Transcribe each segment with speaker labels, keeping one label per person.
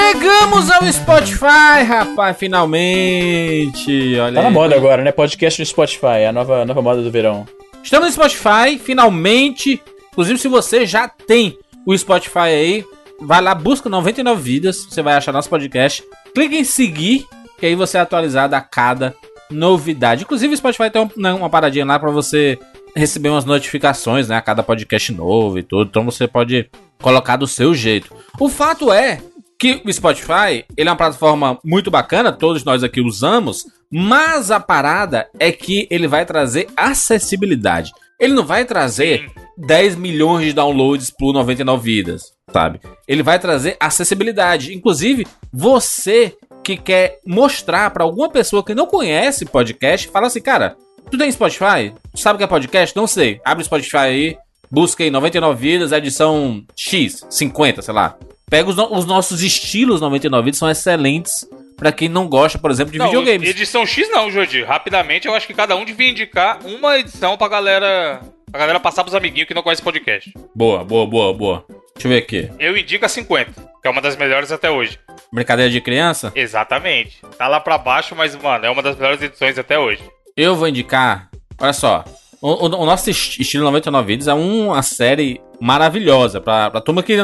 Speaker 1: Chegamos ao Spotify, rapaz, finalmente. Olha
Speaker 2: Tá na
Speaker 1: aí.
Speaker 2: moda agora, né? Podcast no Spotify, a nova, nova moda do verão.
Speaker 1: Estamos no Spotify, finalmente. Inclusive, se você já tem o Spotify aí, vai lá, busca 99 Vidas, você vai achar nosso podcast. Clique em seguir, que aí você é atualizado a cada novidade. Inclusive, o Spotify tem um- né, uma paradinha lá pra você receber umas notificações, né? A cada podcast novo e tudo. Então você pode colocar do seu jeito. O fato é que o Spotify, ele é uma plataforma muito bacana, todos nós aqui usamos, mas a parada é que ele vai trazer acessibilidade. Ele não vai trazer 10 milhões de downloads por 99 vidas, sabe? Ele vai trazer acessibilidade. Inclusive, você que quer mostrar pra alguma pessoa que não conhece podcast, fala assim, cara, tu tem Spotify? Tu sabe o que é podcast? Não sei. Abre o Spotify aí, busca aí 99 vidas, edição X, 50, sei lá. Pega os, no- os nossos estilos 99 vidas, são excelentes pra quem não gosta, por exemplo, de
Speaker 3: Não,
Speaker 1: videogames.
Speaker 3: Edição X não, Jordi. Rapidamente, eu acho que cada um devia indicar uma edição pra galera. Pra galera passar pros amiguinhos que não conhecem podcast.
Speaker 1: Boa, boa, boa, boa. Deixa eu ver aqui.
Speaker 3: Eu indico a 50, que é uma das melhores até hoje.
Speaker 1: Brincadeira de criança?
Speaker 3: Exatamente. Tá lá pra baixo, mas, mano, é uma das melhores edições até hoje.
Speaker 1: Eu vou indicar. Olha só. O, o- o nosso est- estilo 99 vídeos é uma série maravilhosa pra, pra turma que.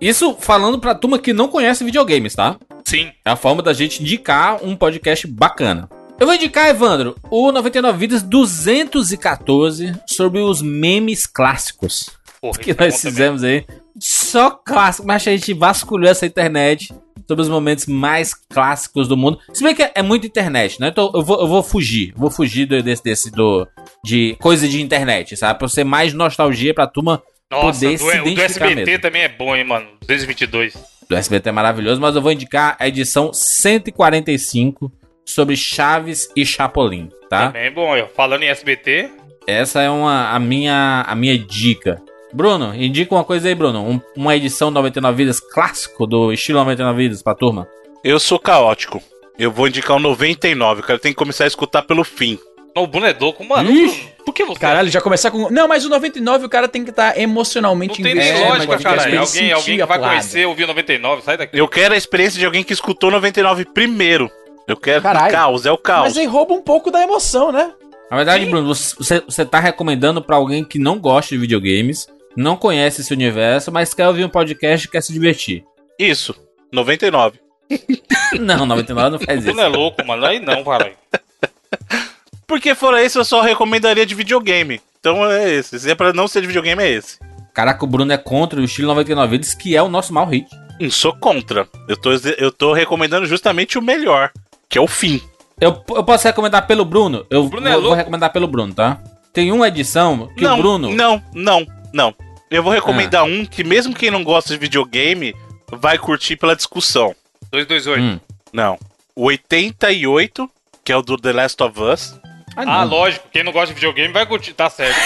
Speaker 1: Isso falando pra turma que não conhece videogames, tá?
Speaker 3: Sim.
Speaker 1: É a forma da gente indicar um podcast bacana. Eu vou indicar, Evandro, o 99 Vidas 214 sobre os memes clássicos
Speaker 3: Porra,
Speaker 1: que
Speaker 3: é
Speaker 1: nós
Speaker 3: também.
Speaker 1: fizemos aí. Só clássico, mas a gente vasculhou essa internet sobre os momentos mais clássicos do mundo. Se bem que é, muito internet, né? Então eu vou, eu vou fugir, vou fugir desse, desse do de coisa de internet, sabe? Pra ser mais nostalgia pra turma
Speaker 3: Nossa,
Speaker 1: poder
Speaker 3: do,
Speaker 1: se
Speaker 3: o do
Speaker 1: identificar
Speaker 3: SBT
Speaker 1: mesmo.
Speaker 3: também é bom, hein, mano. 222.
Speaker 1: Do SBT é maravilhoso, mas eu vou indicar a edição 145 sobre Chaves e Chapolin, tá?
Speaker 3: Também é bom, ó. Falando em SBT,
Speaker 1: Essa é uma, a, minha, a minha dica. Bruno, indica uma coisa aí, Bruno. Um- uma edição 99 Vidas clássico do estilo 99 Vidas pra turma.
Speaker 4: Eu sou caótico. Eu vou indicar o 99, o cara tem que começar a escutar pelo fim.
Speaker 3: O Bruno é louco, mano.
Speaker 1: Ixi.
Speaker 3: Por que você.
Speaker 2: Caralho, já começar com. Não, mas o 99 o cara tem que estar emocionalmente
Speaker 3: não tem nem lógica, cara. Alguém, alguém que
Speaker 2: a
Speaker 3: vai
Speaker 2: parada.
Speaker 3: conhecer ouvir o 99, sai daqui.
Speaker 4: Eu quero a experiência de alguém que escutou 99 primeiro. Eu quero
Speaker 2: Caralho.
Speaker 4: caos, é o caos.
Speaker 2: Mas aí rouba um pouco da emoção, né?
Speaker 1: Na verdade, Bruno, você, você tá recomendando pra alguém que não gosta de videogames, não conhece esse universo, mas quer ouvir um podcast e quer se divertir.
Speaker 4: Isso, 99.
Speaker 1: Não, 99 não faz
Speaker 3: O Bruno é
Speaker 1: isso.
Speaker 3: louco, mano. Aí não, caralho.
Speaker 4: Porque fora esse, eu só recomendaria de videogame. Então é esse. Se é pra não ser de videogame, é esse.
Speaker 1: Caraca, o Bruno é contra o estilo 99 Vidas, que é o nosso mal hit.
Speaker 4: Não sou contra. Eu tô, eu tô recomendando justamente o melhor, que é o fim.
Speaker 1: Eu, eu posso recomendar pelo Bruno? Eu
Speaker 3: Bruno é
Speaker 1: vou, vou recomendar pelo Bruno, tá? Tem uma edição que
Speaker 4: não,
Speaker 1: o Bruno.
Speaker 4: Não, não, não. Eu vou recomendar
Speaker 1: Ah.
Speaker 4: um que mesmo quem não gosta de videogame vai curtir pela discussão.
Speaker 3: 228.
Speaker 1: Hum.
Speaker 4: Não. O 88, que é o do The Last of Us.
Speaker 3: Ah, lógico. Quem não gosta de videogame vai curtir. Tá certo.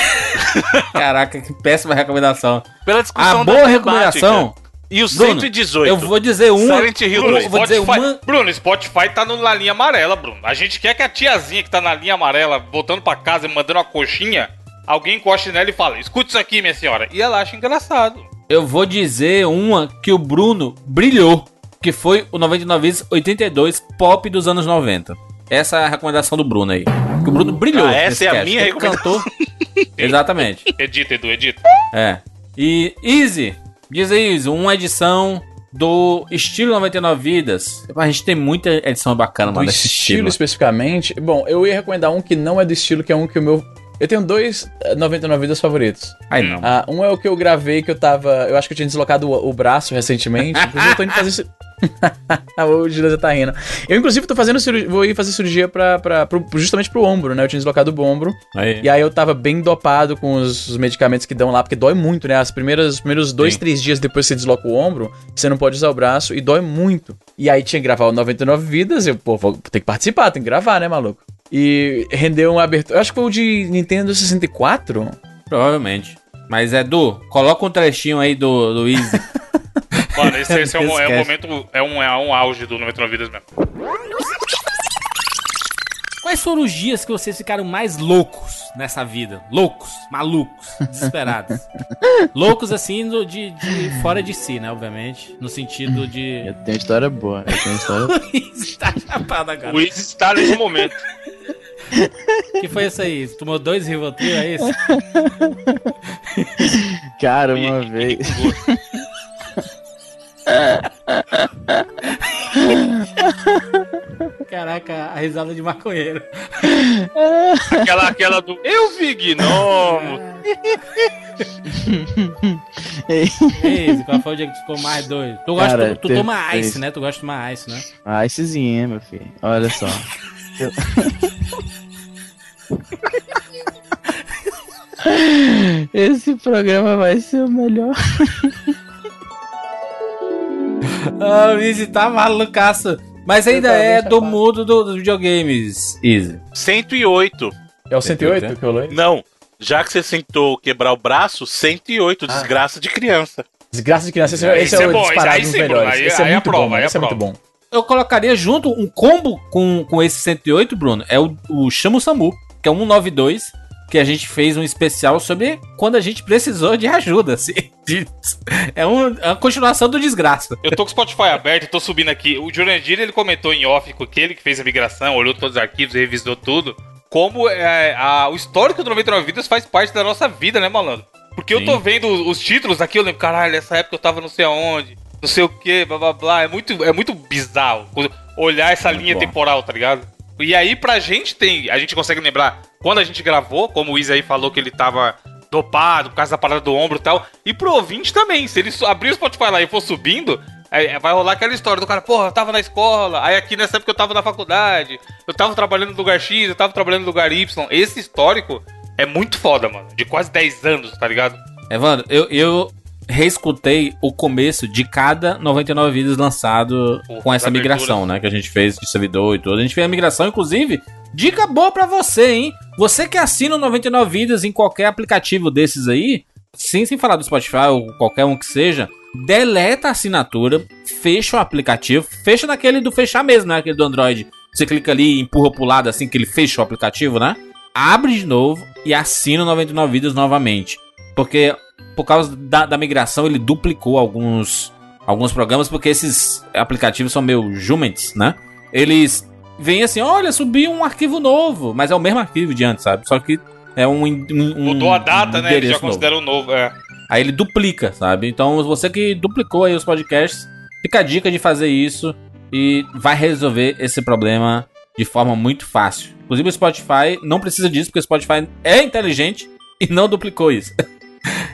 Speaker 1: Caraca, que péssima recomendação.
Speaker 4: Pela discussão
Speaker 1: A boa
Speaker 4: da
Speaker 1: recomendação.
Speaker 4: temática. E o
Speaker 1: Bruno,
Speaker 4: 118.
Speaker 1: Eu vou dizer uma.
Speaker 4: Silent Hill
Speaker 1: eu
Speaker 4: 2.
Speaker 1: vou dizer
Speaker 3: Spotify-
Speaker 1: uma.
Speaker 3: Bruno, Spotify tá no- na linha amarela, Bruno. A gente quer que a tiazinha que tá na linha amarela, voltando pra casa e mandando uma coxinha, alguém encoste nela e fala: escute isso aqui, minha senhora. E ela acha engraçado.
Speaker 1: Eu vou dizer uma que o Bruno brilhou. Que foi o 99 vezes 82 pop dos anos 90. Essa é a recomendação do Bruno aí. Que o Bruno brilhou.
Speaker 4: Ah, essa
Speaker 1: nesse
Speaker 4: é a minha
Speaker 1: Ele
Speaker 4: recomendação.
Speaker 1: cantou. Exatamente.
Speaker 3: Edita, Edu, edita.
Speaker 1: É. E Easy, diz aí, Easy, uma edição do estilo 99 vidas. A gente tem muita edição bacana,
Speaker 2: Do
Speaker 1: mano, desse
Speaker 2: estilo
Speaker 1: estilo.
Speaker 2: especificamente. Bom, eu ia recomendar um que não é do estilo, que é um que o meu. Eu tenho dois eh, 99 vidas favoritos.
Speaker 1: Aí não.
Speaker 2: Ah, um é o que eu gravei que eu tava. Eu acho que eu tinha deslocado o, o braço recentemente. Inclusive, eu tô indo fazer. ci- o Gila já tá rindo. Eu, inclusive, tô fazendo cirurgia. Vou ir fazer cirurgia pra, pra, pro- justamente pro ombro, né? Eu tinha deslocado o ombro.
Speaker 1: Aí.
Speaker 2: E aí eu tava bem dopado com os, os medicamentos que dão lá, porque dói muito, né? As primeiras, os primeiros dois,
Speaker 1: Sim.
Speaker 2: três dias depois que você desloca o ombro, você não pode usar o braço e dói muito. E aí tinha que gravar o 99 vidas, eu, pô, vou ter que participar, tem que gravar, né, maluco? E rendeu uma abertura. Eu acho que foi o de Nintendo 64.
Speaker 1: Provavelmente. Mas Edu, coloca um trechinho aí do, do Easy.
Speaker 3: Mano, esse, esse é, um, é um momento. É um, é um auge do 99 Vidas mesmo.
Speaker 1: Quais foram os dias que vocês ficaram mais loucos nessa vida? Loucos, malucos, desesperados. loucos assim do- de, de fora de si, né? Obviamente. No sentido de.
Speaker 5: Eu tenho história boa. Eu tenho história
Speaker 1: Luiz tá chapado agora.
Speaker 3: O Luiz está nesse momento.
Speaker 1: que foi isso aí? Tomou dois Rivotril, é isso?
Speaker 5: Cara, uma vez.
Speaker 1: Caraca, a risada de maconheiro.
Speaker 3: Aquela, aquela do Eu vi gnomo.
Speaker 1: Ei, qual foi o dia que tu ficou mais doido? Tu, gosta,
Speaker 5: Cara,
Speaker 1: tu, tu toma ice,
Speaker 5: isso.
Speaker 1: né? Tu gosta de tomar ice, né?
Speaker 5: Ah, Icezinho, meu filho. Olha só. Eu- Esse programa vai ser o melhor.
Speaker 1: Ah, o Easy tá malucaço. Mas ainda
Speaker 5: tá
Speaker 1: é do
Speaker 5: chapado.
Speaker 1: mundo do- dos videogames, Easy.
Speaker 4: 108.
Speaker 2: É o 108 que rolou aí?
Speaker 4: Não. Já que você sentou quebrar o braço, 108,
Speaker 2: Ah.
Speaker 4: desgraça de criança.
Speaker 2: Desgraça de criança, esse, esse é,
Speaker 3: esse é
Speaker 2: o
Speaker 3: bom,
Speaker 2: disparado dos
Speaker 3: Bruno,
Speaker 2: melhores.
Speaker 3: aí-
Speaker 2: esse é
Speaker 3: aí
Speaker 2: muito
Speaker 3: aprova,
Speaker 2: bom,
Speaker 3: aí
Speaker 2: esse é muito bom.
Speaker 1: Eu colocaria junto um combo com, com esse 108, Bruno. É o, o Chama o Samu, que é um 192, que a gente fez um especial sobre quando a gente precisou de ajuda. assim, é, um- é uma continuação do desgraça.
Speaker 3: Eu tô com o Spotify aberto, tô subindo aqui. O Jurandir, ele comentou em off com aquele que fez a migração, olhou todos os arquivos, revisou tudo. Como é, a- o histórico do 99 Vidas faz parte da nossa vida, né, malandro? Porque eu tô
Speaker 1: Sim.
Speaker 3: vendo os títulos aqui, eu lembro, caralho, nessa época eu tava não sei aonde, não sei o que, blá blá blá. É muito, é muito bizarro olhar essa linha
Speaker 5: bom.
Speaker 3: temporal, tá ligado? E aí, pra gente tem. A gente consegue lembrar quando a gente gravou, como o Isa aí falou que ele tava dopado por causa da parada do ombro e tal. E pro ouvinte também, se ele abrir o Spotify lá e for subindo, aí vai rolar aquela história do cara, porra, eu tava na escola, aí aqui nessa época eu tava na faculdade, eu tava trabalhando no lugar X, eu tava trabalhando no lugar Y. Esse histórico é muito foda, mano. De quase 10 anos, tá ligado?
Speaker 1: Evandro, eu, eu reescutei o começo de cada 99 vídeos lançado
Speaker 3: Pô,
Speaker 1: com essa migração, né? Que a gente fez de servidor e tudo. A gente fez a migração, inclusive. Dica boa pra você, hein? Você que assina o 99 vídeos em qualquer aplicativo desses aí, sem, sem falar do Spotify ou qualquer um que seja, deleta a assinatura, fecha o aplicativo, fecha naquele do fechar mesmo, né? Aquele do Android. Você clica ali e empurra pro lado assim que ele fecha o aplicativo, né? Abre de novo e assina o 99 vídeos novamente. Porque por causa da, da migração ele duplicou alguns alguns programas porque esses aplicativos são meio juments, né? Eles vêm assim, olha, subiu um arquivo novo, mas é o mesmo arquivo de antes, sabe? Só que é um, um- um
Speaker 3: Mudou a data, né? Ele já
Speaker 1: endereço novo.
Speaker 3: considera o novo. É.
Speaker 1: Aí ele duplica, sabe? Então você que duplicou aí os podcasts, fica a dica de fazer isso e vai resolver esse problema de forma muito fácil. Inclusive o Spotify não precisa disso, porque o Spotify é inteligente e não duplicou isso.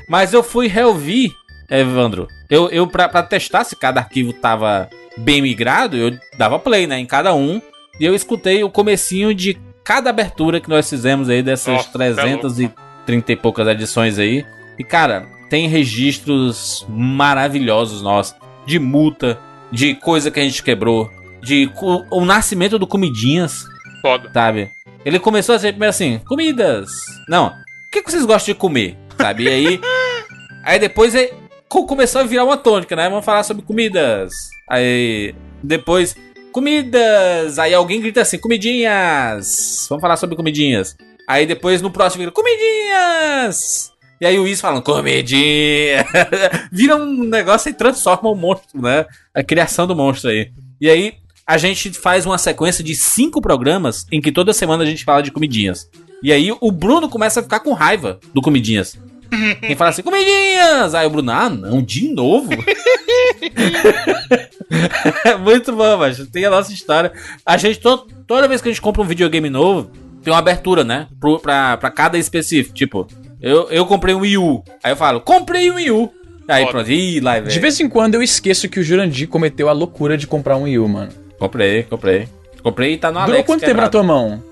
Speaker 1: Mas eu fui reouvir, Evandro. Eu, eu pra, pra testar se cada arquivo tava bem migrado, eu dava play, né, em cada um. E eu escutei o comecinho de cada abertura que nós fizemos aí dessas
Speaker 3: Nossa, tá
Speaker 1: 330 e poucas edições aí. E, cara, tem registros maravilhosos nossos. De multa, de coisa que a gente quebrou, de o nascimento do Comidinhas,
Speaker 3: Foda.
Speaker 1: sabe? Ele começou a ser primeiro assim, comidas. Não, o que, que vocês gostam de comer? Sabe? E aí. aí depois é, co- começou a virar uma tônica, né? Vamos falar sobre comidas. Aí. Depois. Comidas! Aí alguém grita assim, comidinhas! Vamos falar sobre comidinhas. Aí depois no próximo grita, comidinhas! E aí o Is falando, comidinha! Vira um negócio e transforma o monstro, né? A criação do monstro aí. E aí a gente faz uma sequência de cinco programas em que toda semana a gente fala de comidinhas. E aí o Bruno começa a ficar com raiva do comidinhas. Quem fala assim, comidinhas! Aí o Bruno, ah, não, de novo? Muito bom, mas tem a nossa história. A gente, to- toda vez que a gente compra um videogame novo, tem uma abertura, né? Pro, pra, pra cada específico. Tipo, eu, eu comprei um Wii U. Aí eu falo, comprei um Wii U. Aí pronto, ih, lá,
Speaker 2: De
Speaker 1: velho.
Speaker 2: vez em quando eu esqueço que o Jurandir cometeu a loucura de comprar um Wii U, mano.
Speaker 1: Comprei, comprei. Comprei e tá no
Speaker 2: Durou
Speaker 1: Alex
Speaker 2: quanto tempo na
Speaker 1: quebrado.
Speaker 2: tua mão?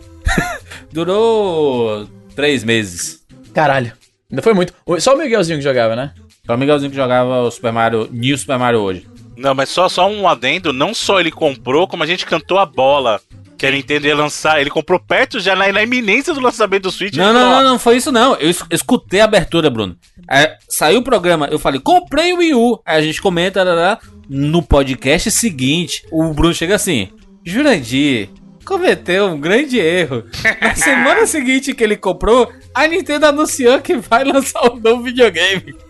Speaker 1: Durou três meses.
Speaker 2: Caralho. Ainda foi muito. Só o Miguelzinho que jogava, né?
Speaker 1: É o Miguelzinho que jogava o Super Mario, New Super Mario hoje.
Speaker 4: Não, mas só, só um adendo, não só ele comprou, como a gente cantou a bola. Que a Nintendo ia lançar, ele comprou perto já na, na iminência do lançamento do Switch.
Speaker 1: Não, não,
Speaker 4: falou,
Speaker 1: não, não foi isso não. Eu es- escutei a abertura, Bruno. É, saiu o programa, eu falei, comprei o Wii U. Aí a gente comenta, lá, lá. no podcast seguinte, o Bruno chega assim, Jurandir, cometeu um grande erro. Na semana seguinte que ele comprou, a Nintendo anunciou que vai lançar um novo videogame.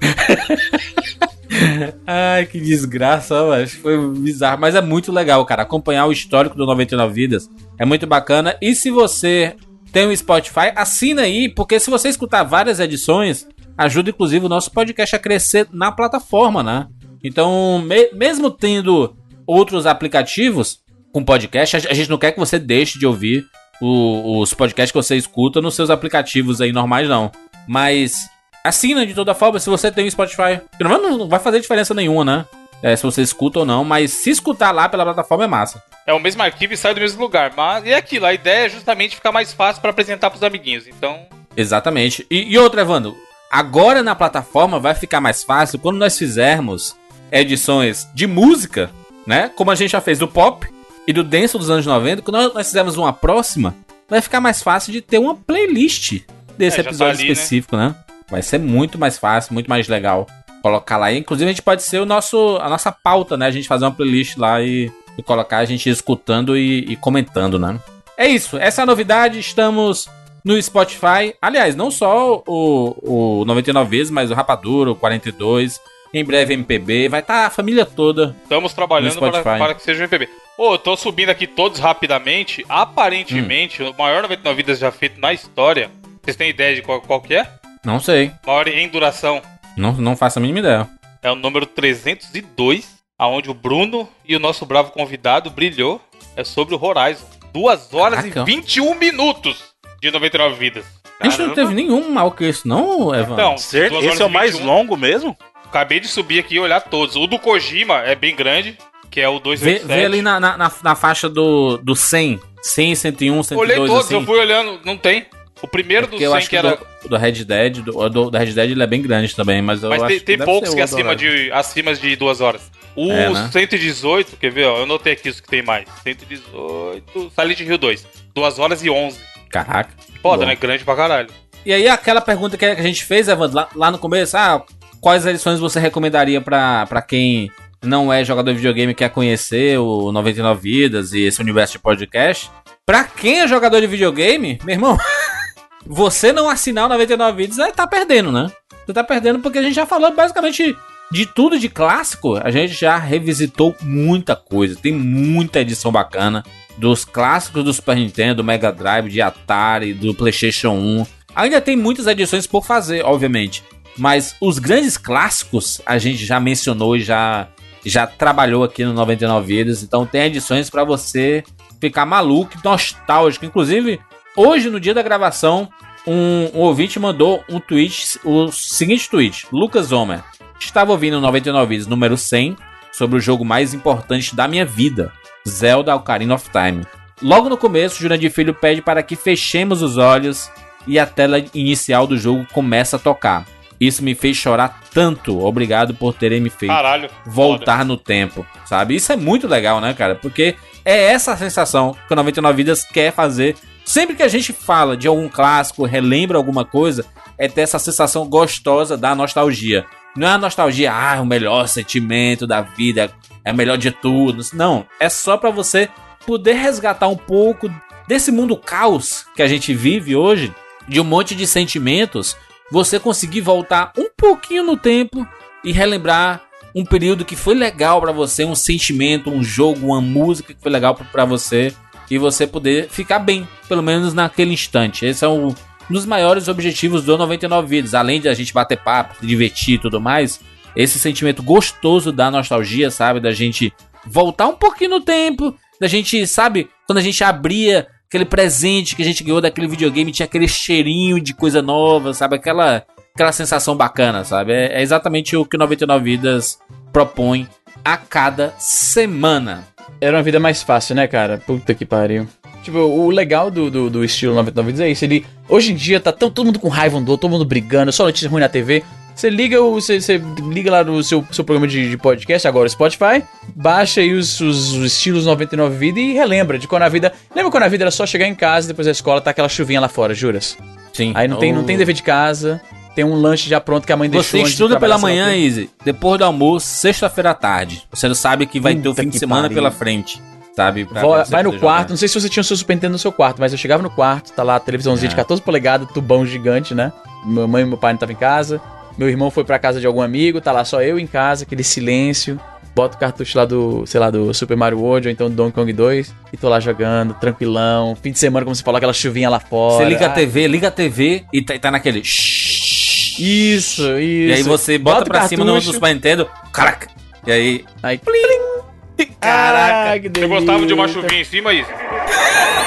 Speaker 1: Ai, que desgraça, mas foi bizarro. Mas é muito legal, cara. Acompanhar o histórico do 99 Vidas é muito bacana. E se você tem um Spotify, assina aí, porque se você escutar várias edições, ajuda inclusive o nosso podcast a crescer na plataforma, né? Então, me mesmo tendo outros aplicativos com podcast, a gente não quer que você deixe de ouvir o, os podcasts que você escuta nos seus aplicativos aí normais, não. Mas assina de toda forma se você tem o Spotify. Não, não vai fazer diferença nenhuma, né? É, se você escuta ou não, mas se escutar lá pela plataforma é massa.
Speaker 3: É o mesmo arquivo e sai do mesmo lugar. Mas é aquilo, a ideia é justamente ficar mais fácil para apresentar pros amiguinhos. Então.
Speaker 1: Exatamente. E, e outra, Evandro, agora na plataforma vai ficar mais fácil quando nós fizermos edições de música, né? Como a gente já fez do pop e do dance dos anos 90, quando nós fizermos uma próxima, vai ficar mais fácil de ter uma playlist desse
Speaker 3: É, tá
Speaker 1: episódio
Speaker 3: ali, né?
Speaker 1: específico, né? Vai ser muito mais fácil, muito mais legal colocar lá. Inclusive, a gente pode ser o nosso, a nossa pauta, né? A gente fazer uma playlist lá e, e colocar a gente escutando e, e comentando, né? É isso, essa é a novidade. Estamos no Spotify. Aliás, não só o, o 99 vezes, mas o Rapadura, o 42. Em breve, MPB. Vai estar a família toda.
Speaker 3: Estamos trabalhando
Speaker 1: No
Speaker 3: para, para que seja um MPB. Ô, eu tô subindo aqui todos rapidamente. Aparentemente, o maior 99 vidas já feito na história. Vocês têm ideia de qual, qual que é?
Speaker 1: Não sei.
Speaker 3: Maior em duração.
Speaker 1: Não, não faço a mínima ideia.
Speaker 3: É o número 302, aonde o Bruno e o nosso bravo convidado brilhou. É sobre o Horizon. 2 horas
Speaker 1: Caraca.
Speaker 3: e 21 minutos de 99 vidas.
Speaker 1: A gente não teve nenhum mal que isso, não, Evan?
Speaker 3: Então,
Speaker 4: Certo?
Speaker 3: 2 horas
Speaker 4: Esse é o mais
Speaker 3: 21.
Speaker 4: longo mesmo?
Speaker 3: Acabei de subir aqui e olhar todos. O do Kojima é bem grande, que é o
Speaker 1: Vê,
Speaker 3: 287.
Speaker 1: vê ali na, na, na, faixa do, do 100. 100, 101, 102,
Speaker 3: Olhei todos,
Speaker 1: assim.
Speaker 3: eu fui olhando, não tem. O primeiro do
Speaker 1: Porque eu
Speaker 3: 100
Speaker 1: acho
Speaker 3: que
Speaker 1: que
Speaker 3: era...
Speaker 1: do, do Red Dead, do, do, do Red Dead ele é bem grande também, mas eu
Speaker 3: Mas
Speaker 1: acho
Speaker 3: tem,
Speaker 1: que
Speaker 3: tem poucos que é acima
Speaker 1: Horizon.
Speaker 3: de, acima de duas horas. O
Speaker 1: É, né?
Speaker 3: 118, quer ver, ó, eu notei aqui os que tem mais. 118, Silent Hill 2. 2 horas e 11.
Speaker 1: Caraca.
Speaker 3: Foda,
Speaker 1: Bom.
Speaker 3: né? Grande pra caralho.
Speaker 1: E aí aquela pergunta que a gente fez, Evandro, lá, lá no começo, ah, quais edições você recomendaria pra quem não é jogador de videogame quer conhecer o 99 Vidas e esse universo de podcast? Pra quem é jogador de videogame, meu irmão, você não assinar o 99 Vidas, aí tá perdendo, né? Você tá perdendo porque a gente já falou basicamente de tudo de clássico. A gente já revisitou muita coisa. Tem muita edição bacana dos clássicos do Super Nintendo, do Mega Drive, de Atari, do PlayStation 1. Ainda tem muitas edições por fazer, obviamente. Mas os grandes clássicos a gente já mencionou e já, já trabalhou aqui no 99 Vidas. Então tem edições pra você ficar maluco, nostálgico. Inclusive, hoje, no dia da gravação, um, um ouvinte mandou um tweet, o seguinte tweet: Lucas Homer. Estava ouvindo o 99 Vidas número 100 sobre o jogo mais importante da minha vida, Zelda Ocarina of Time. Logo no começo, Jurandir Filho pede para que fechemos os olhos e a tela inicial do jogo começa a tocar. Isso me fez chorar tanto. Obrigado por terem me feito
Speaker 3: Caralho.
Speaker 1: voltar no tempo, sabe? Isso é muito legal, né, cara? Porque é essa sensação que o 99 Vidas quer fazer. Sempre que a gente fala de algum clássico, relembra alguma coisa, é ter essa sensação gostosa da nostalgia. Não é a nostalgia, ah, o melhor sentimento da vida, é o melhor de tudo. Não, é só pra você poder resgatar um pouco desse mundo caos que a gente vive hoje, de um monte de sentimentos, você conseguir voltar um pouquinho no tempo e relembrar um período que foi legal pra você, um sentimento, um jogo, uma música que foi legal pra você e você poder ficar bem, pelo menos naquele instante. Esse é um dos maiores objetivos do 99 Vidas, além de a gente bater papo, se divertir e tudo mais. Esse sentimento gostoso da nostalgia, sabe, da gente voltar um pouquinho no tempo, da gente, sabe, quando a gente abria aquele presente que a gente ganhou daquele videogame, tinha aquele cheirinho de coisa nova, sabe, aquela aquela sensação bacana, sabe? É, é exatamente o que o 99 Vidas propõe a cada semana.
Speaker 2: Era uma vida mais fácil, né, cara? Puta que pariu. Tipo, o legal do, do, do estilo 99 Vidas é isso. Ele, hoje em dia tá tão, todo mundo com raiva um do outro, todo mundo brigando, só notícia ruim na TV. Você liga, o, você, você liga lá no seu, seu programa de, de podcast, agora o Spotify, baixa aí os, os, os estilos 99 Vida e relembra de quando a vida. Lembra quando a vida era só chegar em casa depois da escola, tá aquela chuvinha lá fora, juras?
Speaker 1: Sim.
Speaker 2: Aí não tem, não tem dever de casa, tem um lanche já pronto que a mãe deixou.
Speaker 1: Você
Speaker 2: de
Speaker 1: estuda pela manhã,
Speaker 2: quê.
Speaker 1: Depois do almoço, sexta-feira à tarde. Você não sabe que vai ter o
Speaker 2: Puta
Speaker 1: fim de semana
Speaker 2: pariu.
Speaker 1: pela frente. sabe? Pra
Speaker 2: Vo-
Speaker 1: você
Speaker 2: vai no quarto,
Speaker 1: jogar.
Speaker 2: não sei se você tinha o seu Super Nintendo no seu quarto, mas eu chegava no quarto, tá lá a televisãozinha de
Speaker 1: É.
Speaker 2: 14 polegadas, tubão gigante, né? Minha mãe e meu pai não estavam em casa. Meu irmão foi pra casa de algum amigo, tá lá só eu em casa, aquele silêncio. Boto o cartucho lá do, sei lá, do Super Mario World ou então do Donkey Kong 2 e tô lá jogando, tranquilão. Fim de semana, como você falou, aquela chuvinha lá fora.
Speaker 1: Você liga a
Speaker 2: Ah,
Speaker 1: TV, liga a TV e tá, tá naquele.
Speaker 2: Isso, isso.
Speaker 1: E aí você bota,
Speaker 2: Bota
Speaker 1: pra cima no. Super Nintendo. Caraca! E aí.
Speaker 2: Aí, plim. Caraca, que
Speaker 3: Você
Speaker 2: delícia.
Speaker 3: gostava de uma chuvinha em cima, isso?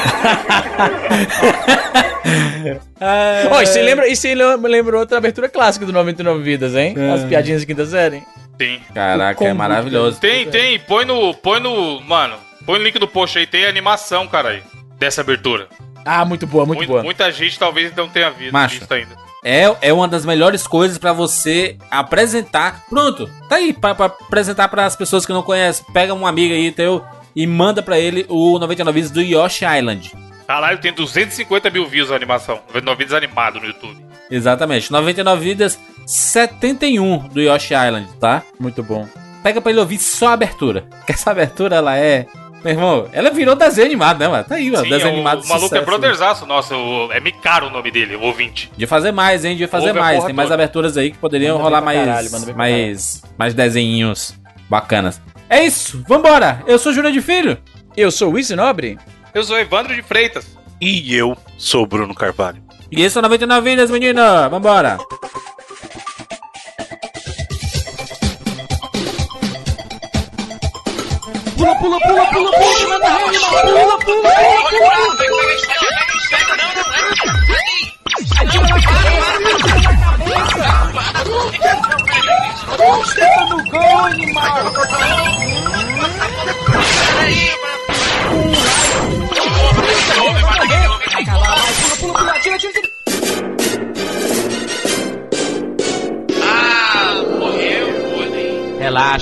Speaker 2: E você lembra, e você lembra- lembrou outra abertura clássica do 99 Vidas, hein?
Speaker 1: É.
Speaker 2: As piadinhas de quinta série.
Speaker 3: Sim.
Speaker 1: Caraca, é maravilhoso.
Speaker 3: Tem, tem. Põe no. Põe no. Mano, põe no link do post aí. Tem animação, cara aí. Dessa abertura.
Speaker 2: Ah, muito boa, muito
Speaker 3: Mui-
Speaker 2: boa.
Speaker 3: Muita gente talvez não tenha visto
Speaker 1: Macho.
Speaker 3: visto ainda.
Speaker 1: É, é uma das melhores coisas pra você apresentar. Pronto, tá aí pra, pra apresentar pras pessoas que não conhecem. Pega um amigo aí teu e manda pra ele o 99 vídeos do Yoshi Island.
Speaker 3: Caralho, tem 250 mil views a animação. 99 vídeos animado no YouTube.
Speaker 1: Exatamente, 99 vidas 71 do Yoshi Island, tá?
Speaker 2: Muito bom.
Speaker 1: Pega pra ele ouvir só a abertura. Que essa abertura ela é. Meu irmão, ela virou desenho animado, né, mano? Tá aí, ó.
Speaker 3: Sim,
Speaker 1: desenho
Speaker 3: o,
Speaker 1: animado.
Speaker 3: o maluco é
Speaker 1: sucesso,
Speaker 3: brotherzaço, nossa. o- é Micaro o nome dele, o ouvinte.
Speaker 1: De fazer mais, hein? De fazer
Speaker 3: Ouve
Speaker 1: mais. Tem mais
Speaker 3: toda.
Speaker 1: aberturas aí que poderiam
Speaker 2: Manda
Speaker 1: rolar mais,
Speaker 2: caralho,
Speaker 1: mais, mais desenhinhos bacanas. É isso, vambora! Eu sou Júlio de Filho.
Speaker 2: Eu sou o Izzy Nobre.
Speaker 3: Eu sou Evandro de Freitas.
Speaker 4: E eu sou o Bruno Carvalho.
Speaker 1: E esse é o 99 Vidas, menino. Vambora!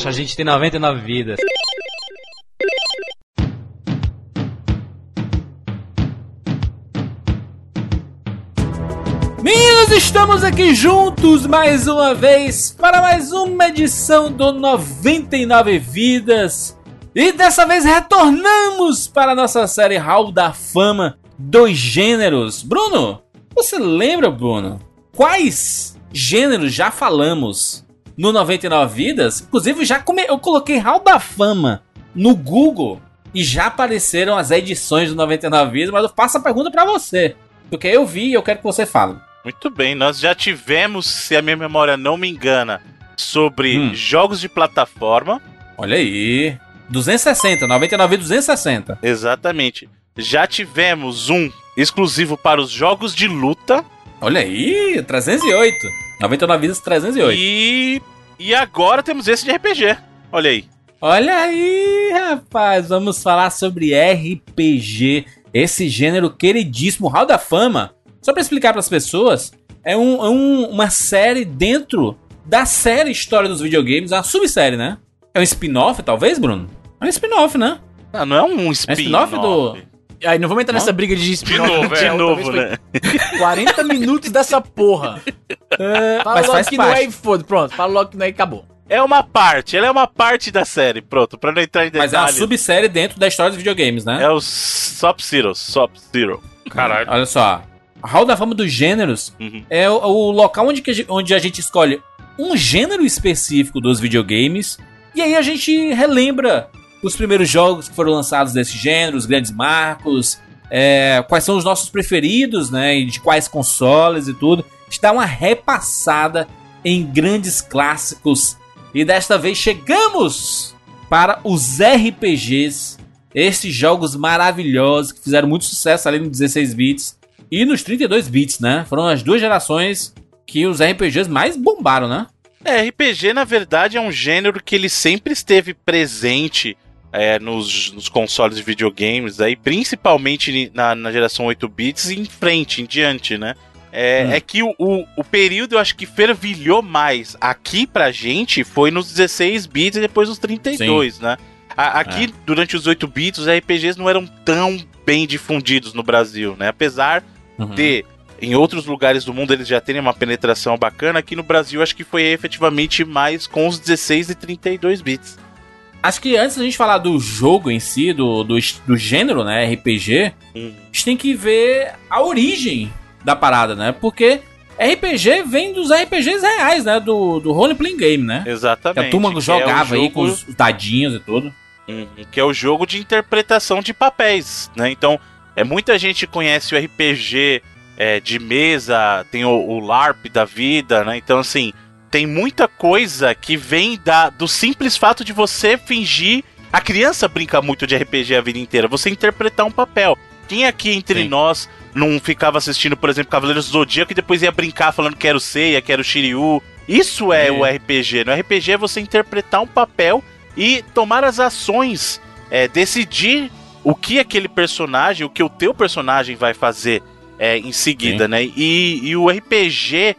Speaker 6: A gente tem 99 vidas.
Speaker 1: Meninos, estamos aqui juntos mais uma vez para mais uma edição do 99 Vidas. E dessa vez retornamos para a nossa série Hall da Fama dos Gêneros. Bruno, você lembra, Bruno, quais gêneros já falamos no 99 Vidas? Inclusive, já come... eu coloquei Hall da Fama no Google e já apareceram as edições do 99 Vidas, mas eu faço a pergunta para você. Porque eu vi e eu quero que você fale.
Speaker 4: Muito bem, nós já tivemos, se a minha memória não me engana, sobre
Speaker 1: Hum.
Speaker 4: jogos de plataforma.
Speaker 1: Olha aí. 260, 99 260.
Speaker 4: Exatamente. Já tivemos um exclusivo para os jogos de luta.
Speaker 1: Olha aí, 308. 99 vidas 308.
Speaker 4: E, e agora temos esse de RPG. Olha aí.
Speaker 1: Olha aí, rapaz, vamos falar sobre RPG, esse gênero queridíssimo, Hall da Fama. Só pra explicar pras pessoas, é, um- é um- uma série dentro da série História dos Videogames, uma subsérie, né? É um spin-off, talvez, Bruno? É um spin-off, né?
Speaker 4: Ah, não é um
Speaker 1: É
Speaker 4: spin-off.
Speaker 1: spin-off do...
Speaker 2: Aí, não vamos entrar nessa briga de
Speaker 3: De
Speaker 2: spin-off.
Speaker 3: novo,
Speaker 4: De
Speaker 3: é.
Speaker 4: novo, né?
Speaker 2: 40 minutos dessa porra. Fala
Speaker 1: Mas
Speaker 2: logo
Speaker 1: faz
Speaker 2: que não é
Speaker 1: parte.
Speaker 2: e foda. Pronto, fala logo que não é e acabou.
Speaker 4: É uma parte, ela é uma parte da série, pronto, pra não entrar em
Speaker 1: Mas é uma
Speaker 4: detalhes.
Speaker 1: subsérie dentro da história dos videogames, né?
Speaker 4: É o Sub-Zero, Sub-Zero.
Speaker 3: Caralho.
Speaker 1: Olha só. A Hall da Fama dos Gêneros
Speaker 4: Uhum.
Speaker 1: é o, o local onde, que onde a gente escolhe um gênero específico dos videogames. E aí a gente relembra os primeiros jogos que foram lançados desse gênero, os grandes marcos, é, quais são os nossos preferidos, né? E de quais consoles e tudo. Dá uma repassada em grandes clássicos. E desta vez chegamos para os RPGs. Esses jogos maravilhosos que fizeram muito sucesso ali no 16 bits e nos 32 bits, né? Foram as duas gerações que os RPGs mais bombaram, né?
Speaker 4: É, RPG na verdade é um gênero que ele sempre esteve presente é, nos, nos consoles de videogames, aí, principalmente na, na geração 8 bits e em frente, em diante, né? É,
Speaker 1: Hum.
Speaker 4: é que o, o, o período eu acho que fervilhou mais aqui pra gente foi nos 16 bits e depois nos 32, né? A- aqui, durante os 8 bits, os RPGs não eram tão bem difundidos no Brasil, né? Apesar
Speaker 1: Uhum.
Speaker 4: de em outros lugares do mundo eles já terem uma penetração bacana, aqui no Brasil acho que foi efetivamente mais com os 16 e 32 bits.
Speaker 1: Acho que antes da gente falar do jogo em si, do, do, do gênero, né, RPG,
Speaker 4: Uhum.
Speaker 1: a gente tem que ver a origem da parada, né? Porque RPG vem dos RPGs reais, né? Do, do Role Playing Game, né? Que
Speaker 4: Exatamente.
Speaker 1: a turma
Speaker 4: que é
Speaker 1: jogava aí
Speaker 4: jogo-
Speaker 1: com os dadinhos e tudo.
Speaker 4: Uhum, que é o jogo de interpretação de papéis, né? Então, é muita gente conhece o RPG é, de mesa, tem o, o LARP da vida, né? Então, assim, tem muita coisa que vem da, do simples fato de você fingir. A criança brinca muito de RPG a vida inteira, você interpretar um papel. Quem aqui entre
Speaker 1: Sim.
Speaker 4: nós não ficava assistindo, por exemplo, Cavaleiros do Zodíaco e depois ia brincar falando que era o Seiya, que era o Shiryu? Isso é
Speaker 1: É.
Speaker 4: o RPG. No RPG é você interpretar um papel e tomar as ações, é, decidir o que aquele personagem, o que o teu personagem vai fazer é, em seguida, né? E, e o RPG,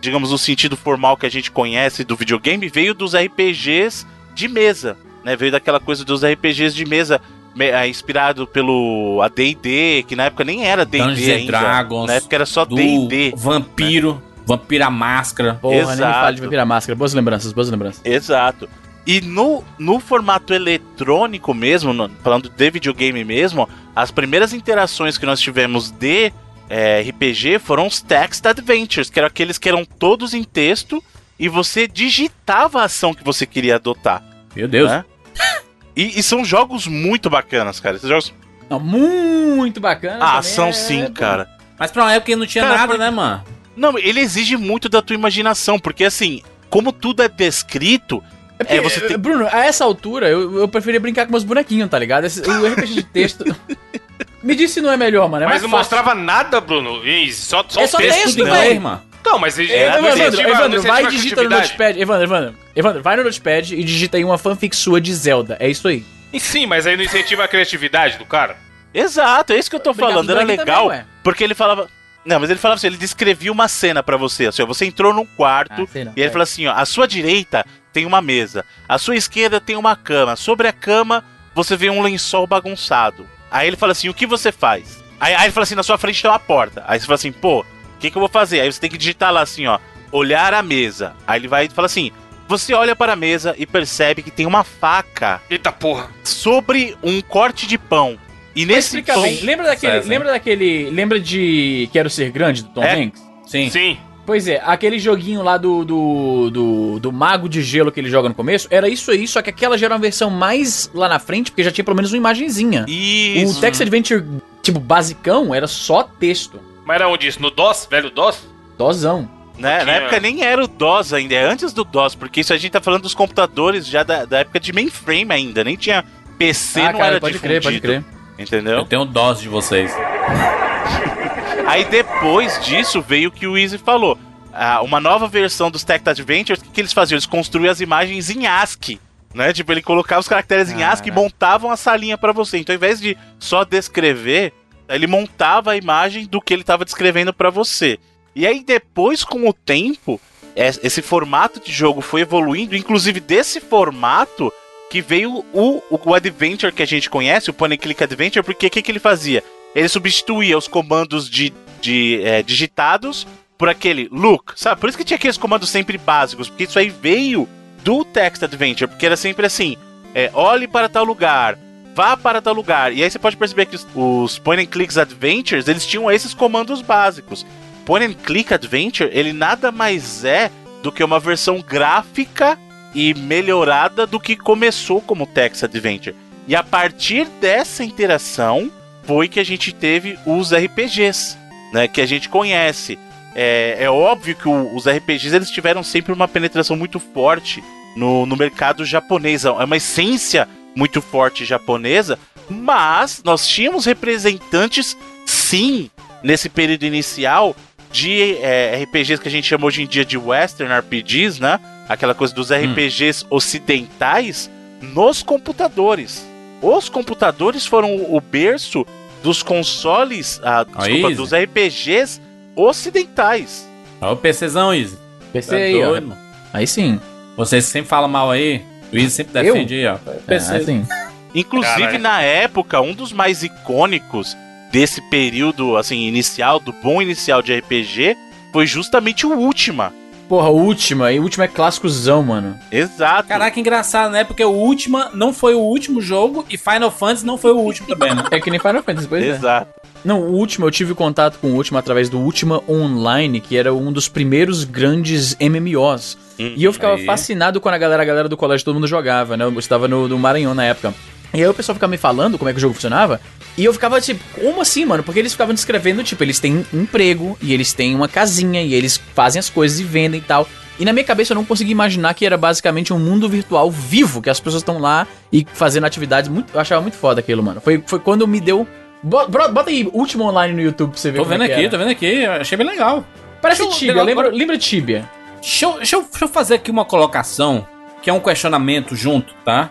Speaker 4: digamos, no sentido formal que a gente conhece do videogame, veio dos RPGs de mesa, né? Veio daquela coisa dos RPGs de mesa me- é, inspirado pelo AD&D, que na época nem era
Speaker 1: Dungeons
Speaker 4: D&D
Speaker 1: and
Speaker 4: ainda.
Speaker 1: Dragons,
Speaker 4: Na época era só D&D.
Speaker 1: Vampiro, Vampira Máscara.
Speaker 2: Porra, nem me fala
Speaker 4: Exato.
Speaker 2: de Vampira Máscara. Boas lembranças, boas lembranças.
Speaker 4: Exato. E no, no formato eletrônico mesmo, no- falando de videogame mesmo, as primeiras interações que nós tivemos de é, RPG foram os Text Adventures, que eram aqueles que eram todos em texto e você digitava a ação que você queria adotar.
Speaker 1: Meu Deus.
Speaker 4: né? E, e são jogos muito bacanas, cara. Esses jogos.
Speaker 2: Não, muito bacana.
Speaker 4: Ah,
Speaker 2: também
Speaker 4: são
Speaker 2: é-
Speaker 4: sim, cara.
Speaker 1: Mas pra uma época que não tinha
Speaker 4: Cara,
Speaker 1: nada,
Speaker 4: por-
Speaker 1: né, mano?
Speaker 4: Não, ele exige muito da tua imaginação, porque assim, como tudo é descrito,
Speaker 2: É porque,
Speaker 4: É, você tem-
Speaker 2: Bruno, a essa altura eu, eu preferia brincar com meus bonequinhos, tá ligado? Esse- o RPG de texto. Me disse se não é melhor, mano. É
Speaker 3: mas
Speaker 2: mais
Speaker 3: não
Speaker 2: fácil.
Speaker 3: mostrava nada, Bruno. Ih, só, só
Speaker 2: É
Speaker 3: o
Speaker 2: só
Speaker 3: texto.
Speaker 2: texto,
Speaker 1: mano.
Speaker 3: Não, mas ele
Speaker 2: É,
Speaker 3: não
Speaker 2: Evandro,
Speaker 3: incentiva-
Speaker 2: Evandro,
Speaker 3: não
Speaker 2: vai e
Speaker 3: incentiva a
Speaker 2: digita no. Notepad. Evandro, Evandro, Evandro, vai no Notepad e digita aí uma fanfic sua de Zelda. É isso aí.
Speaker 3: E Sim, mas aí não incentiva a criatividade do cara.
Speaker 4: Exato, é isso que eu tô
Speaker 2: Obrigado,
Speaker 4: falando. Era legal,
Speaker 2: também,
Speaker 4: porque ele falava. Não, mas ele falava assim, ele descrevia uma cena pra você, assim, ó, você entrou num quarto
Speaker 2: Ah, sei não.
Speaker 4: e ele
Speaker 2: É.
Speaker 4: falou assim, ó, à sua direita tem uma mesa, à sua esquerda tem uma cama, sobre a cama você vê um lençol bagunçado. Aí ele fala assim, o que você faz? Aí, aí ele fala assim, na sua frente tem uma porta. Aí você fala assim, pô, o que, que eu vou fazer? Aí você tem que digitar lá assim, ó, olhar a mesa. Aí ele vai e fala assim, você olha para a mesa e percebe que tem uma faca
Speaker 3: Eita porra.
Speaker 4: sobre um corte de pão. E
Speaker 2: Mas
Speaker 4: nesse pão...
Speaker 2: bem. Lembra daquele.
Speaker 1: Certo,
Speaker 2: lembra daquele. Lembra de Quero Ser Grande, do Tom
Speaker 4: É.
Speaker 2: Hanks?
Speaker 1: Sim.
Speaker 3: Sim.
Speaker 2: Pois é, aquele joguinho lá do, do, do, do mago de gelo que ele joga no começo, era isso aí, só que aquela já era uma versão mais lá na frente, porque já tinha pelo menos uma imagenzinha.
Speaker 4: Isso.
Speaker 2: O Text Adventure, tipo, basicão, era só texto.
Speaker 3: Mas era onde isso? No DOS? Velho DOS?
Speaker 2: Dosão.
Speaker 4: Né? Na época nem era o DOS ainda, é antes do DOS, porque isso a gente tá falando dos computadores já da, da época de mainframe ainda, nem tinha PC, não era
Speaker 2: Ah, pode
Speaker 4: difundido.
Speaker 2: crer, pode crer.
Speaker 4: Entendeu?
Speaker 1: Eu tenho dose de vocês.
Speaker 4: Aí depois disso veio o que o Easy falou. Ah, uma nova versão dos Tech Adventures, o que, que eles faziam? Eles construíam as imagens em ASCII. Né? Tipo, ele colocava os caracteres em ASCII e montavam a salinha pra você. Então, ao invés de só descrever, ele montava a imagem do que ele estava descrevendo pra você. E aí, depois, com o tempo, es- esse formato de jogo foi evoluindo, inclusive desse formato que veio o, o, o Adventure que a gente conhece, o and Click Adventure, porque o que, que ele fazia? Ele substituía os comandos de, de é, digitados por aquele look, sabe? Por isso que tinha aqueles comandos sempre básicos, porque isso aí veio do Text Adventure, porque era sempre assim: é, olhe para tal lugar, vá para tal lugar. E aí você pode perceber que os, os Point and Clicks Adventures eles tinham esses comandos básicos. Point and Click Adventure ele nada mais é do que uma versão gráfica e melhorada do que começou como Text Adventure. E a partir dessa interação foi que a gente teve os RPGs, né, que a gente conhece. É, é óbvio que o- os RPGs eles tiveram sempre uma penetração muito forte no, no mercado japonês. É uma essência muito forte japonesa, mas nós tínhamos representantes, sim, nesse período inicial de é, RPGs que a gente chama hoje em dia de Western RPGs, né? Aquela coisa dos RPGs ocidentais nos computadores. Os computadores foram o berço dos consoles, ah, desculpa, dos RPGs ocidentais.
Speaker 1: Olha o PCzão, Easy.
Speaker 2: PC
Speaker 1: Tá
Speaker 2: aí, ó.
Speaker 1: doido, mano.
Speaker 2: Aí sim.
Speaker 1: Vocês sempre falam mal aí. O Easy sempre
Speaker 2: Eu?
Speaker 1: defende aí, ó.
Speaker 2: É,
Speaker 1: PC.
Speaker 2: aí sim.
Speaker 4: Inclusive,
Speaker 3: Caralho.
Speaker 4: na época, um dos mais icônicos desse período, assim, inicial, do bom inicial de RPG, foi justamente o Ultima.
Speaker 2: Porra, última. E última é clássicozão, mano.
Speaker 4: Exato.
Speaker 1: Caraca, engraçado, né? Porque o Ultima não foi o último jogo e Final Fantasy não foi o último também, né?
Speaker 2: É que nem Final Fantasy, pois é.
Speaker 4: Exato.
Speaker 2: Não, o último, eu tive contato com o último através do Ultima Online, que era um dos primeiros grandes MMOs. e eu ficava
Speaker 1: aí.
Speaker 2: fascinado quando a galera, a galera do colégio todo mundo jogava, né? Eu estava no, no Maranhão na época. E aí o pessoal ficava me falando como é que o jogo funcionava. E eu ficava tipo, como assim, mano? Porque eles ficavam descrevendo, tipo, eles têm um emprego e eles têm uma casinha e eles fazem as coisas e vendem e tal. E na minha cabeça eu não conseguia imaginar que era basicamente um mundo virtual vivo, que as pessoas estão lá e fazendo atividades muito. Eu achava muito foda aquilo, mano. Foi, foi quando me deu. Bo- bro- Bota aí Último Online no YouTube pra você ver
Speaker 1: Tô
Speaker 2: como é
Speaker 1: vendo
Speaker 2: que
Speaker 1: aqui,
Speaker 2: era.
Speaker 1: tô vendo aqui, achei bem legal.
Speaker 2: Parece
Speaker 1: Deixa eu-
Speaker 2: Tibia, lembra,
Speaker 1: agora-
Speaker 2: lembra Tibia?
Speaker 1: Deixa eu, deixa, eu, deixa eu fazer aqui uma colocação, que é um questionamento junto, tá?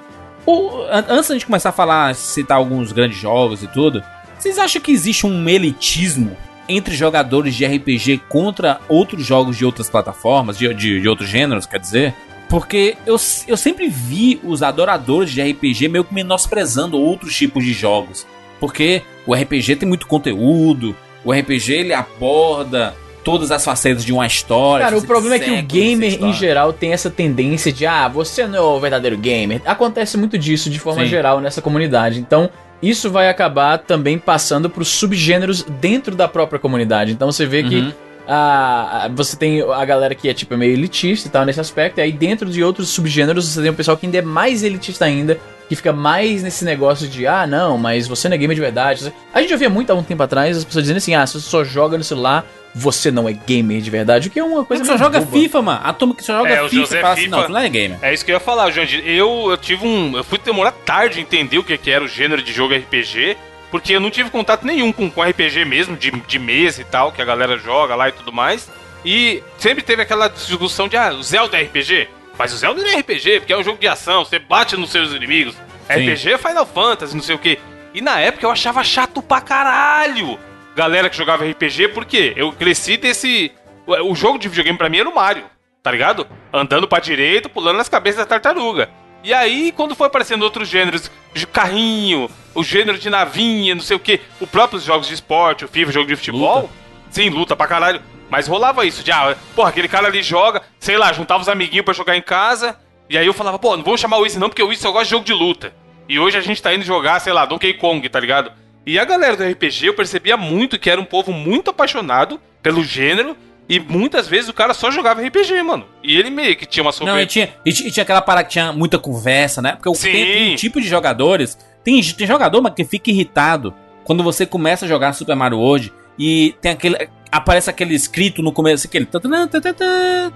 Speaker 1: O- an- antes gente começar a falar, citar alguns grandes jogos e tudo, vocês acham que existe um elitismo entre jogadores de RPG contra outros jogos de outras plataformas, de, de, de outros gêneros, quer dizer? Porque eu, eu sempre vi os adoradores de RPG meio que menosprezando outros tipos de jogos. Porque o RPG tem muito conteúdo, o RPG ele aborda todas as facetas de uma história.
Speaker 2: Cara, o problema é que o gamer em geral tem essa tendência de, ah, você não é o verdadeiro gamer. Acontece muito disso de forma
Speaker 1: Sim.
Speaker 2: geral nessa comunidade. Então, isso vai acabar também passando pros subgêneros dentro da própria comunidade. Então você vê que
Speaker 1: Uhum.
Speaker 2: a, a- você tem a galera que é tipo meio elitista e tal nesse aspecto, e aí dentro de outros subgêneros você tem o pessoal que ainda é mais elitista ainda, que fica mais nesse negócio de, ah, não, mas você não é gamer de verdade. A gente ouvia muito há um tempo atrás as pessoas dizendo assim, ah, se você só joga no celular, você não é gamer de verdade, o que é uma coisa
Speaker 1: Você só joga
Speaker 2: boba.
Speaker 1: FIFA, mano. A turma que só joga
Speaker 3: É,
Speaker 1: FIFA
Speaker 3: José
Speaker 1: e fala assim,
Speaker 3: FIFA-
Speaker 1: não, não é gamer.
Speaker 3: É isso que eu ia falar, Jandir. Eu, eu tive um. Eu fui demorar tarde a entender o que, que era o gênero de jogo RPG, porque eu não tive contato nenhum com, com RPG mesmo, de, de mesa e tal, que a galera joga lá e tudo mais. E sempre teve aquela discussão de, ah, o Zelda é RPG? Mas o Zelda não é RPG, porque é um jogo de ação, você bate nos seus inimigos. RPG é Final Fantasy, não sei o quê. E na época eu achava chato pra caralho galera que jogava RPG, porque eu cresci desse. O jogo de videogame pra mim era o Mario, tá ligado? Andando pra direita, pulando nas cabeças da tartaruga. E aí, quando foi aparecendo outros gêneros, de carrinho, o gênero de navinha, não sei o que, os próprios jogos de esporte, o FIFA, jogo de futebol,
Speaker 1: Luta.
Speaker 3: sim, luta pra caralho. Mas rolava isso, de, ah, porra, aquele cara ali joga, sei lá, juntava os amiguinhos pra jogar em casa, e aí eu falava, pô, não vou chamar o Easy não, porque o Easy só gosta de jogo de luta. E hoje a gente tá indo jogar, sei lá, Donkey Kong, tá ligado? E a galera do RPG, eu percebia muito que era um povo muito apaixonado pelo gênero, e muitas vezes o cara só jogava RPG, mano. E ele meio que tinha uma
Speaker 1: Não,
Speaker 3: soberba.
Speaker 1: e tinha, e tinha, aquela parada que tinha muita conversa, né? Porque o-
Speaker 3: Sim.
Speaker 1: tem, tem um tipo de jogadores. Tem, tem jogador, mas que fica irritado quando você começa a jogar Super Mario World e tem aquele. Aparece aquele escrito no começo, aquele.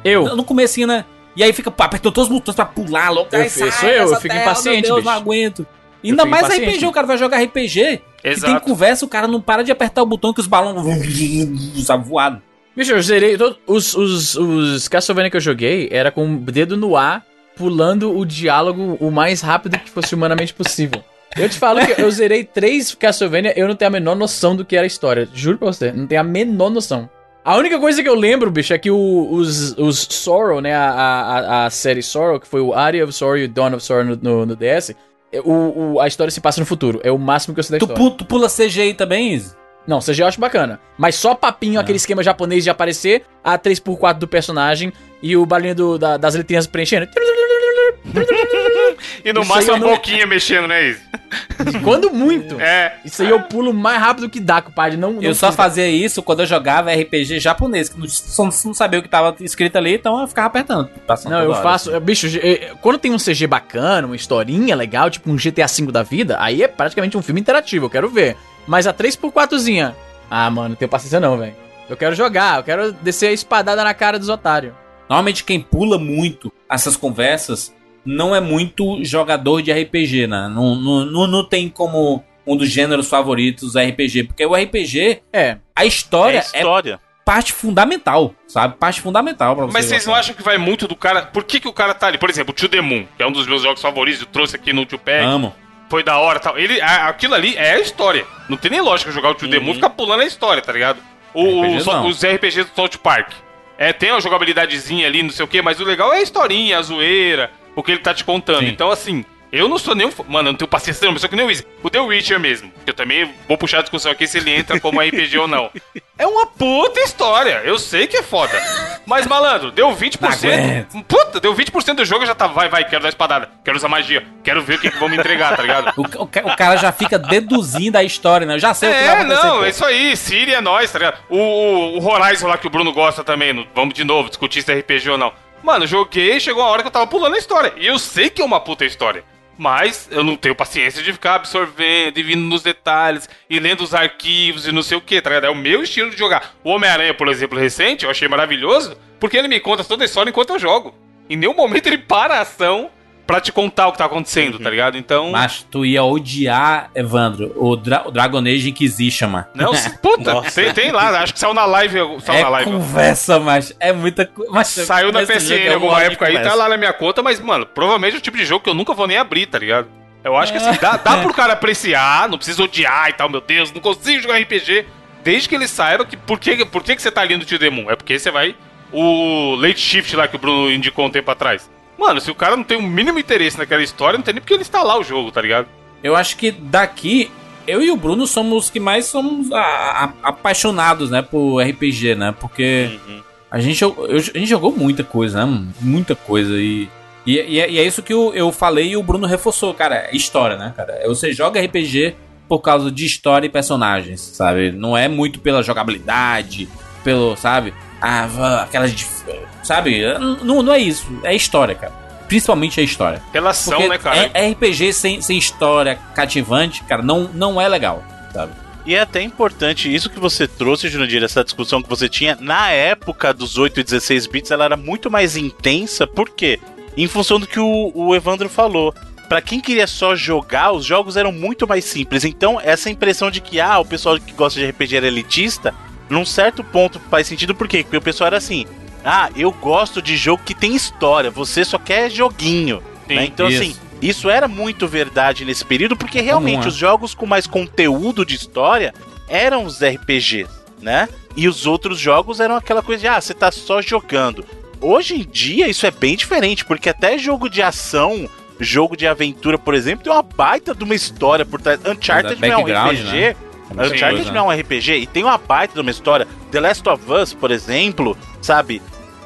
Speaker 2: Eu.
Speaker 1: No comecinho, né? E aí fica pá, apertando todos os botões pra pular logo.
Speaker 2: Eu-
Speaker 1: Ai,
Speaker 2: sou eu, eu fico
Speaker 1: tela,
Speaker 2: impaciente,
Speaker 1: Meu Deus,
Speaker 2: bicho.
Speaker 1: não aguento. Ainda mais
Speaker 2: impaciente.
Speaker 1: RPG, o cara vai jogar RPG. Que tem
Speaker 3: Exato.
Speaker 1: conversa, o cara não para de apertar o botão que os balões. Sabe, voado.
Speaker 2: Bicho, eu zerei. todo- os, os, os Castlevania que eu joguei era com o dedo no ar, pulando o diálogo o mais rápido que fosse humanamente possível. Eu te falo que eu zerei três Castlevania, eu não tenho a menor noção do que era a história. Juro pra você, não tenho a menor noção. A única coisa que eu lembro, bicho, é que o- os, os Sorrow, né, a, a, a série Sorrow, que foi o Aria of Sorrow e o Dawn of Sorrow no, no, no DS, é, o, o- a história se passa no futuro. É o máximo que eu sei da
Speaker 1: Tu,
Speaker 2: história.
Speaker 1: pu- tu pula CGI também, Izzy?
Speaker 2: Não, CG eu acho bacana. Mas só papinho,
Speaker 1: Ah.
Speaker 2: aquele esquema japonês de aparecer, a 3x4 do personagem e o barulhinho do- da- das letrinhas preenchendo.
Speaker 3: E no
Speaker 2: Isso
Speaker 3: máximo
Speaker 2: não-
Speaker 3: boquinha mexendo, né, Izzy?
Speaker 2: Quando muito.
Speaker 3: É.
Speaker 2: Isso aí eu pulo mais rápido que dá, compadre. Não, não
Speaker 1: Eu só fazia isso quando eu jogava RPG japonês, que não, só não sabia o que tava escrito ali, então eu ficava apertando.
Speaker 2: Não, eu
Speaker 1: hora.
Speaker 2: faço. Bicho, eh, quando tem um CG bacana, uma historinha legal, tipo um GTA V da vida, aí é praticamente um filme interativo, eu quero ver. Mas a 3x4zinha. Ah, mano, não tenho paciência não, velho. Eu quero jogar, eu quero descer a espadada na cara dos otários.
Speaker 1: Normalmente quem pula muito essas conversas não é muito jogador de RPG, né? Não, não, não, tem como um dos gêneros favoritos RPG, porque o RPG,
Speaker 2: É.
Speaker 1: a
Speaker 4: É
Speaker 1: história é,
Speaker 4: história.
Speaker 1: parte fundamental, sabe? Parte fundamental pra você.
Speaker 3: Mas vocês não acham que vai muito do cara. Por que, que o cara tá ali? Por exemplo, o Tio The Moon, que é um dos meus jogos favoritos, eu trouxe aqui no Tio Peg.
Speaker 1: Amo.
Speaker 3: Foi da hora e tal. Ele, aquilo ali é a história. Não tem nem lógica jogar o Tio The Moon e ficar pulando a história, tá ligado? O,
Speaker 1: RPGs
Speaker 3: o-
Speaker 1: não.
Speaker 3: os RPGs do South Park. É, tem uma jogabilidadezinha ali, não sei o quê, mas o legal é a historinha, a zoeira, o que ele tá te contando.
Speaker 1: Sim.
Speaker 3: Então, assim, eu não sou nenhum. Mano, eu não tenho paciência nenhuma, só que nem o Easy. O The Witcher mesmo. Que eu também vou puxar a discussão aqui se ele entra como RPG ou não. É uma puta história. Eu sei que é foda. Mas, malandro, deu
Speaker 1: Não
Speaker 3: 20%. Puta, deu 20% do jogo, eu já tá. Vai, vai, quero dar espadada, quero usar magia, quero ver o que, que vão me entregar, tá ligado?
Speaker 1: O, o o cara já fica deduzindo a história, né? Eu já sei o que vai
Speaker 3: É,
Speaker 1: acontecer.
Speaker 3: não, é isso aí, Siri é nóis, tá ligado? O, o, Horizon lá que o Bruno gosta também, vamos de novo discutir se é RPG ou não. Mano, joguei, chegou a hora que eu tava pulando a história. E eu sei que é uma puta história. Mas eu não tenho paciência de ficar absorvendo e vindo nos detalhes e lendo os arquivos e não sei o que, tá ligado? É o meu estilo de jogar. O Homem-Aranha, por exemplo, recente, eu achei maravilhoso, porque ele me conta toda a história enquanto eu jogo. Em nenhum momento ele para a ação pra te contar o que tá acontecendo, tá ligado? Então.
Speaker 1: Mas tu ia odiar, Evandro, o, Dra o Dragon Age Inquisition, mano.
Speaker 3: Não, se- puta, tem, tem lá, acho que saiu na live. Saiu
Speaker 1: é
Speaker 3: na live.
Speaker 1: conversa, mas é muita coisa.
Speaker 3: Saiu na PSN em alguma época aí, tá lá na minha conta, mas, mano, provavelmente é o tipo de jogo que eu nunca vou nem abrir, tá ligado? Eu acho que assim, dá, dá pro cara apreciar, não precisa odiar e tal, meu Deus, não consigo jogar RPG. Desde que eles saibam que por que, por que, que você tá lendo o Tio Demon? É porque você vai. O Late Shift lá que o Bruno indicou um tempo atrás. Mano, se o cara não tem o mínimo interesse naquela história, não tem nem porque ele instalar o jogo, tá ligado?
Speaker 1: Eu acho que daqui, eu e o Bruno somos os que mais somos a- a- apaixonados, né, por RPG, né? Porque a, gente, eu- a gente jogou muita coisa, né? Muita coisa. E, e, e é, e é isso que eu, eu falei e o Bruno reforçou, cara. É história, né, cara? Você joga RPG por causa de história e personagens, sabe? Não é muito pela jogabilidade, pelo, sabe? Ah, aquelas. Sabe? Não, não é isso. É história, cara. Principalmente a história.
Speaker 3: Relação,
Speaker 1: Porque
Speaker 3: né, cara?
Speaker 1: é- RPG sem, sem história cativante, cara, não, não é legal, sabe?
Speaker 4: E é até importante isso que você trouxe, Jurandir, essa discussão que você tinha. Na época dos 8 e 16 bits, ela era muito mais intensa, por quê? Em função do que o, o Evandro falou. Pra quem queria só jogar, os jogos eram muito mais simples. Então, essa impressão de que ah, o pessoal que gosta de RPG era elitista, num certo ponto faz sentido, por quê? Porque o pessoal era assim: ah, eu gosto de jogo que tem história, você só quer joguinho.
Speaker 3: Sim,
Speaker 4: né? Então,
Speaker 1: isso.
Speaker 4: assim, isso era muito verdade nesse período, porque realmente
Speaker 1: é.
Speaker 4: os jogos com mais conteúdo de história eram os RPGs, né? E os outros jogos eram aquela coisa de, ah, você tá só jogando. Hoje em dia isso é bem diferente, porque até jogo de ação, jogo de aventura, por exemplo, tem uma baita de uma história por trás. Uncharted não é um RPG.
Speaker 1: né?
Speaker 4: Uncharted
Speaker 1: Sim.
Speaker 4: não é um RPG e tem uma baita de uma história. The Last of Us, por exemplo, sabe?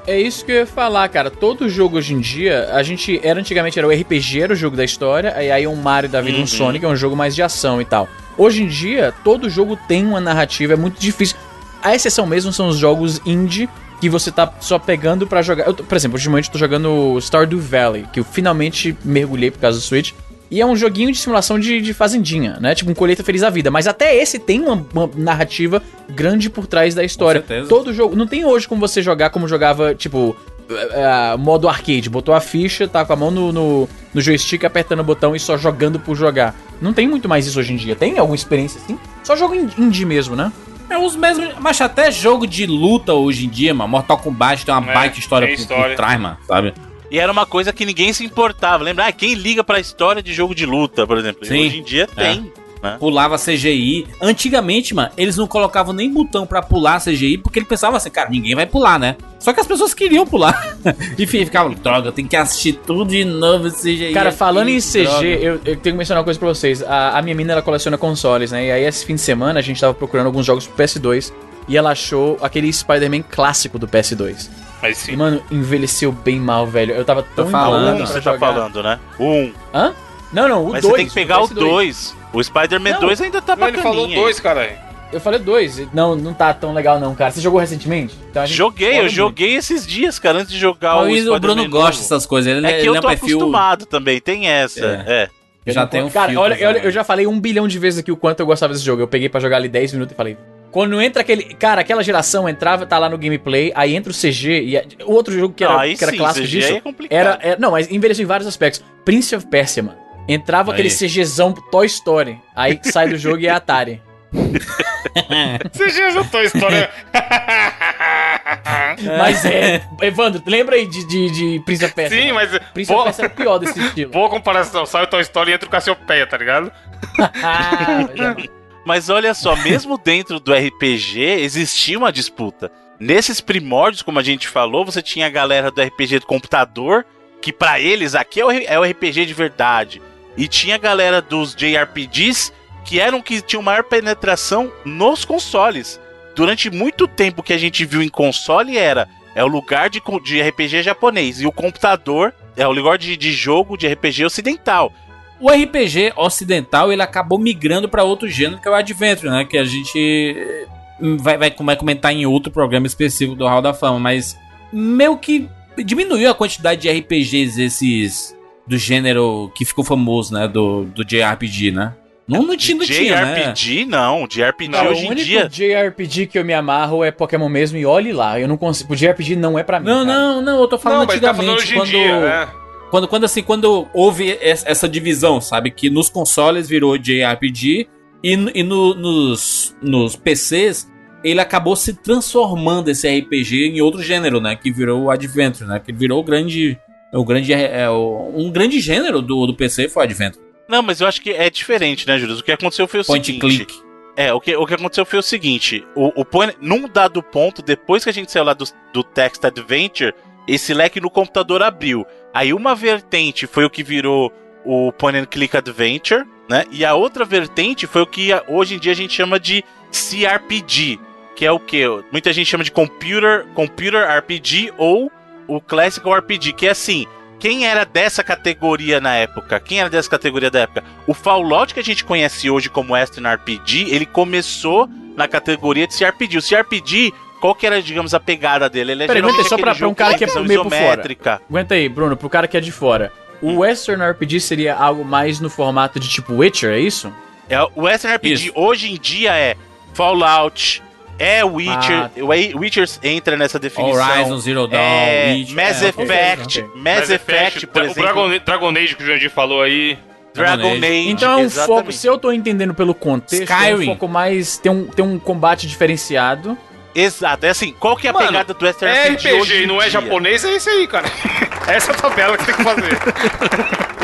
Speaker 2: É isso que eu ia falar, cara. Todo jogo hoje em dia, a gente era antigamente era o RPG, era o jogo da história, aí aí um Mario da vida,
Speaker 4: Uhum.
Speaker 2: um Sonic, é um jogo mais de ação e tal. Hoje em dia, todo jogo tem uma narrativa, é muito difícil. A exceção mesmo são os jogos indie que você tá só pegando pra jogar. Eu por exemplo, ultimamente eu tô jogando Stardew Valley, que eu finalmente mergulhei por causa do Switch. E é um joguinho de simulação de, de fazendinha, né? Tipo um colheita feliz da vida. Mas até esse tem uma, uma narrativa grande por trás da história.
Speaker 1: certeza.
Speaker 2: Todo jogo. Não tem hoje como você jogar como jogava, tipo, eh, modo arcade. Botou a ficha, tá com a mão no, no, no joystick apertando o botão e só jogando por jogar. Não tem muito mais isso hoje em dia. Tem alguma experiência assim? Só jogo in- indie mesmo, né?
Speaker 1: É os mesmos. Mas até jogo de luta hoje em dia, mano. Mortal Kombat tem uma
Speaker 3: É,
Speaker 1: baita história
Speaker 3: tem
Speaker 1: por,
Speaker 3: história.
Speaker 1: por trás, mano, sabe?
Speaker 4: E era uma coisa que ninguém se importava. Lembra? Ah, quem liga pra história de jogo de luta, por exemplo? E
Speaker 1: Sim.
Speaker 4: Hoje em dia tem. né?
Speaker 1: Pulava CGI. Antigamente, mano, eles não colocavam nem botão pra pular CGI, porque ele pensava assim, cara, ninguém vai pular, né? Só que as pessoas queriam pular. Enfim, ficavam, droga, eu tenho que assistir tudo de novo esse CGI.
Speaker 2: Cara,
Speaker 1: aqui,
Speaker 2: falando em CG,
Speaker 1: droga."
Speaker 2: eu, eu tenho que mencionar uma coisa pra vocês. A, a minha mina, ela coleciona consoles, né? E aí, esse fim de semana, a gente tava procurando alguns jogos pro PS2. E ela achou aquele Spider-Man clássico do PS2.
Speaker 3: Mas
Speaker 2: E,
Speaker 3: sim.
Speaker 2: mano, envelheceu bem mal, velho. Eu tava tão
Speaker 1: falando,
Speaker 4: Um
Speaker 2: pra
Speaker 4: você tá
Speaker 2: jogar.
Speaker 4: falando, né? Um.
Speaker 2: Hã? Não, não, o 2.
Speaker 4: Mas você tem que pegar o 2. O Spider-Man
Speaker 2: Não.
Speaker 4: 2 ainda tá
Speaker 3: Não, ele
Speaker 4: bacaninha.
Speaker 3: falou dois, cara.
Speaker 2: Eu falei dois. Não, não tá tão legal não, cara. Você jogou recentemente? Então a gente
Speaker 4: Joguei, eu
Speaker 2: muito.
Speaker 4: joguei esses dias, cara, antes de jogar o
Speaker 1: Mas o
Speaker 4: Spider-Man
Speaker 1: Bruno
Speaker 4: novo.
Speaker 1: gosta dessas coisas. Ele,
Speaker 4: É
Speaker 1: ele
Speaker 4: que eu
Speaker 1: é
Speaker 4: tô
Speaker 1: perfil.
Speaker 4: acostumado também, tem essa. É.
Speaker 2: Eu
Speaker 1: Já tem um.
Speaker 2: Cara, olha, olha,
Speaker 1: né?
Speaker 2: eu já falei um bilhão de vezes aqui o quanto eu gostava desse jogo. Eu peguei pra jogar ali 10 minutos e falei. Quando entra aquele. Cara, aquela geração entrava, tá lá no gameplay, aí entra o CG e. O outro jogo que era,
Speaker 4: aí
Speaker 2: que era
Speaker 4: sim,
Speaker 2: clássico
Speaker 4: CG
Speaker 2: disso.
Speaker 4: é complicado.
Speaker 2: Era, era- Não, mas envelheceu em vários aspectos. Prince of Persia, mano. Entrava
Speaker 1: Aí.
Speaker 2: aquele CGzão Toy Story. Aí sai do jogo e é Atari.
Speaker 3: Já juntou a história.
Speaker 2: Mas é. Evandro, lembra aí de, de, de Prince of Persia?
Speaker 3: Sim, mas.
Speaker 2: Prince of
Speaker 3: Boa,
Speaker 2: Persia era o pior desse estilo.
Speaker 3: boa comparação. Sai o Toy Story entre o Cassiopeia, tá ligado?
Speaker 2: Ah, mas é,
Speaker 4: Mas olha só, mesmo dentro do RPG existia uma disputa. Nesses primórdios, como a gente falou, você tinha a galera do RPG do computador, que pra eles aqui é o, é o RPG de verdade. E tinha a galera dos JRPGs, que eram que tinham maior penetração nos consoles. Durante muito tempo que a gente viu em console era é o lugar de, de RPG japonês. E o computador é o lugar de, de jogo de RPG ocidental.
Speaker 1: O RPG ocidental ele acabou migrando para outro gênero que é o Adventure, né? Que a gente eh, vai, vai, vai comentar em outro programa específico do Hall da Fama, mas meio que diminuiu a quantidade de RPGs esses do gênero que ficou famoso, né? Do, do JRPG, né? Não, não tinha, não tinha, né?
Speaker 4: JRPG, não. JRPG
Speaker 2: Cara,
Speaker 4: hoje
Speaker 2: o
Speaker 4: em dia.
Speaker 2: JRPG que eu me amarro é Pokémon mesmo e olhe lá. Eu não consigo. O JRPG não é pra mim.
Speaker 1: Não,
Speaker 2: cara.
Speaker 1: não, não, eu tô falando
Speaker 3: Não, mas tá falando
Speaker 1: antigamente, quando,
Speaker 3: dia, né?
Speaker 1: Quando, quando assim, quando houve es- essa divisão, sabe? Que nos consoles virou JRPG e, e no- nos, nos PCs ele acabou se transformando esse RPG em outro gênero, né? Que virou o Adventure, né? Que virou o grande. O grande é, o- um grande gênero do, do PC foi o Adventure.
Speaker 4: Não, mas eu acho que é diferente, né, Júlio? O que aconteceu foi o
Speaker 1: Point
Speaker 4: seguinte.
Speaker 1: and click.
Speaker 4: É, o que, o que aconteceu foi o seguinte: o, o point, num dado ponto, depois que a gente saiu lá do, do Text Adventure, esse leque no computador abriu. Aí uma vertente foi o que virou o Point and Click Adventure, né? E a outra vertente foi o que hoje em dia a gente chama de CRPG, que é o que muita gente chama de Computer, computer RPG ou o Classical RPG, que é assim. Quem era dessa categoria na época? Quem era dessa categoria da época? O Fallout que a gente conhece hoje como Western RPG, ele começou na categoria de CRPG. O CRPG, qual que era, digamos, a pegada dele? Ele é
Speaker 2: Peraí,
Speaker 4: geralmente
Speaker 2: só pra- pra um cara que é meio por fora.
Speaker 4: isométrica.
Speaker 2: Aguenta aí, Bruno, pro cara que é de fora. O
Speaker 1: Hum.
Speaker 2: Western RPG seria algo mais no formato de tipo Witcher, é isso?
Speaker 4: É, o Western RPG
Speaker 1: Isso.
Speaker 4: hoje em dia é Fallout, é Witcher,
Speaker 2: Ah.
Speaker 4: o Witcher entra nessa definição.
Speaker 1: Horizon Zero Dawn,
Speaker 4: é,
Speaker 1: Witcher,
Speaker 4: Mass
Speaker 1: é,
Speaker 4: Effect,
Speaker 2: ok.
Speaker 4: Mass Effect, por
Speaker 3: o
Speaker 4: exemplo,
Speaker 3: Dragon, Dragon Age que o Jandir falou aí.
Speaker 4: Dragon
Speaker 1: Age.
Speaker 2: Então é um
Speaker 4: exatamente.
Speaker 2: foco, se eu tô entendendo pelo contexto, é um
Speaker 1: Skyrim.
Speaker 2: foco mais. Tem um, tem um combate diferenciado.
Speaker 4: Exato, é assim, qual que é a
Speaker 3: Mano,
Speaker 4: pegada do Western
Speaker 3: É
Speaker 4: RPG, hoje
Speaker 3: RPG e
Speaker 4: em
Speaker 3: não é
Speaker 4: dia?
Speaker 3: japonês, é isso aí, cara. Essa é a tabela que tem que fazer.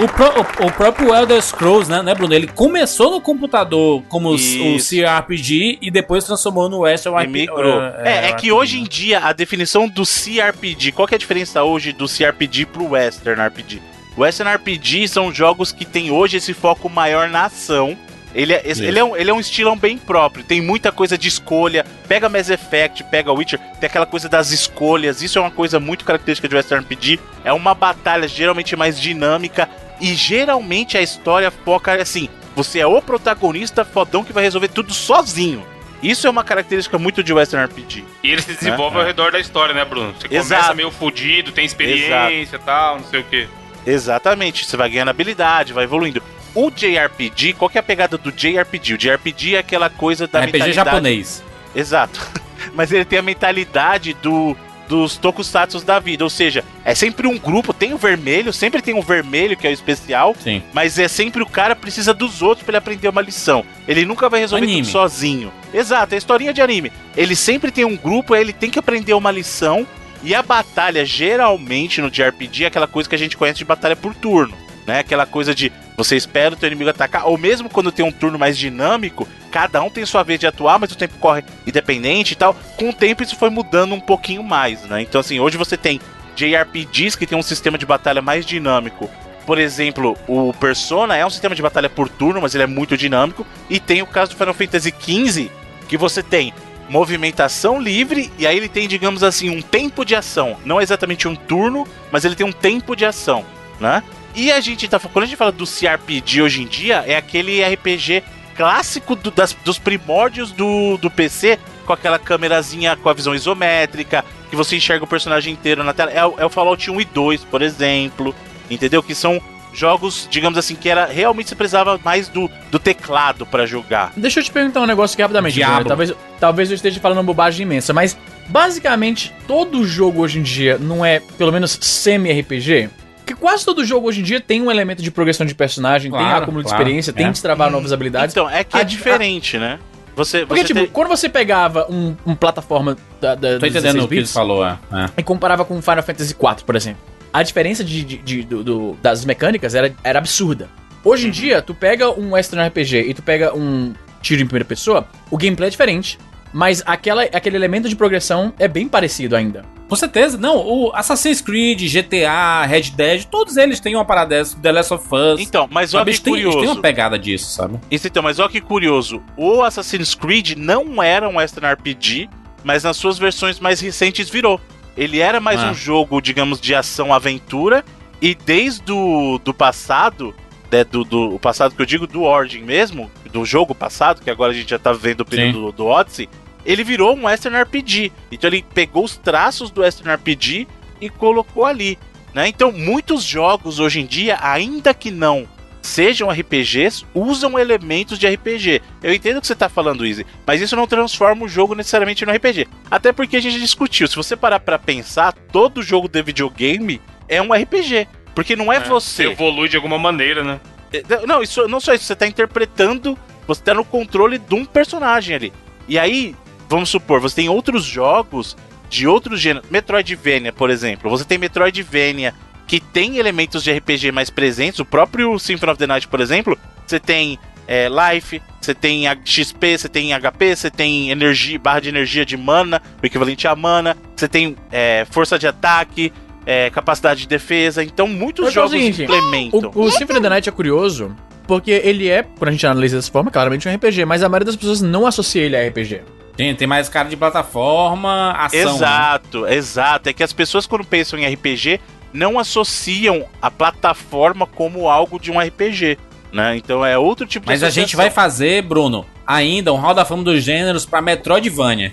Speaker 1: O, pró- o- o próprio Elder Scrolls, né, né, Bruno? Ele começou no computador como o. CRPG e depois transformou no Western RPG.
Speaker 4: migrou. É, é que hoje em dia a definição do CRPG, qual que é a diferença hoje do CRPG pro Western RPG? Western RPG são jogos que tem hoje esse foco maior na ação. Ele é, ele, é um, ele é um estilão bem próprio, tem muita coisa de escolha. Pega Mass Effect, pega Witcher, tem aquela coisa das escolhas. Isso é uma coisa muito característica de Western RPG. É uma batalha geralmente mais dinâmica e geralmente a história foca assim: você é o protagonista fodão que vai resolver tudo sozinho. Isso é uma característica muito de Western RPG.
Speaker 3: E ele se desenvolve ao redor da história, né, Bruno? Você começa
Speaker 4: Exato.
Speaker 3: meio fudido, tem experiência e tal, não sei o quê.
Speaker 4: Exatamente, você vai ganhando habilidade, vai evoluindo. O JRPG, qual que é a pegada do JRPG? O JRPG é aquela coisa da
Speaker 1: RPG
Speaker 4: mentalidade...
Speaker 1: japonês.
Speaker 4: Exato. Mas ele tem a mentalidade do dos tokusatsu da vida, ou seja, é sempre um grupo, tem o vermelho, sempre tem o vermelho que é o especial,
Speaker 1: Sim.
Speaker 4: mas é sempre o cara precisa dos outros pra ele aprender uma lição. Ele nunca vai resolver
Speaker 1: Anime.
Speaker 4: tudo sozinho. Exato, é historinha de anime. Ele sempre tem um grupo, aí ele tem que aprender uma lição. E a batalha, geralmente no JRPG, é aquela coisa que a gente conhece de batalha por turno. Né? Aquela coisa de você espera o teu inimigo atacar, ou mesmo quando tem um turno mais dinâmico, cada um tem sua vez de atuar, mas o tempo corre independente e tal. Com o tempo isso foi mudando um pouquinho mais, né? Então assim, hoje você tem JRPGs que tem um sistema de batalha mais dinâmico. Por exemplo, o Persona é um sistema de batalha por turno, mas ele é muito dinâmico. E tem o caso do Final Fantasy XV, que você tem movimentação livre, e aí ele tem, digamos assim, um tempo de ação. Não é exatamente um turno, mas ele tem um tempo de ação, né? E a gente tá quando a gente fala do CRPG hoje em dia, é aquele RPG clássico do- das- dos primórdios do, do PC, com aquela câmerazinha com a visão isométrica, que você enxerga o personagem inteiro na tela. É, o- é o Fallout 1 e 2, por exemplo. Entendeu? Que são jogos, digamos assim, que era realmente você precisava mais do, do teclado pra jogar.
Speaker 2: Deixa eu te perguntar um negócio aqui rapidamente,
Speaker 1: Diablo.
Speaker 2: Talvez, talvez eu esteja falando uma bobagem imensa, mas basicamente todo jogo hoje em dia não é, pelo menos, semi-RPG? Porque quase todo jogo hoje em dia tem um elemento de progressão de personagem, tem
Speaker 1: Claro,
Speaker 2: acúmulo de
Speaker 1: claro,
Speaker 2: experiência, tem
Speaker 1: é.
Speaker 2: de destravar novas habilidades.
Speaker 4: Então, é que é
Speaker 2: A-
Speaker 4: diferente, né? Você,
Speaker 2: Porque,
Speaker 4: você
Speaker 2: tipo,
Speaker 4: tem-
Speaker 2: quando você pegava um, um plataforma da, da,
Speaker 1: Tô entendendo
Speaker 2: 16
Speaker 1: o que ele falou, é. é.
Speaker 2: e comparava com Final Fantasy IV, por exemplo, a diferença de, de- de- do- do- das mecânicas era, era absurda. Hoje em dia, tu pega um Western RPG e tu pega um tiro em primeira pessoa, o gameplay é diferente, mas aquela, aquele elemento de progressão é bem parecido ainda.
Speaker 1: Com certeza. Não, o Assassin's Creed, GTA, Red Dead, todos eles têm uma parada dessa, The Last of Us.
Speaker 4: Então, mas olha que
Speaker 1: têm
Speaker 4: curioso.
Speaker 1: uma pegada disso, sabe?
Speaker 4: Isso então, mas olha que curioso. O Assassin's Creed não era um Western RPG, mas nas suas versões mais recentes virou. Ele era mais
Speaker 1: Ah.
Speaker 4: um jogo, digamos, de ação-aventura. E desde o do passado, né, do, do o passado que eu digo, do Origin mesmo, do jogo passado, que agora a gente já tá vendo o período do, do Odyssey, ele virou um Western RPG. Então ele pegou os traços do Western RPG e colocou ali. Né? Então muitos jogos hoje em dia, ainda que não sejam RPGs, usam elementos de RPG. Eu entendo que você tá falando, Easy, mas isso não transforma o jogo necessariamente no RPG. Até porque a gente discutiu, se você parar pra pensar, todo jogo de videogame é um RPG. Porque não é, você.
Speaker 3: Evolui de alguma maneira, né?
Speaker 4: É, Não, isso, não só isso, você tá interpretando, você tá no controle de um personagem ali. E aí, vamos supor, você tem outros jogos de outros gêneros. Metroidvania, por exemplo. Você tem Metroidvania que tem elementos de RPG mais presentes. O próprio Symphony of the Night, por exemplo, você tem é, life, você tem XP, você tem HP, você tem energia, barra de energia de mana, o equivalente a mana, você tem é, força de ataque, é, capacidade de defesa. Então, muitos
Speaker 2: Mas o
Speaker 4: jogos
Speaker 2: seguinte,
Speaker 4: implementam.
Speaker 2: O, o Symphony of the Night é curioso, porque ele é, quando a gente analisa dessa forma, claramente um RPG, mas a maioria das pessoas não associa ele a RPG.
Speaker 1: Tem, tem mais cara de plataforma, ação. né?
Speaker 4: Exato, exato. É que as pessoas, quando pensam em RPG, não associam a plataforma como algo de um RPG. Né? Então é outro tipo
Speaker 1: Mas
Speaker 4: de
Speaker 1: a gente vai fazer, Bruno, ainda um Hall da Fama dos Gêneros pra Metroidvania.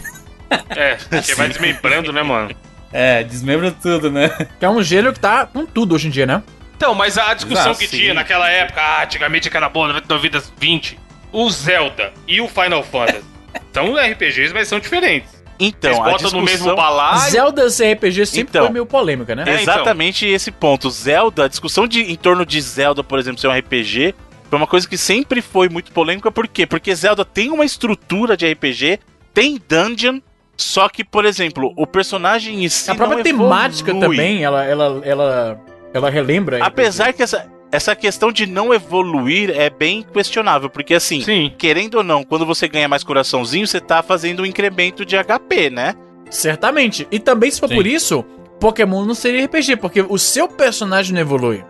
Speaker 3: É, porque vai desmembrando, né, mano?
Speaker 1: É, desmembra tudo, né?
Speaker 2: Que é um gênero que tá com tudo hoje em dia, né?
Speaker 3: Então, mas a discussão
Speaker 1: Exato,
Speaker 3: que
Speaker 4: sim.
Speaker 3: tinha naquela época, ah, antigamente era boa, 99 vidas 20, o Zelda e o Final Fantasy são RPGs, mas são diferentes.
Speaker 4: Então,
Speaker 3: Eles botam
Speaker 4: discussão...
Speaker 3: no mesmo balaio.
Speaker 2: Zelda ser RPG sempre
Speaker 4: Então.
Speaker 2: foi meio polêmica, né?
Speaker 3: É, então.
Speaker 4: Exatamente esse ponto. Zelda, a discussão de, em torno de Zelda, por exemplo, ser um RPG, foi uma coisa que sempre foi muito polêmica. Por quê? Porque Zelda tem uma estrutura de RPG, tem dungeon, só que, por exemplo, o personagem em si
Speaker 2: a própria
Speaker 4: não
Speaker 2: temática
Speaker 4: evolui.
Speaker 2: também, ela, ela, ela, ela relembra.
Speaker 4: Apesar que essa, essa questão de não evoluir é bem questionável, porque assim,
Speaker 3: Sim.
Speaker 4: querendo ou não, quando você ganha mais coraçãozinho, você tá fazendo um incremento de HP, né?
Speaker 2: Certamente. E também, se for
Speaker 1: Sim.
Speaker 2: por isso, Pokémon não seria RPG, porque o seu personagem não evolui.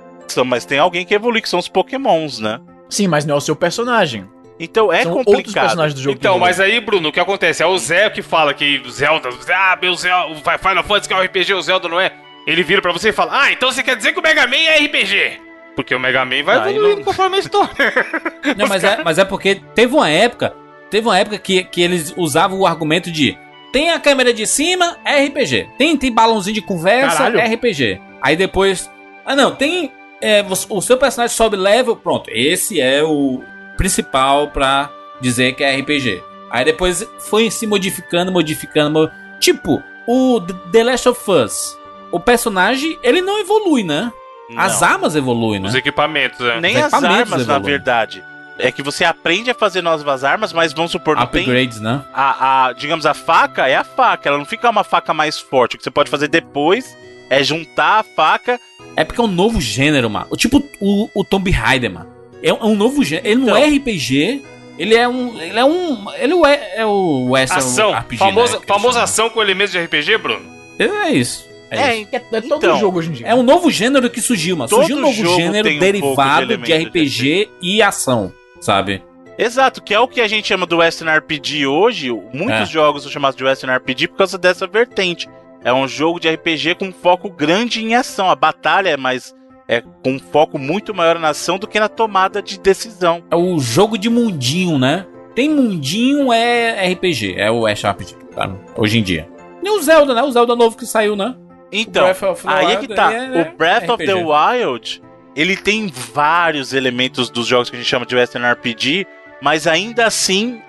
Speaker 4: Mas tem alguém que evolui, que são os pokémons, né?
Speaker 2: Sim, mas não é o seu personagem.
Speaker 4: Então é
Speaker 2: São outros
Speaker 4: complicado.
Speaker 2: personagens do jogo. que
Speaker 3: Então, mas aí, Bruno, o que acontece? É o Zé que fala que o Zelda. Ah, meu Zelda. O Final Fantasy que é um RPG, o Zelda não é. Ele vira pra você e fala: Ah, então você quer dizer que o Mega Man é RPG? Porque o Mega Man vai
Speaker 4: Ah,
Speaker 3: evoluindo
Speaker 4: não-
Speaker 3: conforme a história.
Speaker 1: Não, mas é, mas é porque teve uma época, teve uma época que, que eles usavam o argumento de tem a câmera de cima, é RPG. Tem, tem balãozinho de conversa,
Speaker 2: Caralho.
Speaker 1: é RPG. Aí depois, ah não, tem é, o seu personagem sobe level, pronto. Esse é o principal pra dizer que é RPG. Aí depois foi se modificando, modificando, mo- tipo o The- Last of Us. O personagem, ele não evolui, né? As
Speaker 4: Não.
Speaker 1: armas evoluem, né?
Speaker 3: Os equipamentos, né?
Speaker 4: Nem
Speaker 1: Os
Speaker 4: as
Speaker 1: equipamentos
Speaker 4: armas, na
Speaker 1: evoluem.
Speaker 4: verdade. É que você aprende a fazer novas armas, mas vamos supor, tem
Speaker 1: Upgrades, né?
Speaker 4: a, a- digamos, a faca é a faca, ela não fica uma faca mais forte. O que você pode fazer depois é juntar a faca.
Speaker 1: É porque é um novo gênero, mano. Tipo o, o Tomb Raider, mano. É um, é um novo gênero. Ele não
Speaker 4: Então.
Speaker 1: é RPG. Ele é um. Ele é um. Ele é, é o Western
Speaker 3: Ação.
Speaker 1: RPG.
Speaker 3: famosa
Speaker 1: né,
Speaker 3: famosa ação com elementos de RPG, Bruno?
Speaker 1: É isso. É, isso.
Speaker 2: É, é todo
Speaker 4: Então,
Speaker 2: jogo hoje em dia.
Speaker 1: É um novo gênero que surgiu, mano.
Speaker 4: Todo
Speaker 1: Surgiu um novo gênero
Speaker 4: um pouco de
Speaker 1: derivado de,
Speaker 4: elemento de
Speaker 1: RPG e ação, sabe?
Speaker 4: Exato, que é o que a gente chama do Western RPG hoje. Muitos
Speaker 1: É.
Speaker 4: jogos são chamados de Western RPG por causa dessa vertente. É um jogo de RPG com foco grande em ação. A batalha é mais. É com um foco muito maior na ação do que na tomada de decisão.
Speaker 1: É o jogo de mundinho, né? Tem mundinho, é RPG. É o Western RPG, tá? Hoje em dia. E o Zelda, né? O Zelda novo que saiu, né?
Speaker 4: Então, aí é que tá.
Speaker 1: é,
Speaker 4: o Breath of the
Speaker 1: RPG.
Speaker 4: Wild, ele tem vários elementos dos jogos que a gente chama de Western RPG, mas ainda assim,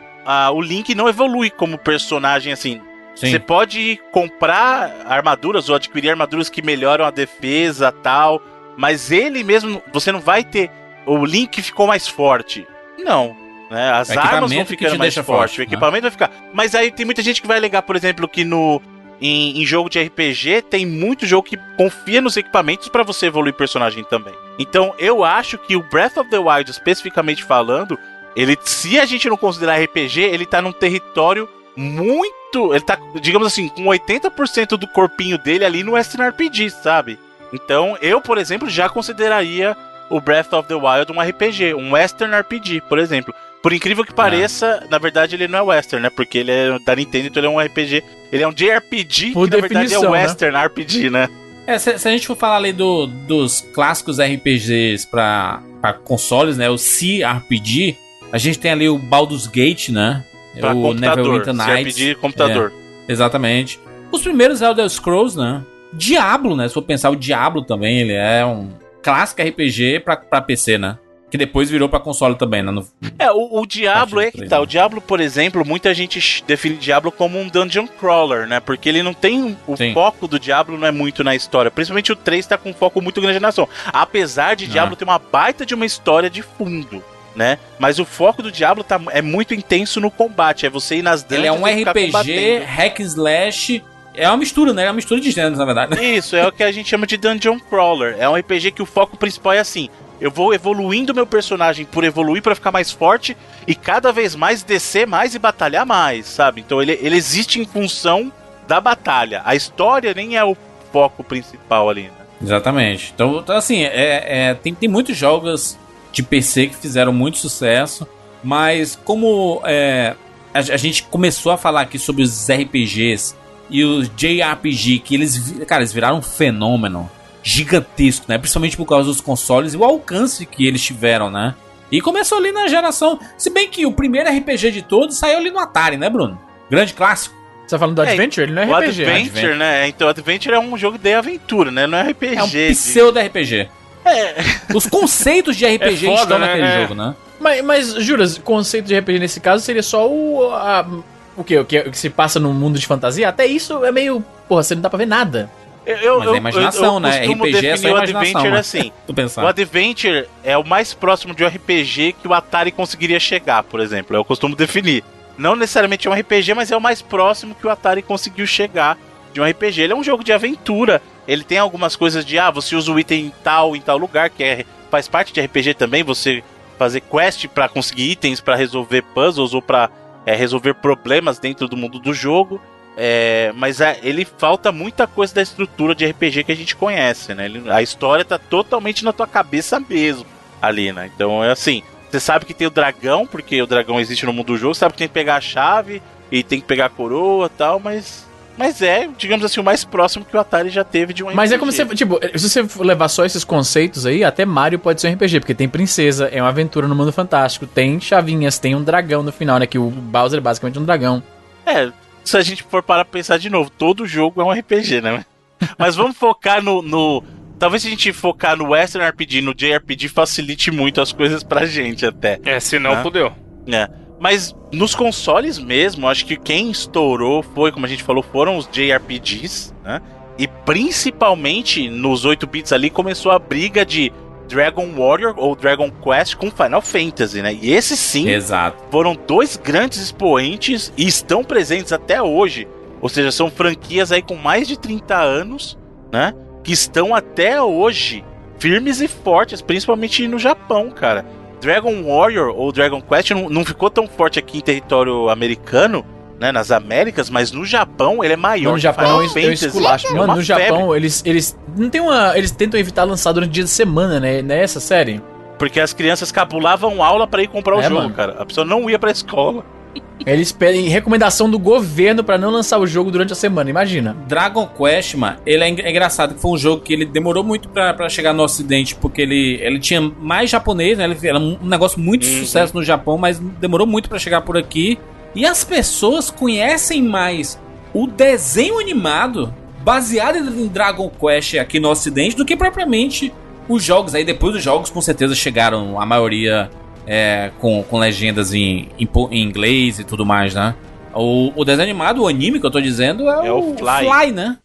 Speaker 4: o Link não evolui como personagem assim.
Speaker 1: Sim.
Speaker 4: Você pode comprar armaduras ou adquirir armaduras que melhoram a defesa tal, mas ele mesmo, você não vai ter. O Link ficou mais forte. Não. Né? As armas vão ficando mais forte,
Speaker 1: forte,
Speaker 4: o
Speaker 1: né?
Speaker 4: equipamento vai ficar. Mas aí tem muita gente que vai alegar, por exemplo, que no em, em jogo de RPG tem muito jogo que confia nos equipamentos pra você evoluir personagem também. Então eu acho que o Breath of the Wild, especificamente falando, ele, se a gente não considerar RPG, ele tá num território muito. Ele tá, digamos assim, com 80% do corpinho dele ali no Western RPG, sabe? Então eu, por exemplo, já consideraria o Breath of the Wild um RPG, um Western RPG, por exemplo. Por incrível que pareça, na verdade ele não é Western, né? Porque ele é da Nintendo, então ele é um RPG Ele é um JRPG
Speaker 2: Por
Speaker 4: que na verdade é um
Speaker 2: né?
Speaker 4: Western RPG, né?
Speaker 1: É, se, se a gente for falar ali do, dos clássicos RPGs pra, pra consoles, né? O CRPG, a gente tem ali o Baldur's Gate, né?
Speaker 4: Pra
Speaker 1: o. Neverwinter Nights.
Speaker 4: CRPG computador.
Speaker 1: Exatamente. Os primeiros Elder Scrolls, né? Diablo, né? Se for pensar, o Diablo também, ele é um clássico RPG pra, pra PC, né? Que depois virou pra console também, né? No-
Speaker 4: É, o, o Diablo é que tá.
Speaker 1: né?
Speaker 4: O Diablo, por exemplo, muita gente define Diablo como um dungeon crawler, né? Porque ele não tem. O
Speaker 1: Sim.
Speaker 4: foco do Diablo não é muito na história. Principalmente o 3 tá com um foco muito grande na ação. Apesar de
Speaker 1: Ah.
Speaker 4: Diablo ter uma baita de uma história de fundo. Né? Mas o foco do Diablo tá, é muito intenso no combate. É você ir nas
Speaker 1: Ele é
Speaker 4: dungeons
Speaker 1: um RPG, hack slash. É uma mistura, né? É uma mistura de gêneros, na verdade.
Speaker 4: Isso, é o que a gente chama de Dungeon Crawler. É um RPG que o foco principal é assim: eu vou evoluindo meu personagem por evoluir pra ficar mais forte e cada vez mais descer mais e batalhar mais, sabe? Então ele, ele existe em função da batalha. A história nem é o foco principal ali, né?
Speaker 1: Exatamente. Então, então, assim, é, é, tem, tem muitos jogos de PC que fizeram muito sucesso, mas como é, a, a gente começou a falar aqui sobre os RPGs e os JRPG, que eles, cara, eles viraram um fenômeno gigantesco, né? Principalmente por causa dos consoles e o alcance que eles tiveram, né? E começou ali na geração. Se bem que o primeiro RPG de todos saiu ali no Atari, né, Bruno? Grande clássico.
Speaker 2: Você tá falando do
Speaker 4: É,
Speaker 2: Adventure? Ele não é
Speaker 4: o
Speaker 2: RPG.
Speaker 4: Adventure, né? Então o Adventure é um jogo de aventura, né? Não é RPG.
Speaker 1: É um
Speaker 4: de-
Speaker 1: pseudo-RPG.
Speaker 4: É,
Speaker 1: Os conceitos de RPG
Speaker 3: É foda,
Speaker 1: estão
Speaker 3: né?
Speaker 1: naquele
Speaker 3: É.
Speaker 1: jogo, né?
Speaker 2: Mas, mas juras, o conceito de RPG nesse caso seria só o. a- o quê? O que, o que se passa no mundo de fantasia? Até isso é meio. Porra, você não dá pra ver nada.
Speaker 4: eu, eu,
Speaker 1: Mas é imaginação, né?
Speaker 4: costumo
Speaker 1: RPG é só
Speaker 4: definir o
Speaker 1: imaginação,
Speaker 4: Adventure
Speaker 1: né?
Speaker 4: assim. O. Adventure é o mais próximo de um RPG que o Atari conseguiria chegar, por exemplo. Eu costumo definir. Não necessariamente é um RPG, mas é o mais próximo que o Atari conseguiu chegar de um RPG. Ele é um jogo de aventura. Ele tem algumas coisas de, ah, você usa o item em tal, em tal lugar, que é, faz parte de RPG também, você fazer quest pra conseguir itens pra resolver puzzles ou pra é, resolver problemas dentro do mundo do jogo. É, mas é, ele falta muita coisa da estrutura de RPG que a gente conhece, né? Ele- a história tá totalmente na tua cabeça mesmo ali, né? Então é assim, você sabe que tem o dragão, porque o dragão existe no mundo do jogo, sabe que tem que pegar a chave e tem que pegar a coroa tal, mas mas é, digamos assim, o mais próximo que o Atari já teve de um
Speaker 2: Mas é
Speaker 4: RPG.
Speaker 2: como se, tipo, se você for levar só esses conceitos aí, até Mario pode ser um RPG, porque tem princesa, é uma aventura no mundo fantástico, tem chavinhas, tem um dragão no final, né? Que o Bowser é basicamente um dragão.
Speaker 4: É, se a gente for parar pra pensar de novo, todo jogo é um RPG, né? Mas vamos focar no, no- Talvez se a gente focar no Western RPG, no JRPG, facilite muito as coisas pra gente até.
Speaker 3: É, se não,
Speaker 4: Ah.
Speaker 3: fudeu.
Speaker 4: né? Mas nos consoles mesmo, acho que quem estourou foi, como a gente falou, foram os JRPGs, né? E principalmente nos 8 bits ali começou a briga de Dragon Warrior ou Dragon Quest com Final Fantasy, né? E esse sim
Speaker 1: Exato.
Speaker 4: foram dois grandes expoentes e estão presentes até hoje. Ou seja, são franquias aí com mais de 30 anos, né? Que estão até hoje firmes e fortes, principalmente no Japão, cara. Dragon Warrior ou Dragon Quest não, não ficou tão forte aqui em território americano, né? Nas Américas, mas no Japão ele é maior.
Speaker 2: no
Speaker 4: que
Speaker 2: Japão
Speaker 4: Fantasy.
Speaker 2: esculacho.
Speaker 4: É
Speaker 2: Mano, no
Speaker 4: febre.
Speaker 2: Japão, eles, eles. Não tem uma. Eles tentam evitar lançar durante dia de semana, né? Nessa série.
Speaker 4: Porque as crianças cabulavam aula pra ir comprar o
Speaker 2: É,
Speaker 4: jogo,
Speaker 2: mano.
Speaker 4: cara. A pessoa não ia pra escola.
Speaker 2: Eles pedem recomendação do governo pra não lançar o jogo durante a semana, imagina.
Speaker 1: Dragon Quest, mano, ele é, é engraçado que foi um jogo que ele demorou muito pra, pra chegar no ocidente, porque ele, ele tinha mais japonês, né? Ele era um negócio muito de
Speaker 4: Uhum.
Speaker 1: sucesso no Japão, mas demorou muito pra chegar por aqui. E as pessoas conhecem mais o desenho animado baseado em Dragon Quest aqui no ocidente do que propriamente os jogos. Aí depois os jogos com certeza chegaram, a maioria é, com, com legendas em, em, em inglês e tudo mais, né? O, o desenho animado, o anime que eu tô dizendo, é,
Speaker 4: É o
Speaker 1: o
Speaker 4: Fly.
Speaker 1: Fly, né?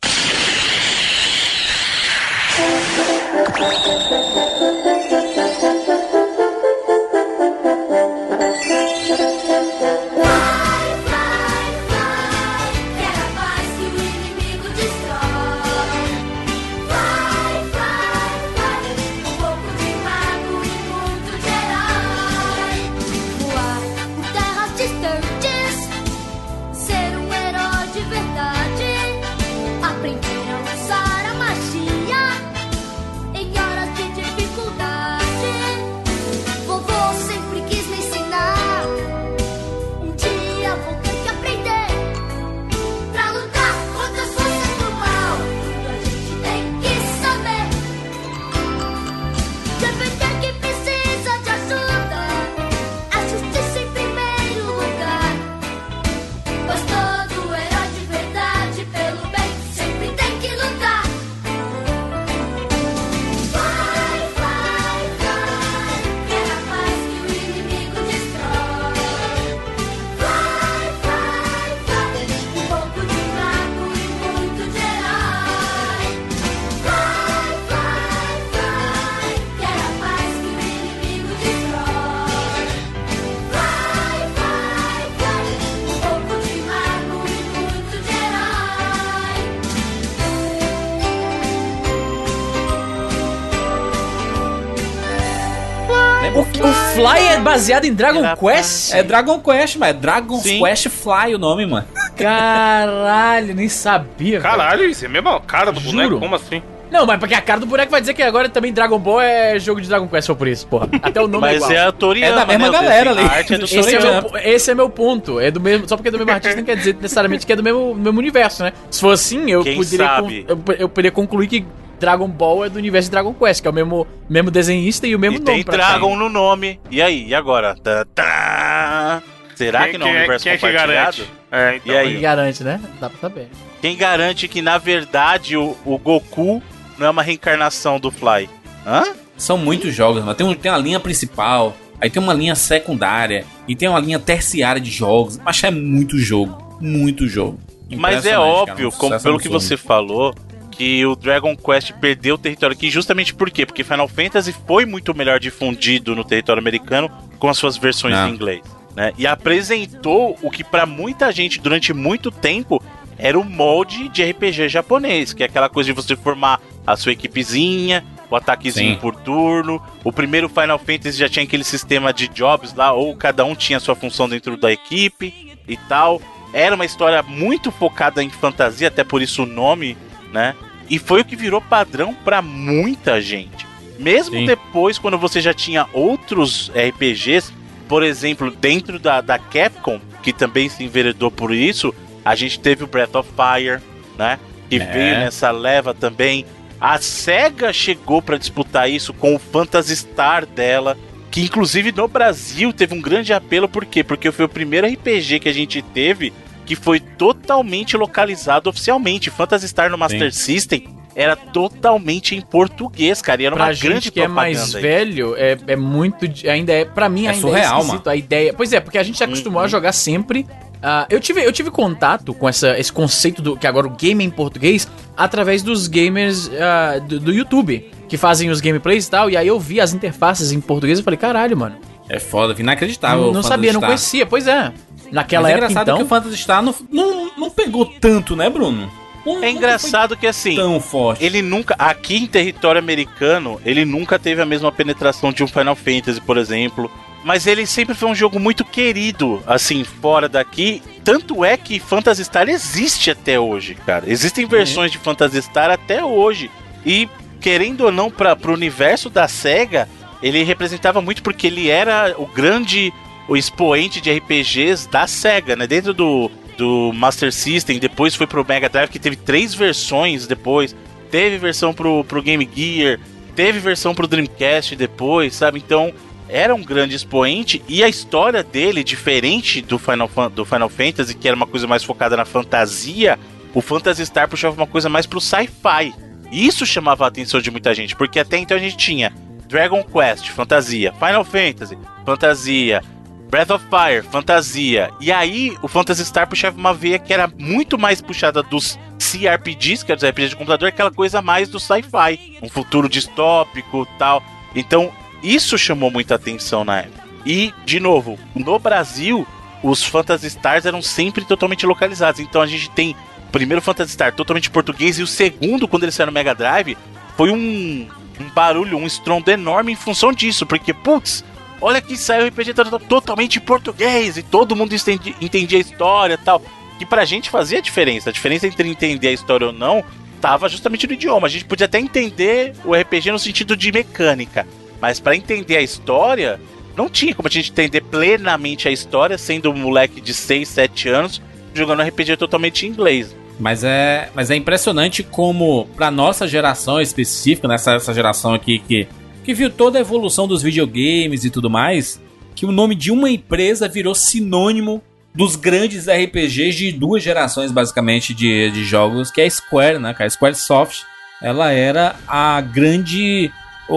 Speaker 2: Baseado em Dragon
Speaker 4: Era-
Speaker 2: Quest?
Speaker 1: É Dragon Quest, mas é Dragon
Speaker 4: Sim.
Speaker 1: Quest Fly o nome, mano.
Speaker 2: Caralho, nem sabia. velho.
Speaker 3: Caralho, isso é mesmo a cara do
Speaker 2: Juro.
Speaker 3: boneco? Como assim?
Speaker 2: Não, mas porque a cara do boneco vai dizer que agora também Dragon Ball é jogo de Dragon Quest, foi por isso, porra. Até o nome é
Speaker 4: Mas
Speaker 2: igual.
Speaker 4: é a Toriyama,
Speaker 1: É da mesma
Speaker 4: né?
Speaker 1: Galera ali.
Speaker 4: é do
Speaker 2: Esse é, meu, esse é meu ponto. É do mesmo, só porque é do mesmo artista não quer dizer necessariamente que é do mesmo, do mesmo universo, né? Se for assim, eu
Speaker 4: Quem
Speaker 2: poderia,
Speaker 4: sabe?
Speaker 2: con- eu, eu poderia concluir que Dragon Ball é do universo de Dragon Quest, que é o mesmo, mesmo desenhista e o mesmo
Speaker 4: E
Speaker 2: nome.
Speaker 4: tem Dragon no nome. E aí, e agora? Tá, tá. Será que não é um
Speaker 3: quem,
Speaker 4: universo
Speaker 3: quem é que
Speaker 4: compartilhado?
Speaker 3: garante? É, então,
Speaker 4: E aí?
Speaker 2: Quem garante, né? Dá pra saber.
Speaker 4: Quem garante que, na verdade, o, o Goku não é uma reencarnação do Fly? Hã?
Speaker 1: São muitos jogos, mas tem, um- tem uma linha principal, aí tem uma linha secundária, e tem uma linha terciária de jogos. Mas é muito jogo. Muito jogo.
Speaker 4: Mas é óbvio,
Speaker 1: cara, um
Speaker 4: como, pelo que você falou, que o Dragon Quest perdeu o território aqui justamente por quê? Porque Final Fantasy foi muito melhor difundido no território americano com as suas versões
Speaker 1: Ah.
Speaker 4: em inglês. Né? E apresentou o que pra muita gente durante muito tempo era o molde de RPG japonês, que é aquela coisa de você formar a sua equipezinha, o ataquezinho
Speaker 1: Sim.
Speaker 4: por turno. O primeiro Final Fantasy já tinha aquele sistema de jobs lá, ou cada um tinha sua função dentro da equipe e tal. Era uma história muito focada em fantasia, até por isso o nome, né? E foi o que virou padrão pra muita gente. Mesmo
Speaker 1: Sim.
Speaker 4: depois, quando você já tinha outros RPGs, por exemplo, dentro da, da Capcom, que também se enveredou por isso, a gente teve o Breath of Fire, né? Que
Speaker 1: É.
Speaker 4: veio nessa leva também. A SEGA chegou pra disputar isso com o Phantasy Star dela, que inclusive no Brasil teve um grande apelo, por quê? Porque foi o primeiro RPG que a gente teve que foi totalmente localizado oficialmente. Phantasy Star no Master System era totalmente em português, cara, e era
Speaker 2: pra
Speaker 4: uma
Speaker 2: gente
Speaker 4: grande
Speaker 2: que é mais
Speaker 4: aí.
Speaker 2: velho, é, é muito. Ainda é. Pra mim,
Speaker 1: É
Speaker 2: ainda
Speaker 1: surreal,
Speaker 2: é esquisito a ideia. Pois é, porque a gente se acostumou
Speaker 4: Uhum.
Speaker 2: a jogar sempre. ah, eu, tive, eu tive contato com essa, esse conceito do que agora o game é em português através dos gamers ah, do, do YouTube, que fazem os gameplays e tal. E aí eu vi as interfaces em português e falei, caralho, mano.
Speaker 1: É foda, inacreditável.
Speaker 2: não não sabia, não conhecia. Pois é. Naquela
Speaker 1: Mas é
Speaker 2: época,
Speaker 1: engraçado
Speaker 2: então.
Speaker 1: que o Phantasy Star não, não, não pegou tanto, né, Bruno? Não-
Speaker 4: É engraçado que assim,
Speaker 1: tão forte.
Speaker 4: ele nunca, aqui em território americano, ele nunca teve a mesma penetração de um Final Fantasy, por exemplo. Mas ele sempre foi um jogo muito querido, assim, fora daqui. Tanto é que Phantasy Star existe até hoje, cara. Existem versões de Phantasy Star até hoje. E, querendo ou não, para pro universo da SEGA, ele representava muito porque ele era o grande o expoente de RPGs da SEGA, né? Dentro do, do Master System, depois foi pro Mega Drive, que teve três versões depois. Teve versão pro, pro Game Gear, teve versão pro Dreamcast depois, sabe? Então, era um grande expoente e a história dele, diferente do Final, do Final Fantasy, que era uma coisa mais focada na fantasia, o Phantasy Star puxava uma coisa mais pro sci-fi. Isso chamava a atenção de muita gente, porque até então a gente tinha Dragon Quest, fantasia, Final Fantasy, fantasia, Breath of Fire, fantasia. E aí o Phantasy Star puxava uma veia que era muito mais puxada dos CRPGs, que é dos RPGs de computador, aquela coisa mais do sci-fi, um futuro distópico, tal. Então, isso chamou muita atenção na época. E, de novo, no Brasil, os Phantasy Stars eram sempre totalmente localizados. Então a gente tem o primeiro Phantasy Star totalmente português e o segundo, quando ele saiu no Mega Drive, foi um, um barulho, um estrondo enorme em função disso. Porque, putz, olha que saiu o RPG to- totalmente em português e todo mundo entendi- entendia a história tal. Que pra gente fazia diferença. A diferença entre entender a história ou não tava justamente no idioma. A gente podia até entender o RPG no sentido de mecânica. Mas pra entender a história, não tinha como a gente entender plenamente a história, sendo um moleque de 6, 7 anos, jogando RPG totalmente em inglês.
Speaker 1: Mas é, mas é impressionante como, pra nossa geração específica, nessa essa geração aqui que, que viu toda a evolução dos videogames e tudo mais, que o nome de uma empresa virou sinônimo dos grandes RPGs de duas gerações, basicamente, de, de jogos, que é a Square, né? A Squaresoft, ela era a grande.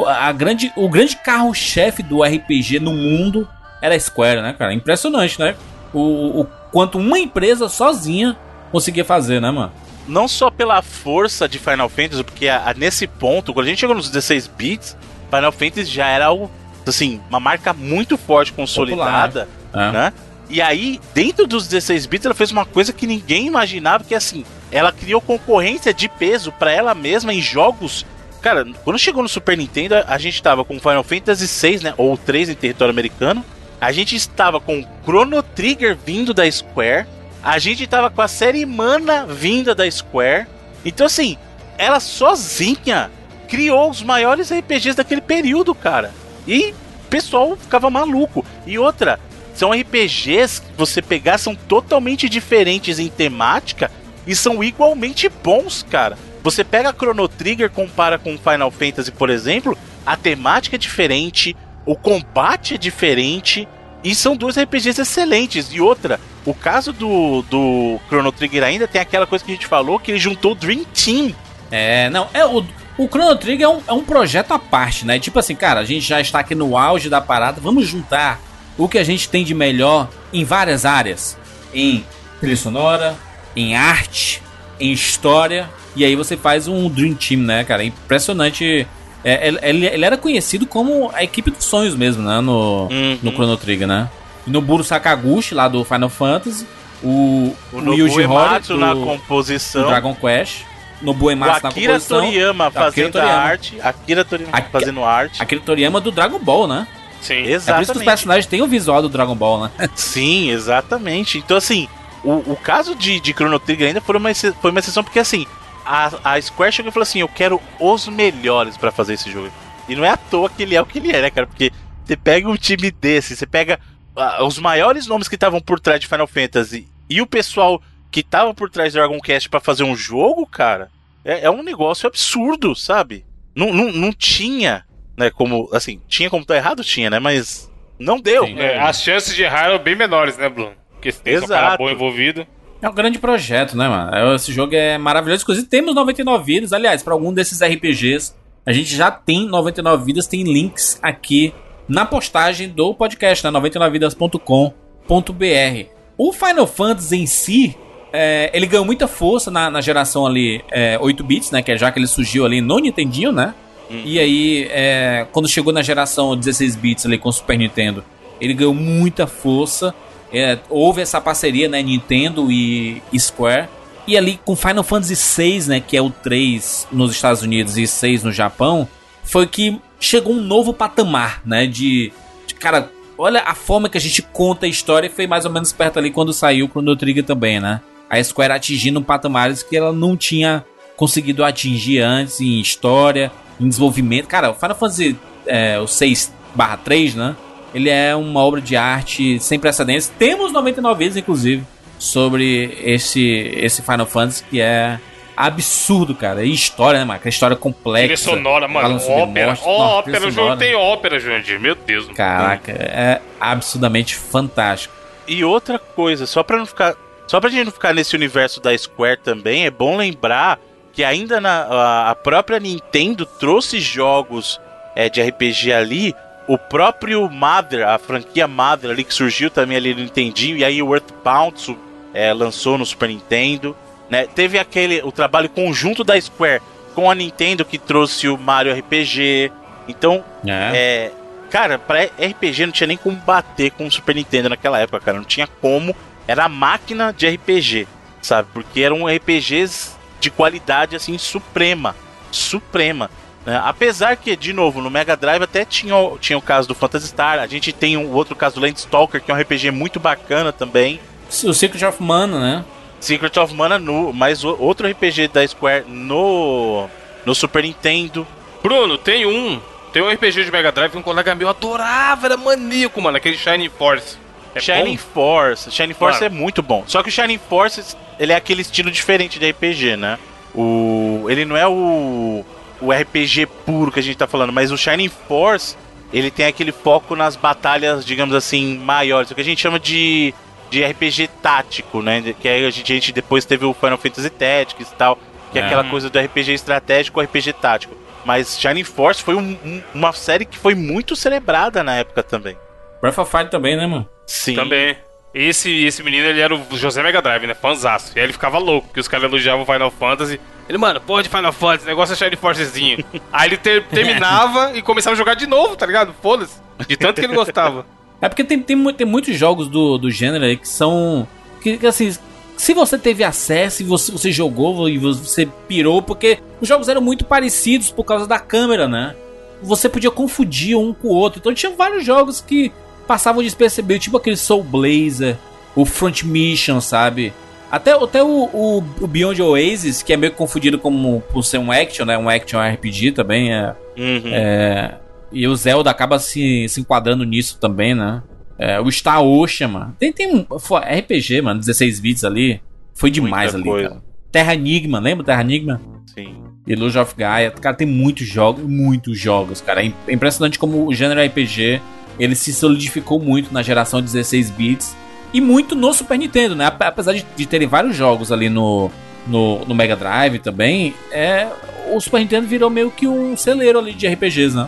Speaker 1: A grande o grande carro-chefe do RPG no mundo era a Square, né, cara? Impressionante, né? O, o quanto uma empresa sozinha conseguia fazer, né, mano?
Speaker 4: Não só pela força de Final Fantasy, porque a- a- nesse ponto, quando a gente chegou nos 16 bits, Final Fantasy já era o, assim, uma marca muito forte, consolidada,
Speaker 1: É.
Speaker 4: né? E aí, dentro dos 16 bits, ela fez uma coisa que ninguém imaginava, que é assim, ela criou concorrência de peso pra ela mesma em jogos Cara, quando chegou no Super Nintendo, a gente tava com Final Fantasy VI, né? Ou 3 em território americano. A gente estava com Chrono Trigger vindo da Square. A gente tava com a série Mana vinda da Square. Então, assim, ela sozinha criou os maiores RPGs daquele período, cara. E o pessoal ficava maluco. E outra, são RPGs que você pegar, são totalmente diferentes em temática e são igualmente bons, cara. Você pega Chrono Trigger, compara com Final Fantasy, por exemplo, a temática é diferente, o combate é diferente, e são dois RPGs excelentes. E outra, o caso do, do Chrono Trigger ainda tem aquela coisa que a gente falou, que ele juntou o Dream Team.
Speaker 1: É, não, é o, o Chrono Trigger é um, é um projeto à parte, né? Tipo assim, cara, a gente já está aqui no auge da parada, vamos juntar o que a gente tem de melhor em várias áreas. Em trilha sonora, em arte, em história. E aí você faz um Dream Team, né, cara? É impressionante. É, ele, ele- ele era conhecido como a equipe dos sonhos mesmo, né? No,
Speaker 4: Uhum.
Speaker 1: no Chrono Trigger, né? E no Buro Sakaguchi, lá do Final Fantasy. O,
Speaker 4: O
Speaker 1: o, Yuji Horii do,
Speaker 4: na composição.
Speaker 1: Dragon Quest. No
Speaker 4: O
Speaker 1: Ematsu na
Speaker 4: Akira
Speaker 1: composição.
Speaker 4: Toriyama
Speaker 1: Akira
Speaker 4: fazendo a
Speaker 1: Toriyama.
Speaker 4: arte. Akira Toriyama fazendo arte.
Speaker 1: Aquele Toriyama do Dragon Ball, né?
Speaker 3: Sim.
Speaker 1: É por isso que os
Speaker 4: Exatamente.
Speaker 1: personagens têm o visual do Dragon Ball, né?
Speaker 4: Sim, exatamente. Então, assim, o, o caso de, de Chrono Trigger ainda foi uma, foi uma exceção, porque assim, a, a Square chegou e falou assim: eu quero os melhores pra fazer esse jogo. E não é à toa que ele é o que ele é, né, cara? Porque você pega um time desse, você pega ah, os maiores nomes que estavam por trás de Final Fantasy e o pessoal que tava por trás do Dragon Quest pra fazer um jogo, cara, é, é um negócio absurdo, sabe? Não, não, não tinha, né, como, assim, tinha como tá errado, tinha, né, mas não deu.
Speaker 1: Sim.
Speaker 3: É, as chances de errar eram bem menores, né, Bruno? Porque se tem cara
Speaker 4: Exato.
Speaker 3: bom envolvido.
Speaker 1: É um grande projeto, né, mano? É, Esse jogo é maravilhoso. Inclusive, temos 99 vidas. Aliás, para algum desses RPGs, a gente já tem 99 vidas. Tem links aqui na postagem do podcast, né? 99vidas.com.br. O Final Fantasy em si, é, ele ganhou muita força na, na geração ali é, 8 bits, né? Que é já que ele surgiu ali no Nintendinho, né? E aí, é, quando chegou na geração 16 bits ali com o Super Nintendo, ele ganhou muita força. É, houve essa parceria, né? Nintendo e Square. E ali com Final Fantasy VI, né? Que é o 3 nos Estados Unidos e 6 no Japão, foi que chegou um novo patamar, né? De, de, cara, olha a forma que a gente conta a história. Foi mais ou menos perto ali quando saiu o Chrono Trigger também, né? A Square atingindo patamares que ela não tinha conseguido atingir antes em história, em desenvolvimento. Cara, o Final Fantasy é, o 6/3, né? Ele é uma obra de arte sem precedentes. Temos 99 vezes, inclusive, sobre esse, esse Final Fantasy que é absurdo, cara. E história, né, mano? Aquela história complexa.
Speaker 3: Trilha sonora, mano. Ópera.
Speaker 1: morte.
Speaker 3: Ó,
Speaker 1: Nossa,
Speaker 3: ópera. O jogo
Speaker 1: sonora.
Speaker 3: tem ópera, Jurandir. Meu Deus. mano.
Speaker 1: Caraca, é absurdamente fantástico.
Speaker 4: E outra coisa, só pra não ficar. Só pra gente não ficar nesse universo da Square também, é bom lembrar que ainda na, a, própria Nintendo trouxe jogos é, de RPG ali. O próprio Mother, a franquia Mother ali que surgiu também ali no Nintendinho, e aí o Earthbound é, lançou no Super Nintendo. Né? Teve aquele o trabalho conjunto da Square com a Nintendo que trouxe o Mario RPG. Então,
Speaker 1: É.
Speaker 4: é, cara, pra RPG não tinha nem como bater com o Super Nintendo naquela época, cara. Não tinha como. Era a máquina de RPG, sabe? Porque eram RPGs de qualidade, assim, suprema. Suprema. né? Apesar que, de novo, no Mega Drive até tinha, o- tinha o caso do Phantasy Star. A gente tem um outro caso do Landstalker, que é um RPG muito bacana também.
Speaker 1: O Secret of Mana, né?
Speaker 4: Secret of Mana no, mais o- outro RPG da Square no, no Super Nintendo.
Speaker 3: Bruno, tem um. Tem um RPG de Mega Drive que um colega meu adorava, era maníaco, mano. Aquele Shining Force. É
Speaker 4: Shining
Speaker 3: bom?
Speaker 4: Force. Shining Force
Speaker 3: Mano.
Speaker 4: é muito bom. Só que o Shining Force, ele é aquele estilo diferente de RPG, né? O, ele não é o, o RPG puro que a gente tá falando, mas o Shining Force, ele tem aquele foco nas batalhas, digamos assim, maiores. O que a gente chama de, de RPG tático, né? Que aí a gente, a gente depois teve o Final Fantasy Tactics e tal, que é,
Speaker 1: É.
Speaker 4: aquela coisa do RPG estratégico, RPG tático. Mas Shining Force foi um- um- uma série que foi muito celebrada na época também.
Speaker 1: Breath of Fire também, né, mano?
Speaker 4: Sim.
Speaker 3: Também. Esse, esse menino, ele era o José Mega Drive, né? Fanzaço. E aí ele ficava louco, que os caras elogiavam o Final Fantasy. Ele, mano, porra de Final Fantasy, negócio é Shining Forcezinho. aí ele ter- terminava e começava a jogar de novo, tá ligado? Foda-se. De tanto que ele gostava.
Speaker 1: É porque tem, tem, tem muitos jogos do, do gênero aí que são. Que, que, assim. se você teve acesso e você, você jogou e você pirou, porque os jogos eram muito parecidos por causa da câmera, né? Você podia confundir um com o outro. Então tinha vários jogos que passavam despercebidos, tipo aquele Soul Blazer, o Front Mission, sabe? Até, até o, o, o Beyond Oasis, que é meio confundido como por ser um action, né? Um action RPG também. É,
Speaker 4: Uhum.
Speaker 1: é, e o Zelda acaba se, se enquadrando nisso também, né? É, o Star Ocean, mano. Tem, tem um RPG, mano, 16 bits ali. Foi demais
Speaker 4: Muita
Speaker 1: ali,
Speaker 4: coisa.
Speaker 1: cara. Terra Enigma, lembra Terra Enigma?
Speaker 4: Sim.
Speaker 1: Illusion of Gaia. Cara, tem muitos jogos, muitos jogos, cara. É é impressionante como o gênero RPG ele se solidificou muito na geração 16 bits e muito no Super Nintendo, né? Ape- Apesar de, de terem vários jogos ali no, no, no Mega Drive também, é, o Super Nintendo virou meio que um celeiro ali de RPGs, né?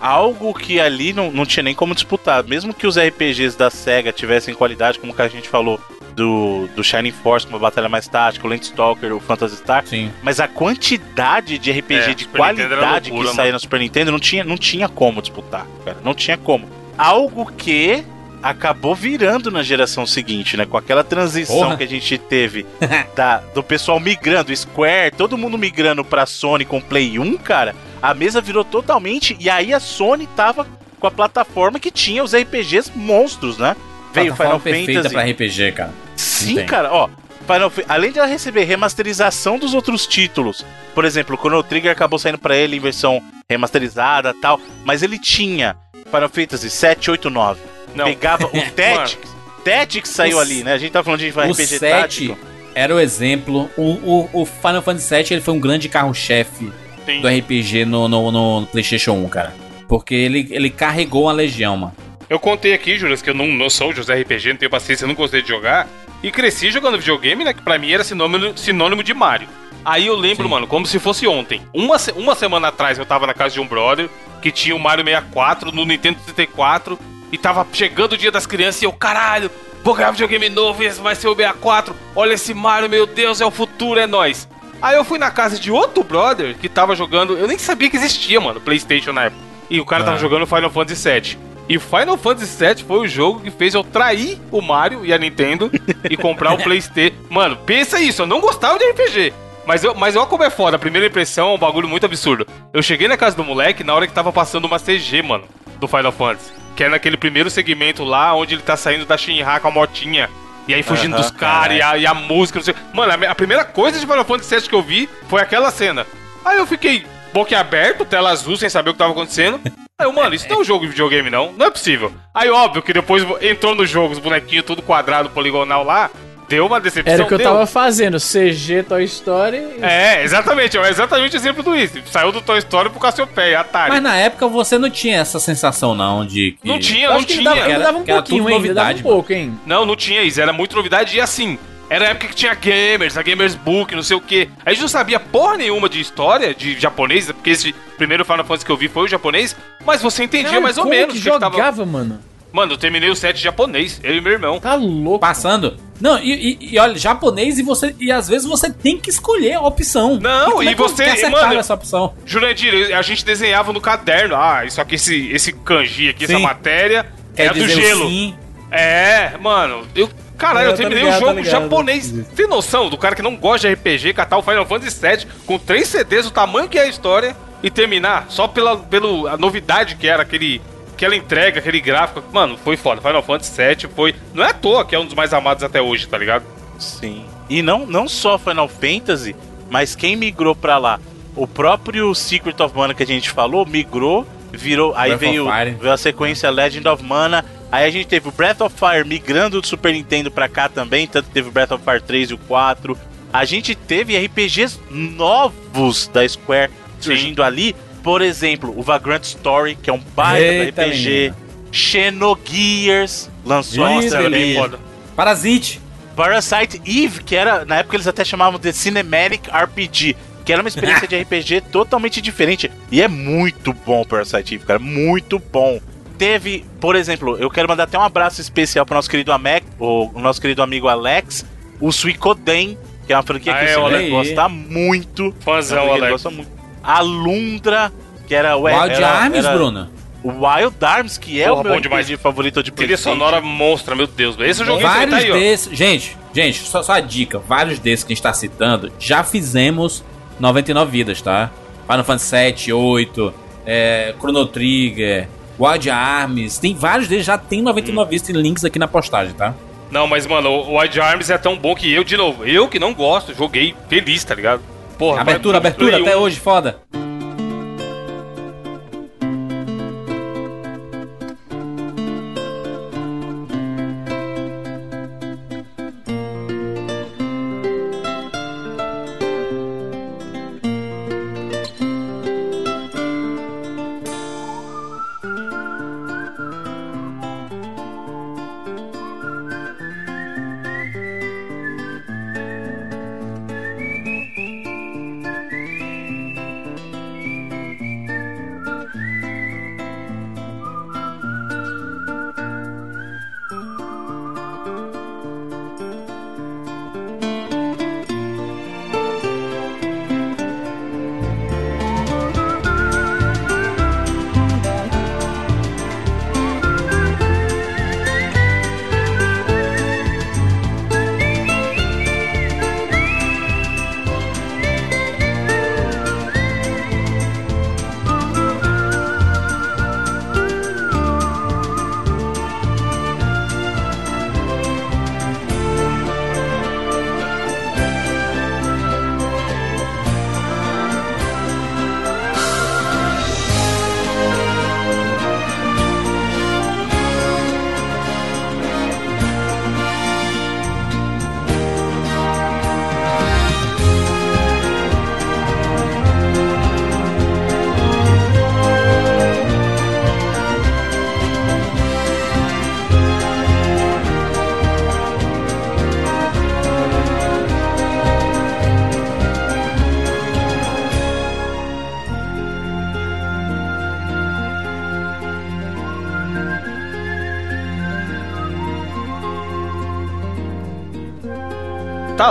Speaker 4: Algo que ali não, não tinha nem como disputar. Mesmo que os RPGs da SEGA tivessem qualidade, como que a gente falou do, do Shining Force, com uma batalha mais tática, o Landstalker, o Phantasy Star.
Speaker 1: Sim.
Speaker 4: Mas a quantidade de RPG
Speaker 3: É,
Speaker 4: de
Speaker 3: Super
Speaker 4: qualidade
Speaker 3: loucura,
Speaker 4: que saía no Super Nintendo não tinha, não tinha como disputar, cara. Não tinha como. Algo que acabou virando na geração seguinte, né? Com aquela transição
Speaker 1: Porra.
Speaker 4: que a gente teve da, do pessoal migrando, Square, todo mundo migrando pra Sony com Play 1, cara. A mesa virou totalmente. E aí a Sony tava com a plataforma que tinha os RPGs monstros, né? Veio Final
Speaker 1: perfeita
Speaker 4: Fantasy.
Speaker 1: pra RPG, cara.
Speaker 4: Sim,
Speaker 1: Tem.
Speaker 4: cara, ó. Final além de ela receber remasterização dos outros títulos, por exemplo, o Chrono Trigger acabou saindo pra ele em versão remasterizada tal, mas ele tinha Final Fantasy 7, 8, 9.
Speaker 3: Não.
Speaker 4: Pegava o Tactics. Tactics saiu
Speaker 1: O
Speaker 4: ali, né? A gente tá falando de
Speaker 1: O
Speaker 4: RPG
Speaker 1: 7
Speaker 4: tático.
Speaker 1: era o exemplo. O, o, o Final Fantasy VII ele foi um grande carro-chefe do RPG no, no, no PlayStation 1, cara. Porque ele, ele carregou a legião, mano.
Speaker 3: Eu contei aqui, Juras, que eu não, não sou de RPG, não tenho paciência, não gostei de jogar. E cresci jogando videogame, né? Que pra mim era sinônimo, sinônimo de Mario. Aí eu lembro,
Speaker 1: Sim.
Speaker 3: mano, como se fosse ontem. Uma, uma semana atrás eu tava na casa de um brother que tinha o Mario 64 no Nintendo 64 e tava chegando o dia das crianças e eu, caralho, vou ganhar videogame novo, esse vai ser o 64. Olha esse Mario, meu Deus, é o futuro, é nóis. Aí eu fui na casa de outro brother que tava jogando, eu nem sabia que existia, mano, PlayStation na época. E o cara tava
Speaker 1: Ah.
Speaker 3: jogando Final Fantasy VII. E Final Fantasy VII foi o jogo que fez eu trair o Mario e a Nintendo e comprar o PlayStation. Mano, pensa isso, eu não gostava de RPG. Mas, eu, mas olha como é foda, a primeira impressão é um bagulho muito absurdo. Eu cheguei na casa do moleque na hora que tava passando uma CG, mano, do Final Fantasy. Que é naquele primeiro segmento lá, onde ele tá saindo da Shinra com a motinha. E aí fugindo dos caras e, a- e a música, não sei. Mano, a, a primeira coisa de Final Fantasy VII que eu vi foi aquela cena. Aí eu fiquei boquiaberto, tela azul, sem saber o que tava acontecendo. Aí eu, mano, isso não é um jogo de videogame, não. Não é possível. Aí, óbvio que depois entrou no jogo, os bonequinhos tudo quadrado, poligonal lá. Deu uma decepção.
Speaker 2: Era o que eu
Speaker 3: deu.
Speaker 2: tava fazendo, CG Toy Story. e-
Speaker 3: É, exatamente. É exatamente o exemplo do isso. Saiu do Toy Story pro Cassiopeia, Atari.
Speaker 1: Mas na época você não tinha essa sensação, não, de que.
Speaker 3: Não tinha,
Speaker 2: Eu
Speaker 3: não
Speaker 2: acho que
Speaker 3: tinha.
Speaker 2: dava,
Speaker 1: era-
Speaker 2: dava um
Speaker 1: que era
Speaker 2: pouquinho, hein? Ainda dava um
Speaker 1: novidade,
Speaker 2: pouco, hein?
Speaker 3: Não, não tinha isso. Era muito novidade e assim. Era a época que tinha gamers, a Gamers Book, não sei o quê. A gente não sabia porra nenhuma de história de japonês, porque esse primeiro Final Fantasy que eu vi foi o japonês, mas você entendia
Speaker 2: Caralho,
Speaker 3: mais ou
Speaker 2: como
Speaker 3: menos.
Speaker 2: que
Speaker 3: o que
Speaker 2: jogava,
Speaker 3: tava...
Speaker 2: mano?
Speaker 3: Mano, eu terminei o set japonês, eu e meu irmão.
Speaker 2: Tá louco.
Speaker 1: Passando. Não, e, e- e olha, japonês e você. E às vezes você tem que escolher a opção.
Speaker 3: Não,
Speaker 1: como
Speaker 3: e
Speaker 1: é que
Speaker 3: você- mano,
Speaker 1: essa opção.
Speaker 3: Jurandir, a gente desenhava no caderno. Ah, isso aqui, esse, esse kanji aqui, essa
Speaker 1: Sim.
Speaker 3: matéria
Speaker 1: Quer
Speaker 3: é do gelo.
Speaker 1: sim.
Speaker 3: É, mano, eu. Caralho,
Speaker 5: É,
Speaker 3: eu
Speaker 5: tá
Speaker 3: terminei
Speaker 5: ligado,
Speaker 3: o jogo
Speaker 5: tá
Speaker 3: japonês. Tem noção do cara que não gosta de RPG, catar o Final Fantasy VII com três CDs, o tamanho que é a história, e terminar só pela, pela a novidade que era aquele. Aquela entrega, aquele gráfico. Mano, foi foda. Final Fantasy VII foi. Não é à toa que é um dos mais amados até hoje, tá ligado?
Speaker 4: Sim. E não, não só Final Fantasy, mas quem migrou pra lá? O próprio Secret of Mana que a gente falou migrou, virou. Aí
Speaker 1: Breath
Speaker 4: veio, veio a sequência Legend of Mana. Aí a gente teve o Breath of Fire migrando do Super Nintendo pra cá também, tanto teve o Breath of Fire 3 e o 4. A gente teve RPGs novos da Square surgindo ali. Por exemplo, o Vagrant Story, que é um baita
Speaker 5: Eita,
Speaker 4: RPG.
Speaker 5: menina.
Speaker 4: Xenogears lançou
Speaker 3: Nossa, era bem foda.
Speaker 1: Parasite.
Speaker 4: Parasite Eve, que era, na época eles até chamavam de Cinematic RPG, que era uma experiência de RPG totalmente diferente. E é muito bom Parasite Eve, cara, muito bom. Teve, por exemplo, eu quero mandar até um abraço especial pro nosso querido Amec, o, o nosso querido amigo Alex, o Suicoden, que é uma franquia
Speaker 3: Ah,
Speaker 4: que
Speaker 3: é,
Speaker 4: o Alex gosta muito.
Speaker 3: Fãzão,
Speaker 4: É uma
Speaker 3: Alex.
Speaker 4: gosta muito. A Lundra, que era o
Speaker 1: Wild
Speaker 4: era-
Speaker 1: Arms,
Speaker 4: era-
Speaker 1: Bruno.
Speaker 4: O Wild Arms, que é
Speaker 3: Porra,
Speaker 4: o meu
Speaker 3: bom demais.
Speaker 4: RPG favorito de
Speaker 3: Trilha sonora monstra, meu Deus. Esse eu joguei
Speaker 1: Vários
Speaker 3: tá aí, ó.
Speaker 1: desses. Gente, gente, só, só a dica: vários desses que a gente tá citando, já fizemos 99 vidas, tá? Final Fantasy 7, 8, é, Chrono Trigger, Wild Arms. Tem vários deles, já tem 99
Speaker 3: Hum.
Speaker 1: vidas, tem links aqui na postagem, tá?
Speaker 3: Não, mas, mano, o Wild Arms é tão bom que eu, de novo, eu que não gosto, joguei feliz, tá ligado? Porra,
Speaker 1: abertura, abertura, até
Speaker 3: 1,
Speaker 1: hoje, foda.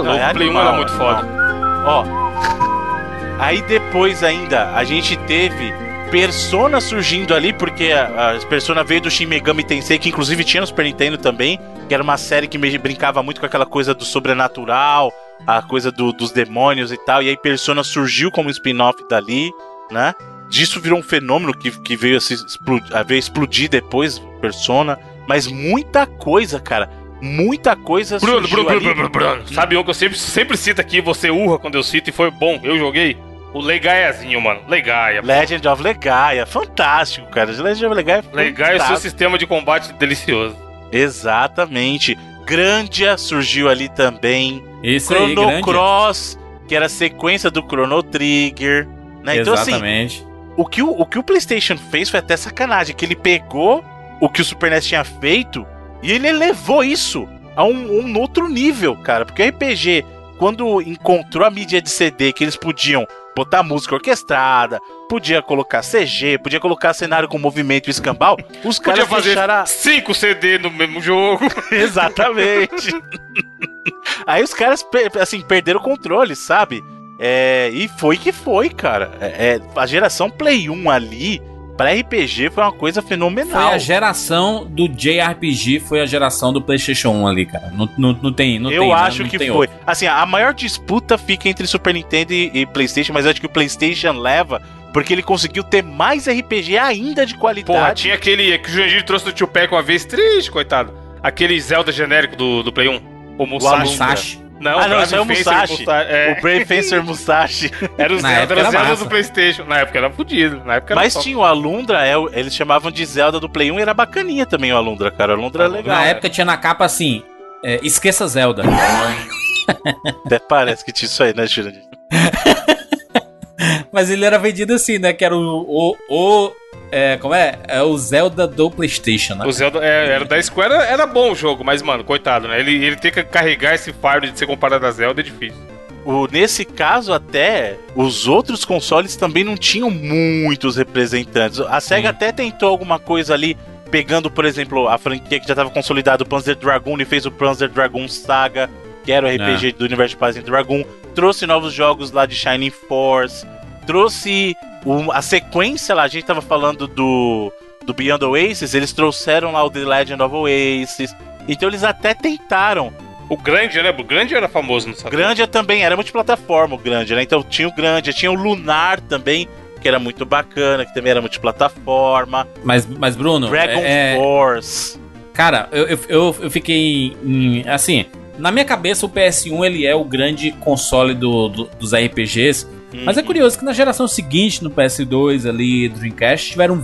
Speaker 3: Tá louco,
Speaker 4: é
Speaker 3: o Play 1
Speaker 4: animal,
Speaker 3: era muito foda.
Speaker 4: Ó. Aí depois ainda a gente teve Persona surgindo ali, porque a, a Persona veio do Shin Megami Tensei, que inclusive tinha no Super Nintendo também, que era uma série que me- brincava muito com aquela coisa do sobrenatural, a coisa do- dos demônios e tal. E aí Persona surgiu como spin-off dali, né? Disso virou um fenômeno que, que veio, a se explodir, a veio explodir depois, Persona. Mas muita coisa, cara. Muita coisa
Speaker 3: Bruno,
Speaker 4: surgiu
Speaker 3: Bruno,
Speaker 4: ali.
Speaker 3: Bruno, Bruno, Bruno. Sabe um que eu sempre, sempre cito aqui, você urra quando eu cito e foi bom, eu joguei? O Legaiazinho, mano. Legaia.
Speaker 4: Legend of Legaia, fantástico, cara. Legend of Legaia é
Speaker 3: Legaia é o seu sistema de combate delicioso.
Speaker 4: Exatamente. Grandia surgiu ali também.
Speaker 1: Aí,
Speaker 4: Chrono
Speaker 1: grande.
Speaker 4: Cross, que era a sequência do Chrono Trigger. Né? Então, assim,
Speaker 1: Exatamente.
Speaker 4: o que o, o que o PlayStation fez foi até sacanagem, que ele pegou o que o Super NES tinha feito e ele levou isso a um, um outro nível, cara. Porque o RPG, quando encontrou a mídia de CD, que eles podiam botar música orquestrada, podia colocar CG, podia colocar cenário com movimento e escambau, os
Speaker 3: Podia
Speaker 4: caras
Speaker 3: fazer
Speaker 4: deixaram.
Speaker 3: 5 CD no mesmo jogo.
Speaker 4: Exatamente. Aí os caras, assim, perderam o controle, sabe? É, e foi que foi, cara. É, é, a geração Play 1 ali, pra RPG, foi uma coisa
Speaker 1: Foi
Speaker 4: fenomenal.
Speaker 1: a geração do JRPG, foi a geração do PlayStation 1 ali, cara. Não, não, não tem. Não
Speaker 4: eu
Speaker 1: tem, né?
Speaker 4: acho
Speaker 1: não
Speaker 4: que
Speaker 1: tem
Speaker 4: foi.
Speaker 1: outro.
Speaker 4: Assim, a maior disputa fica entre Super Nintendo e, e PlayStation, mas eu acho que o PlayStation leva porque ele conseguiu ter mais RPG ainda de
Speaker 3: Porra,
Speaker 4: qualidade.
Speaker 3: tinha aquele que o Jurandir trouxe do Tio Pack uma vez, triste, coitado. Aquele Zelda genérico do, do Play 1. O
Speaker 1: O
Speaker 3: Musashi. Não,
Speaker 4: Ah, não, esse é o Musashi.
Speaker 3: é,
Speaker 4: O Brave Fencer Musashi.
Speaker 3: era o
Speaker 1: Na
Speaker 3: Zelda, era o
Speaker 1: era
Speaker 3: Zelda
Speaker 1: massa.
Speaker 3: do Playstation. Na época era fudido. Na época era
Speaker 4: Mas
Speaker 3: top.
Speaker 4: tinha o Alundra, é, eles chamavam de Zelda do Play 1 e era bacaninha também o Alundra, cara. O Alundra é legal.
Speaker 1: Na época tinha na capa assim: é, esqueça Zelda.
Speaker 4: Até parece que tinha isso aí, né, Jurandir?
Speaker 1: Mas ele era vendido assim, né? Que era o. o, o- é, como é? É o Zelda do PlayStation, né?
Speaker 3: O Zelda é, era da Square, era, era bom o jogo, mas, mano, coitado, né? Ele, ele tem que carregar esse fardo de ser comparado a Zelda é difícil.
Speaker 4: O, nesse caso, até, os outros consoles também não tinham muitos representantes. A SEGA
Speaker 1: Sim.
Speaker 4: até tentou alguma coisa ali, pegando, por exemplo, a franquia que já estava consolidada, o Panzer Dragoon, e fez o Panzer Dragoon Saga, que era o RPG do universo de Panzer Dragoon. Trouxe novos jogos lá de Shining Force. Trouxe a sequência lá, a gente tava falando do, do Beyond Oasis, eles trouxeram lá o The Legend of Oasis. Então eles até tentaram.
Speaker 3: O Grande, né? O Grande era famoso no Saturn.
Speaker 4: Grandia também era multiplataforma, o Grandia, né? Então tinha o Grandia, tinha o Lunar também, que era muito bacana, que também era multiplataforma.
Speaker 1: Mas, mas Bruno,
Speaker 4: Dragon
Speaker 1: é,
Speaker 4: Force.
Speaker 1: cara, eu, eu, eu, fiquei assim, na minha cabeça o PS1 ele é o grande console do, do- dos RPGs, mas é
Speaker 4: Uhum.
Speaker 1: curioso que na geração seguinte, no PS2 ali, Dreamcast, tiveram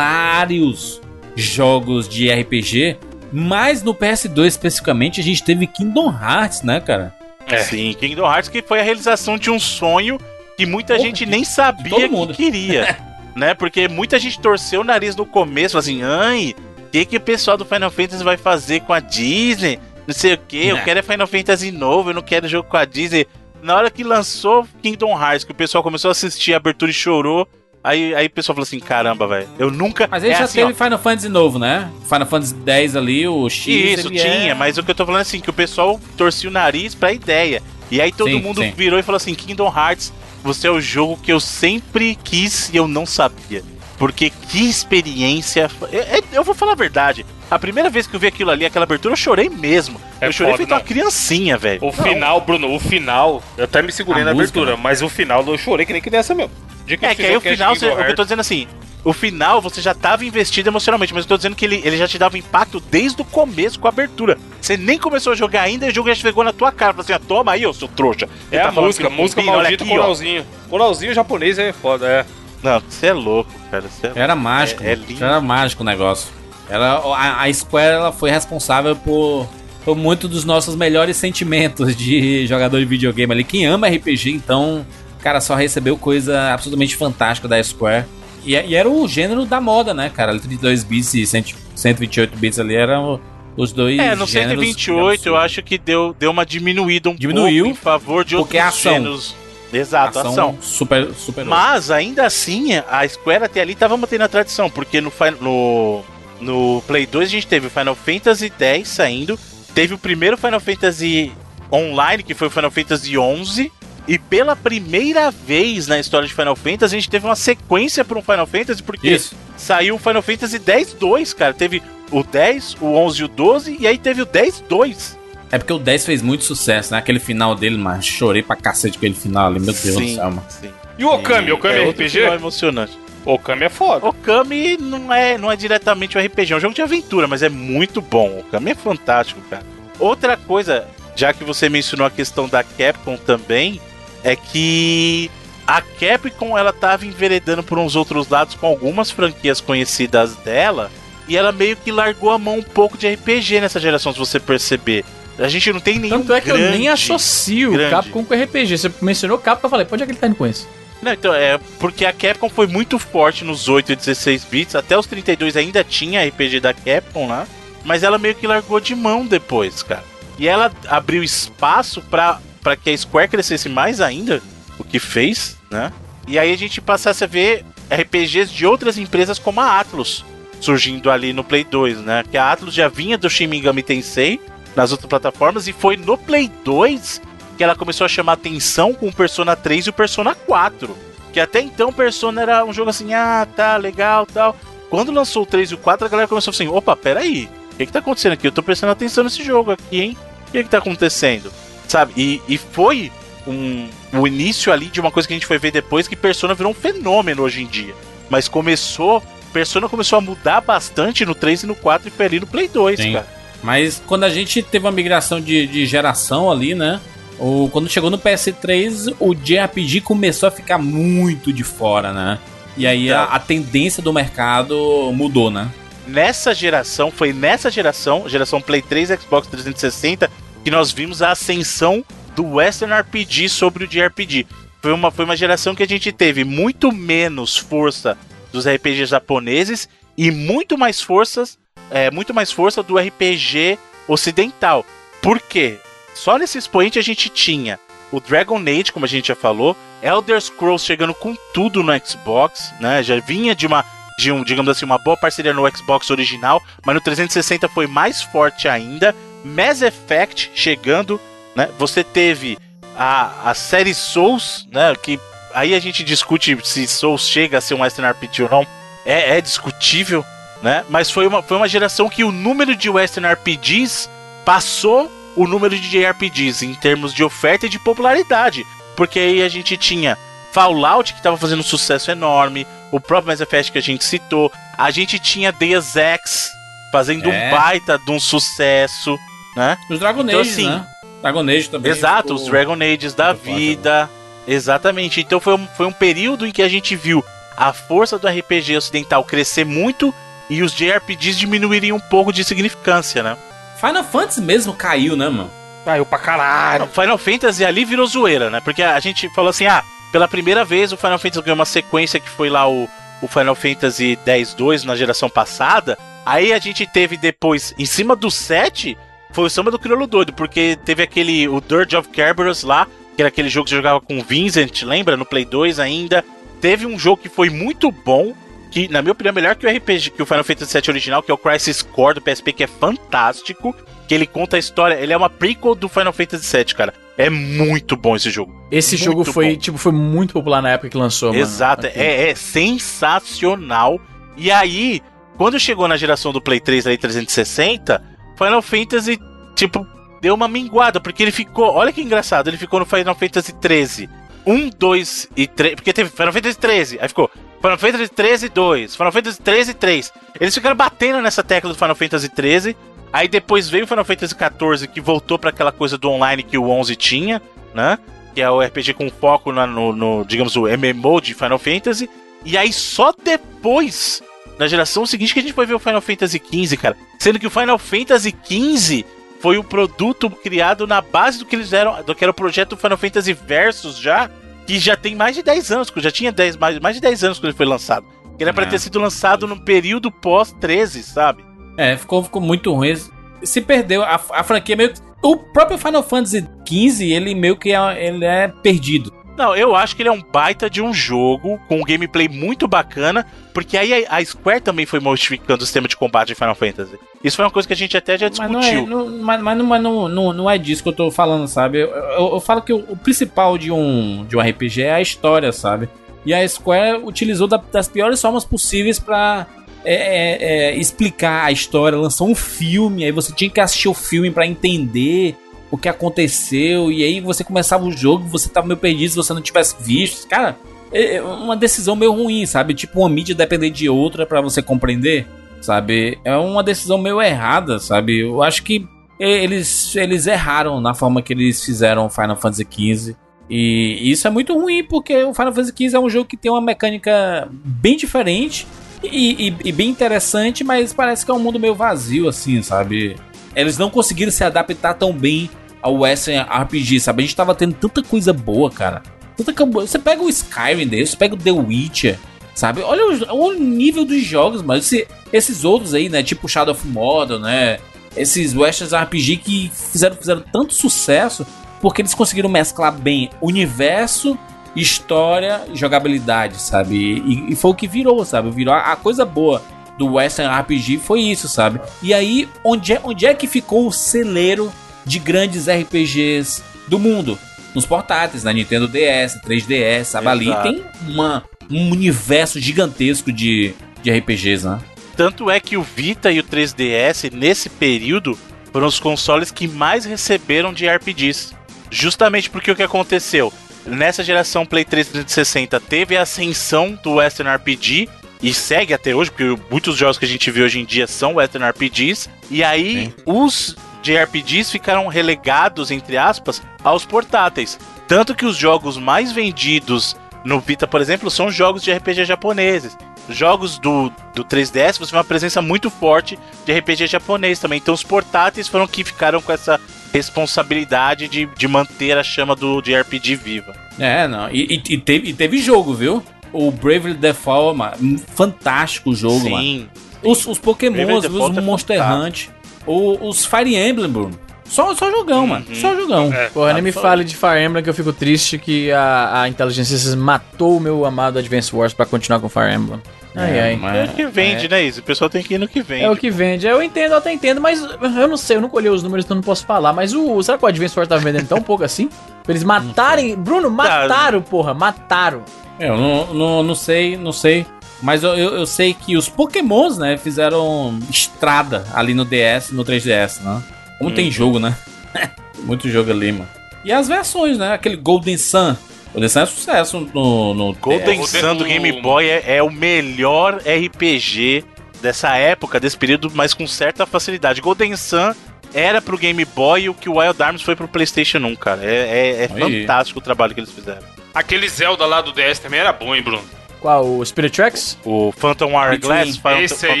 Speaker 1: vários jogos de RPG, mas no PS2 especificamente a gente teve Kingdom Hearts, né, cara?
Speaker 3: É.
Speaker 4: Sim, Kingdom Hearts que foi a realização de um sonho que muita
Speaker 1: Porra,
Speaker 4: gente nem sabia
Speaker 1: todo
Speaker 4: que queria. né? Porque muita gente torceu o nariz no começo, assim, ai, o que, que o pessoal do Final Fantasy vai fazer com a Disney? Não sei o que, eu
Speaker 1: Né.
Speaker 4: quero é Final Fantasy novo, eu não quero jogo com a Disney. Na hora que lançou Kingdom Hearts, que o pessoal começou a assistir a abertura e chorou, aí, aí o pessoal falou assim, caramba, velho, eu nunca...
Speaker 1: Mas ele
Speaker 4: é
Speaker 1: já
Speaker 4: assim,
Speaker 1: teve
Speaker 4: ó,
Speaker 1: Final Fantasy novo, né? Final Fantasy X ali, o X.
Speaker 4: Isso,
Speaker 1: ele
Speaker 4: tinha,
Speaker 1: é-
Speaker 4: mas o que eu tô falando é assim, que o pessoal torcia o nariz pra ideia. E aí todo
Speaker 1: Sim,
Speaker 4: mundo
Speaker 1: sim.
Speaker 4: virou e falou assim: Kingdom Hearts, você é o jogo que eu sempre quis e eu não sabia. Porque que experiência. Eu, eu- eu vou falar a verdade. A primeira vez que eu vi aquilo ali, aquela abertura, eu chorei mesmo.
Speaker 3: É
Speaker 4: eu chorei
Speaker 3: foda,
Speaker 4: feito
Speaker 3: não.
Speaker 4: uma criancinha, velho.
Speaker 3: O final, Bruno, o final, eu até me segurei
Speaker 1: A
Speaker 3: na
Speaker 1: música,
Speaker 3: abertura, mas o final eu chorei que nem criança mesmo. De
Speaker 4: É, que aí o final, você- o que eu tô dizendo assim, o final você já tava investido emocionalmente, mas eu tô dizendo que ele, ele já te dava impacto desde o começo com a abertura. Você nem começou a jogar ainda e o jogo já chegou na tua cara. Falou assim, ah, toma aí, ô seu trouxa.
Speaker 3: É a
Speaker 4: tá falando
Speaker 3: música,
Speaker 4: que não
Speaker 3: música maldita
Speaker 4: aqui, ó.
Speaker 3: coralzinho. Coralzinho japonês é foda, é.
Speaker 4: Não, você é louco, cara. É...
Speaker 1: Era mágico.
Speaker 4: É- é lindo.
Speaker 1: Era mágico o negócio. Ela, a, a Square ela foi responsável por, por muito dos nossos melhores sentimentos de jogador de videogame ali. Quem ama RPG, então, cara, só recebeu coisa absolutamente fantástica da Square. E, e era o gênero da moda, né, cara? 32 bits e 100 128 bits ali eram os dois
Speaker 4: É, no
Speaker 1: gêneros
Speaker 4: 128 eu acho que deu, deu uma diminuída um
Speaker 1: Diminuiu,
Speaker 4: pouco em favor de
Speaker 1: porque
Speaker 4: outros
Speaker 1: é ação.
Speaker 4: gêneros. Exato, ação.
Speaker 1: super, super
Speaker 4: Mas ainda assim, a Square até ali tava mantendo a tradição, porque no, no, no Play 2 a gente teve o Final Fantasy X saindo, teve o primeiro Final Fantasy Online, que foi o Final Fantasy XI, e pela primeira vez na história de Final Fantasy a gente teve uma sequência para um Final Fantasy, porque
Speaker 1: Isso.
Speaker 4: saiu o Final Fantasy X-2, cara. Teve o 10, o 11 e o 12, e aí teve o 10-2.
Speaker 1: É porque o 10 fez muito sucesso, né? Aquele final dele, mas chorei pra cacete com aquele final ali, meu Deus do céu, mano.
Speaker 4: sim.
Speaker 3: E o Okami, Okami é
Speaker 4: outro
Speaker 3: RPG?
Speaker 4: final emocionante.
Speaker 3: Okami é foda.
Speaker 4: Okami não é, não é diretamente um RPG, é um jogo de aventura, mas é muito bom. Okami é fantástico, cara. Outra coisa, já que você mencionou a questão da Capcom também, é que a Capcom ela tava enveredando por uns outros lados com algumas franquias conhecidas dela, e ela meio que largou a mão um pouco de RPG nessa geração, se você perceber. A gente não tem nenhum
Speaker 2: Tanto é que eu nem
Speaker 4: grande-
Speaker 2: associo
Speaker 4: grande.
Speaker 2: Capcom com RPG. Você mencionou Capcom, eu falei, pode é que ele tá indo com isso?
Speaker 4: Não, então, é porque a Capcom foi muito forte nos 8 e 16 bits, até os 32 ainda tinha RPG da Capcom lá, mas ela meio que largou de mão depois, cara. E ela abriu espaço pra que a Square crescesse mais ainda, o que fez, né? E aí a gente passasse a ver RPGs de outras empresas como a Atlus surgindo ali no Play 2, né? Que a Atlus já vinha do Shin Megami Tensei nas outras plataformas e foi no Play 2 que ela começou a chamar atenção com o Persona 3 e o Persona 4. Que até então o Persona era um jogo assim, ah, tá, legal, tal. Quando lançou o 3 e o 4, a galera começou assim, opa, peraí, o que que tá acontecendo aqui? Eu tô prestando atenção nesse jogo aqui, hein? O que que tá acontecendo? Sabe? E, e foi um, o início ali de uma coisa que a gente foi ver depois, que Persona virou um fenômeno hoje em dia. Mas começou, Persona começou a mudar bastante no 3 e no 4 e foi ali no Play 2,
Speaker 1: Sim.
Speaker 4: cara.
Speaker 1: Mas quando a gente teve uma migração de, de geração ali, né? O, quando chegou no PS3, o JRPG começou a ficar muito de fora, né? E aí a,
Speaker 4: Então.
Speaker 1: a tendência do mercado mudou, né?
Speaker 4: nessa geração, foi nessa geração, geração Play 3 e Xbox 360, que nós vimos a ascensão do Western RPG sobre o JRPG. Foi uma, foi uma geração que a gente teve muito menos força dos RPGs japoneses e muito mais forças, é, muito mais força do RPG ocidental. Por quê? Só nesse expoente a gente tinha o Dragon Age, como a gente já falou, Elder Scrolls chegando com tudo no Xbox, né? Já vinha de uma de um, digamos assim, uma boa parceria no Xbox original, mas no 360 foi mais forte ainda. Mass Effect chegando, né? Você teve a, a série Souls, né? Que aí a gente discute se Souls chega a ser um Western RPG ou não. É, é discutível, né? Mas foi uma, foi uma geração que o número de Western RPGs passou o número de JRPGs em termos de oferta e de popularidade. Porque aí a gente tinha Fallout, que estava fazendo um sucesso enorme, o próprio Mass Effect que a gente citou, a gente tinha Deus Ex fazendo
Speaker 1: É.
Speaker 4: um baita de um sucesso, né?
Speaker 1: Os Dragon
Speaker 4: Então,
Speaker 1: Age,
Speaker 4: assim,
Speaker 1: né? Dragon Age também.
Speaker 4: Exato, os Dragon Ages da
Speaker 1: muito foda,
Speaker 4: vida. Exatamente. Então foi um, foi um período em que a gente viu a força do RPG ocidental crescer muito e os JRPGs diminuírem um pouco de significância, né?
Speaker 1: Final Fantasy mesmo caiu, né, mano?
Speaker 3: Caiu pra caralho.
Speaker 4: Final Fantasy ali virou zoeira, né? Porque a gente falou assim, ah, pela primeira vez o Final Fantasy ganhou uma sequência que foi lá o, o Final Fantasy X-2 na geração passada. Aí a gente teve depois, em cima do 7, foi o samba do crioulo doido, porque teve aquele, o Dirge of Kerberos lá, que era aquele jogo que você jogava com o Vincent, lembra? No Play 2 ainda. Teve um jogo que foi muito bom, que na minha opinião é melhor que o RPG, que o Final Fantasy VII original, que é o Crisis Core do PSP, que é fantástico. Que ele conta a história, ele é uma prequel do Final Fantasy VII, cara. É muito bom esse jogo.
Speaker 2: Esse
Speaker 4: Muito
Speaker 2: jogo foi,
Speaker 4: bom.
Speaker 2: tipo, foi muito popular na época que lançou, mano.
Speaker 4: Exato,
Speaker 2: Aqui.
Speaker 4: é, é sensacional. E aí, quando chegou na geração do Play 3 ali 360, Final Fantasy, tipo, deu uma minguada, porque ele ficou, olha que engraçado, ele ficou no Final Fantasy 13. 1, 2 e 3, porque teve Final Fantasy 13, aí ficou Final Fantasy 13 2, Final Fantasy 13 3. Eles ficaram batendo nessa tecla do Final Fantasy 13. Aí depois veio o Final Fantasy 14, que voltou para aquela coisa do online que o 11 tinha, né? Que é o RPG com foco na- no, no, digamos, o MMO de Final Fantasy. E aí só depois, na geração seguinte, que a gente foi ver o Final Fantasy XV, cara. Sendo que o Final Fantasy XV foi o produto criado na base do que eles eram, do que era o projeto Final Fantasy Versus já, que já tem mais de 10 anos, já tinha 10, mais, mais de 10 anos quando ele foi lançado. Que era pra
Speaker 1: É.
Speaker 4: ter sido lançado no período pós-13, sabe?
Speaker 1: É, ficou, ficou muito ruim. Se perdeu. A, a franquia meio que. O próprio Final Fantasy XV, ele meio que é, ele é perdido.
Speaker 4: Não, eu acho que ele é um baita de um jogo com um gameplay muito bacana, porque aí a Square também foi modificando o sistema de combate de Final Fantasy. Isso foi uma coisa que a gente até já
Speaker 1: Mas, não é,
Speaker 4: discutiu.
Speaker 1: não, mas, mas não, mas não, não, não é disso que eu tô falando, sabe? Eu, eu- eu falo que o, o principal de um, de um RPG é a história, sabe? E a Square utilizou da- das piores formas possíveis pra é, é, é, explicar a história. Lançou um filme, aí você tinha que assistir o filme pra entender o que aconteceu. E aí você começava o jogo, você tava meio perdido se você não tivesse visto. Cara, é é uma decisão meio ruim, sabe? Tipo uma mídia depender de outra pra você compreender sabe? É uma decisão meio errada, sabe? Eu acho que eles, eles erraram na forma que eles fizeram Final Fantasy XV. E isso é muito ruim, porque o Final Fantasy XV é um jogo que tem uma mecânica bem diferente e, e- e bem interessante, mas parece que é um mundo meio vazio, assim, sabe? Eles não conseguiram se adaptar tão bem ao Western RPG, sabe? A gente tava tendo tanta coisa boa, cara. Tanta. Você pega o Skyrim desse, você pega o The Witcher, sabe? Olha o, o nível dos jogos, mano. Esse- esses outros aí, né? Tipo Shadow of Mordor, né? Esses Westerns RPG que fizeram, fizeram tanto sucesso porque eles conseguiram mesclar bem universo, história e jogabilidade, sabe? E, e foi o que virou, sabe? Virou a, a coisa boa do Western RPG foi isso, sabe? E aí, onde é, onde é que ficou o celeiro de grandes RPGs do mundo? Nos portáteis, na Nintendo DS, 3DS, sabe? Ali
Speaker 4: Exato.
Speaker 1: tem uma, um universo gigantesco de, de RPGs, né?
Speaker 4: Tanto é que o Vita e o 3DS, nesse período, foram os consoles que mais receberam de RPGs. Justamente porque o que aconteceu? Nessa geração Play 3 360 teve a ascensão do Western RPG e segue até hoje, porque muitos jogos que a gente vê hoje em dia são Western RPGs. E aí os JRPGs ficaram relegados, entre aspas, aos portáteis. Tanto que os jogos mais vendidos no Vita, por exemplo, são jogos de RPG japoneses. Jogos do, do 3DS, você vê uma presença muito forte de RPG japonês também. Então os portáteis foram que ficaram com essa responsabilidade de, de manter a chama do JRPG viva.
Speaker 1: É, não. E, e- e teve, e teve jogo, viu? O Bravely Default, mano. um Fantástico jogo, mano.
Speaker 4: Sim,
Speaker 1: Os, os Pokémons, os
Speaker 4: é
Speaker 1: Monster
Speaker 4: fantástico.
Speaker 1: Hunt, o- os Fire Emblem, Bruno. Só, só jogão, mano.
Speaker 4: Uhum.
Speaker 1: Só jogão.
Speaker 3: É.
Speaker 2: Porra, nem me
Speaker 1: Só-
Speaker 2: fale de Fire Emblem que eu fico triste que a, a Intelligence matou o meu amado Advance Wars pra continuar com Fire Emblem. Ai,
Speaker 1: É,
Speaker 2: ai.
Speaker 1: mas-
Speaker 4: é o que vende, né, Izzy? O pessoal tem que ir no que vende.
Speaker 2: É o que vende. Eu entendo, eu até entendo, mas eu não sei, eu não colhei os números, então eu não posso falar. Mas o. Será que o Advance Wars tava vendendo tão pouco assim? Pra eles matarem. Bruno, mataram, porra, mataram.
Speaker 1: É, Eu não, não, não sei, não sei. Mas eu, eu, eu sei que os Pokémons, né, fizeram estrada ali no DS, no 3DS, né? Como tem jogo, né? Muito jogo ali, mano. E as versões, né? Aquele Golden Sun. Golden Sun é sucesso no, no
Speaker 4: Golden
Speaker 1: DS.
Speaker 4: Sun do Game Boy é, é o melhor RPG dessa época, desse período, mas com certa facilidade. Golden Sun era pro Game Boy o que o Wild Arms foi pro PlayStation 1, cara. É, é- é fantástico o trabalho que eles fizeram.
Speaker 3: Aquele Zelda lá do DS também era bom, hein, Bruno?
Speaker 2: Qual? O Spirit Tracks?
Speaker 4: O Phantom Hourglass, Phantom,
Speaker 3: esse aí,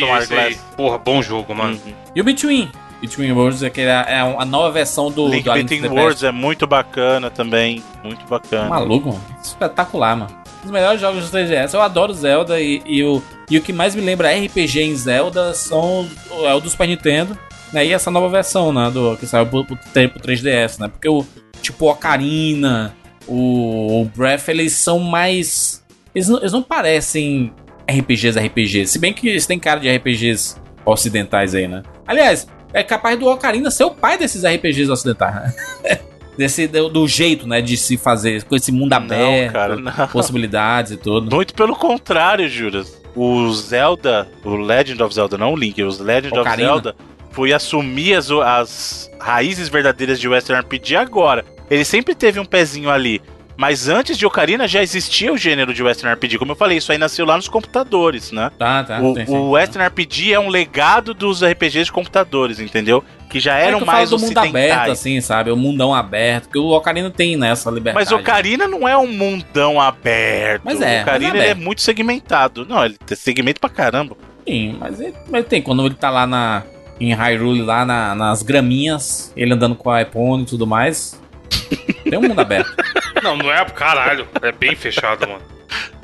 Speaker 4: Phantom
Speaker 3: aí. Porra, bom jogo, mano.
Speaker 4: Uhum.
Speaker 1: E o Between. Between Worlds é, que é é a nova versão do,
Speaker 4: Link
Speaker 1: do
Speaker 4: Between Worlds é muito bacana também. Muito bacana.
Speaker 1: Maluco, mano. Espetacular, mano. Um dos melhores jogos do 3DS. Eu adoro Zelda e, e o, e o que mais me lembra RPG em Zelda são é o do Super Nintendo, né? E essa nova versão, né? Do, que saiu pro, pro, pro 3DS, né? Porque o tipo o Ocarina, o, o Breath, eles são mais. Eles não, eles não parecem RPGs, RPGs. Se bem que eles têm cara de RPGs ocidentais aí, né? Aliás, é capaz do Ocarina ser o pai desses RPGs ocidentais, né? Desse, do, do jeito, né, de se fazer com esse mundo aberto,
Speaker 4: Não, cara, não.
Speaker 1: possibilidades e tudo.
Speaker 4: Muito pelo contrário, Juras. O Zelda, o Legend of Zelda, não o Link, os Legend of
Speaker 1: Ocarina.
Speaker 4: Zelda foi assumir as, as raízes verdadeiras de Western RPG agora. Ele sempre teve um pezinho ali. Mas antes de Ocarina já existia o gênero de Western RPG. Como eu falei, isso aí nasceu lá nos computadores, né?
Speaker 1: Tá, tá.
Speaker 4: o,
Speaker 1: sim, sim.
Speaker 4: o Western RPG é um legado dos RPGs de computadores, entendeu? Que já
Speaker 1: É
Speaker 4: eram
Speaker 1: que eu
Speaker 4: mais
Speaker 1: do mundo aberto, assim, sabe? O mundão aberto. Que o Ocarina tem nessa liberdade.
Speaker 4: Mas Ocarina não é um mundão aberto.
Speaker 1: Mas é,
Speaker 4: o Ocarina
Speaker 1: é
Speaker 4: ele é
Speaker 1: aberto.
Speaker 4: muito segmentado. Não, ele tem segmento pra caramba.
Speaker 1: Sim, mas ele, mas tem. Quando ele tá lá na, em Hyrule, lá na- nas graminhas, ele andando com a iPhone e tudo mais. Tem um mundo aberto.
Speaker 3: Não, não é caralho. É bem fechado, mano.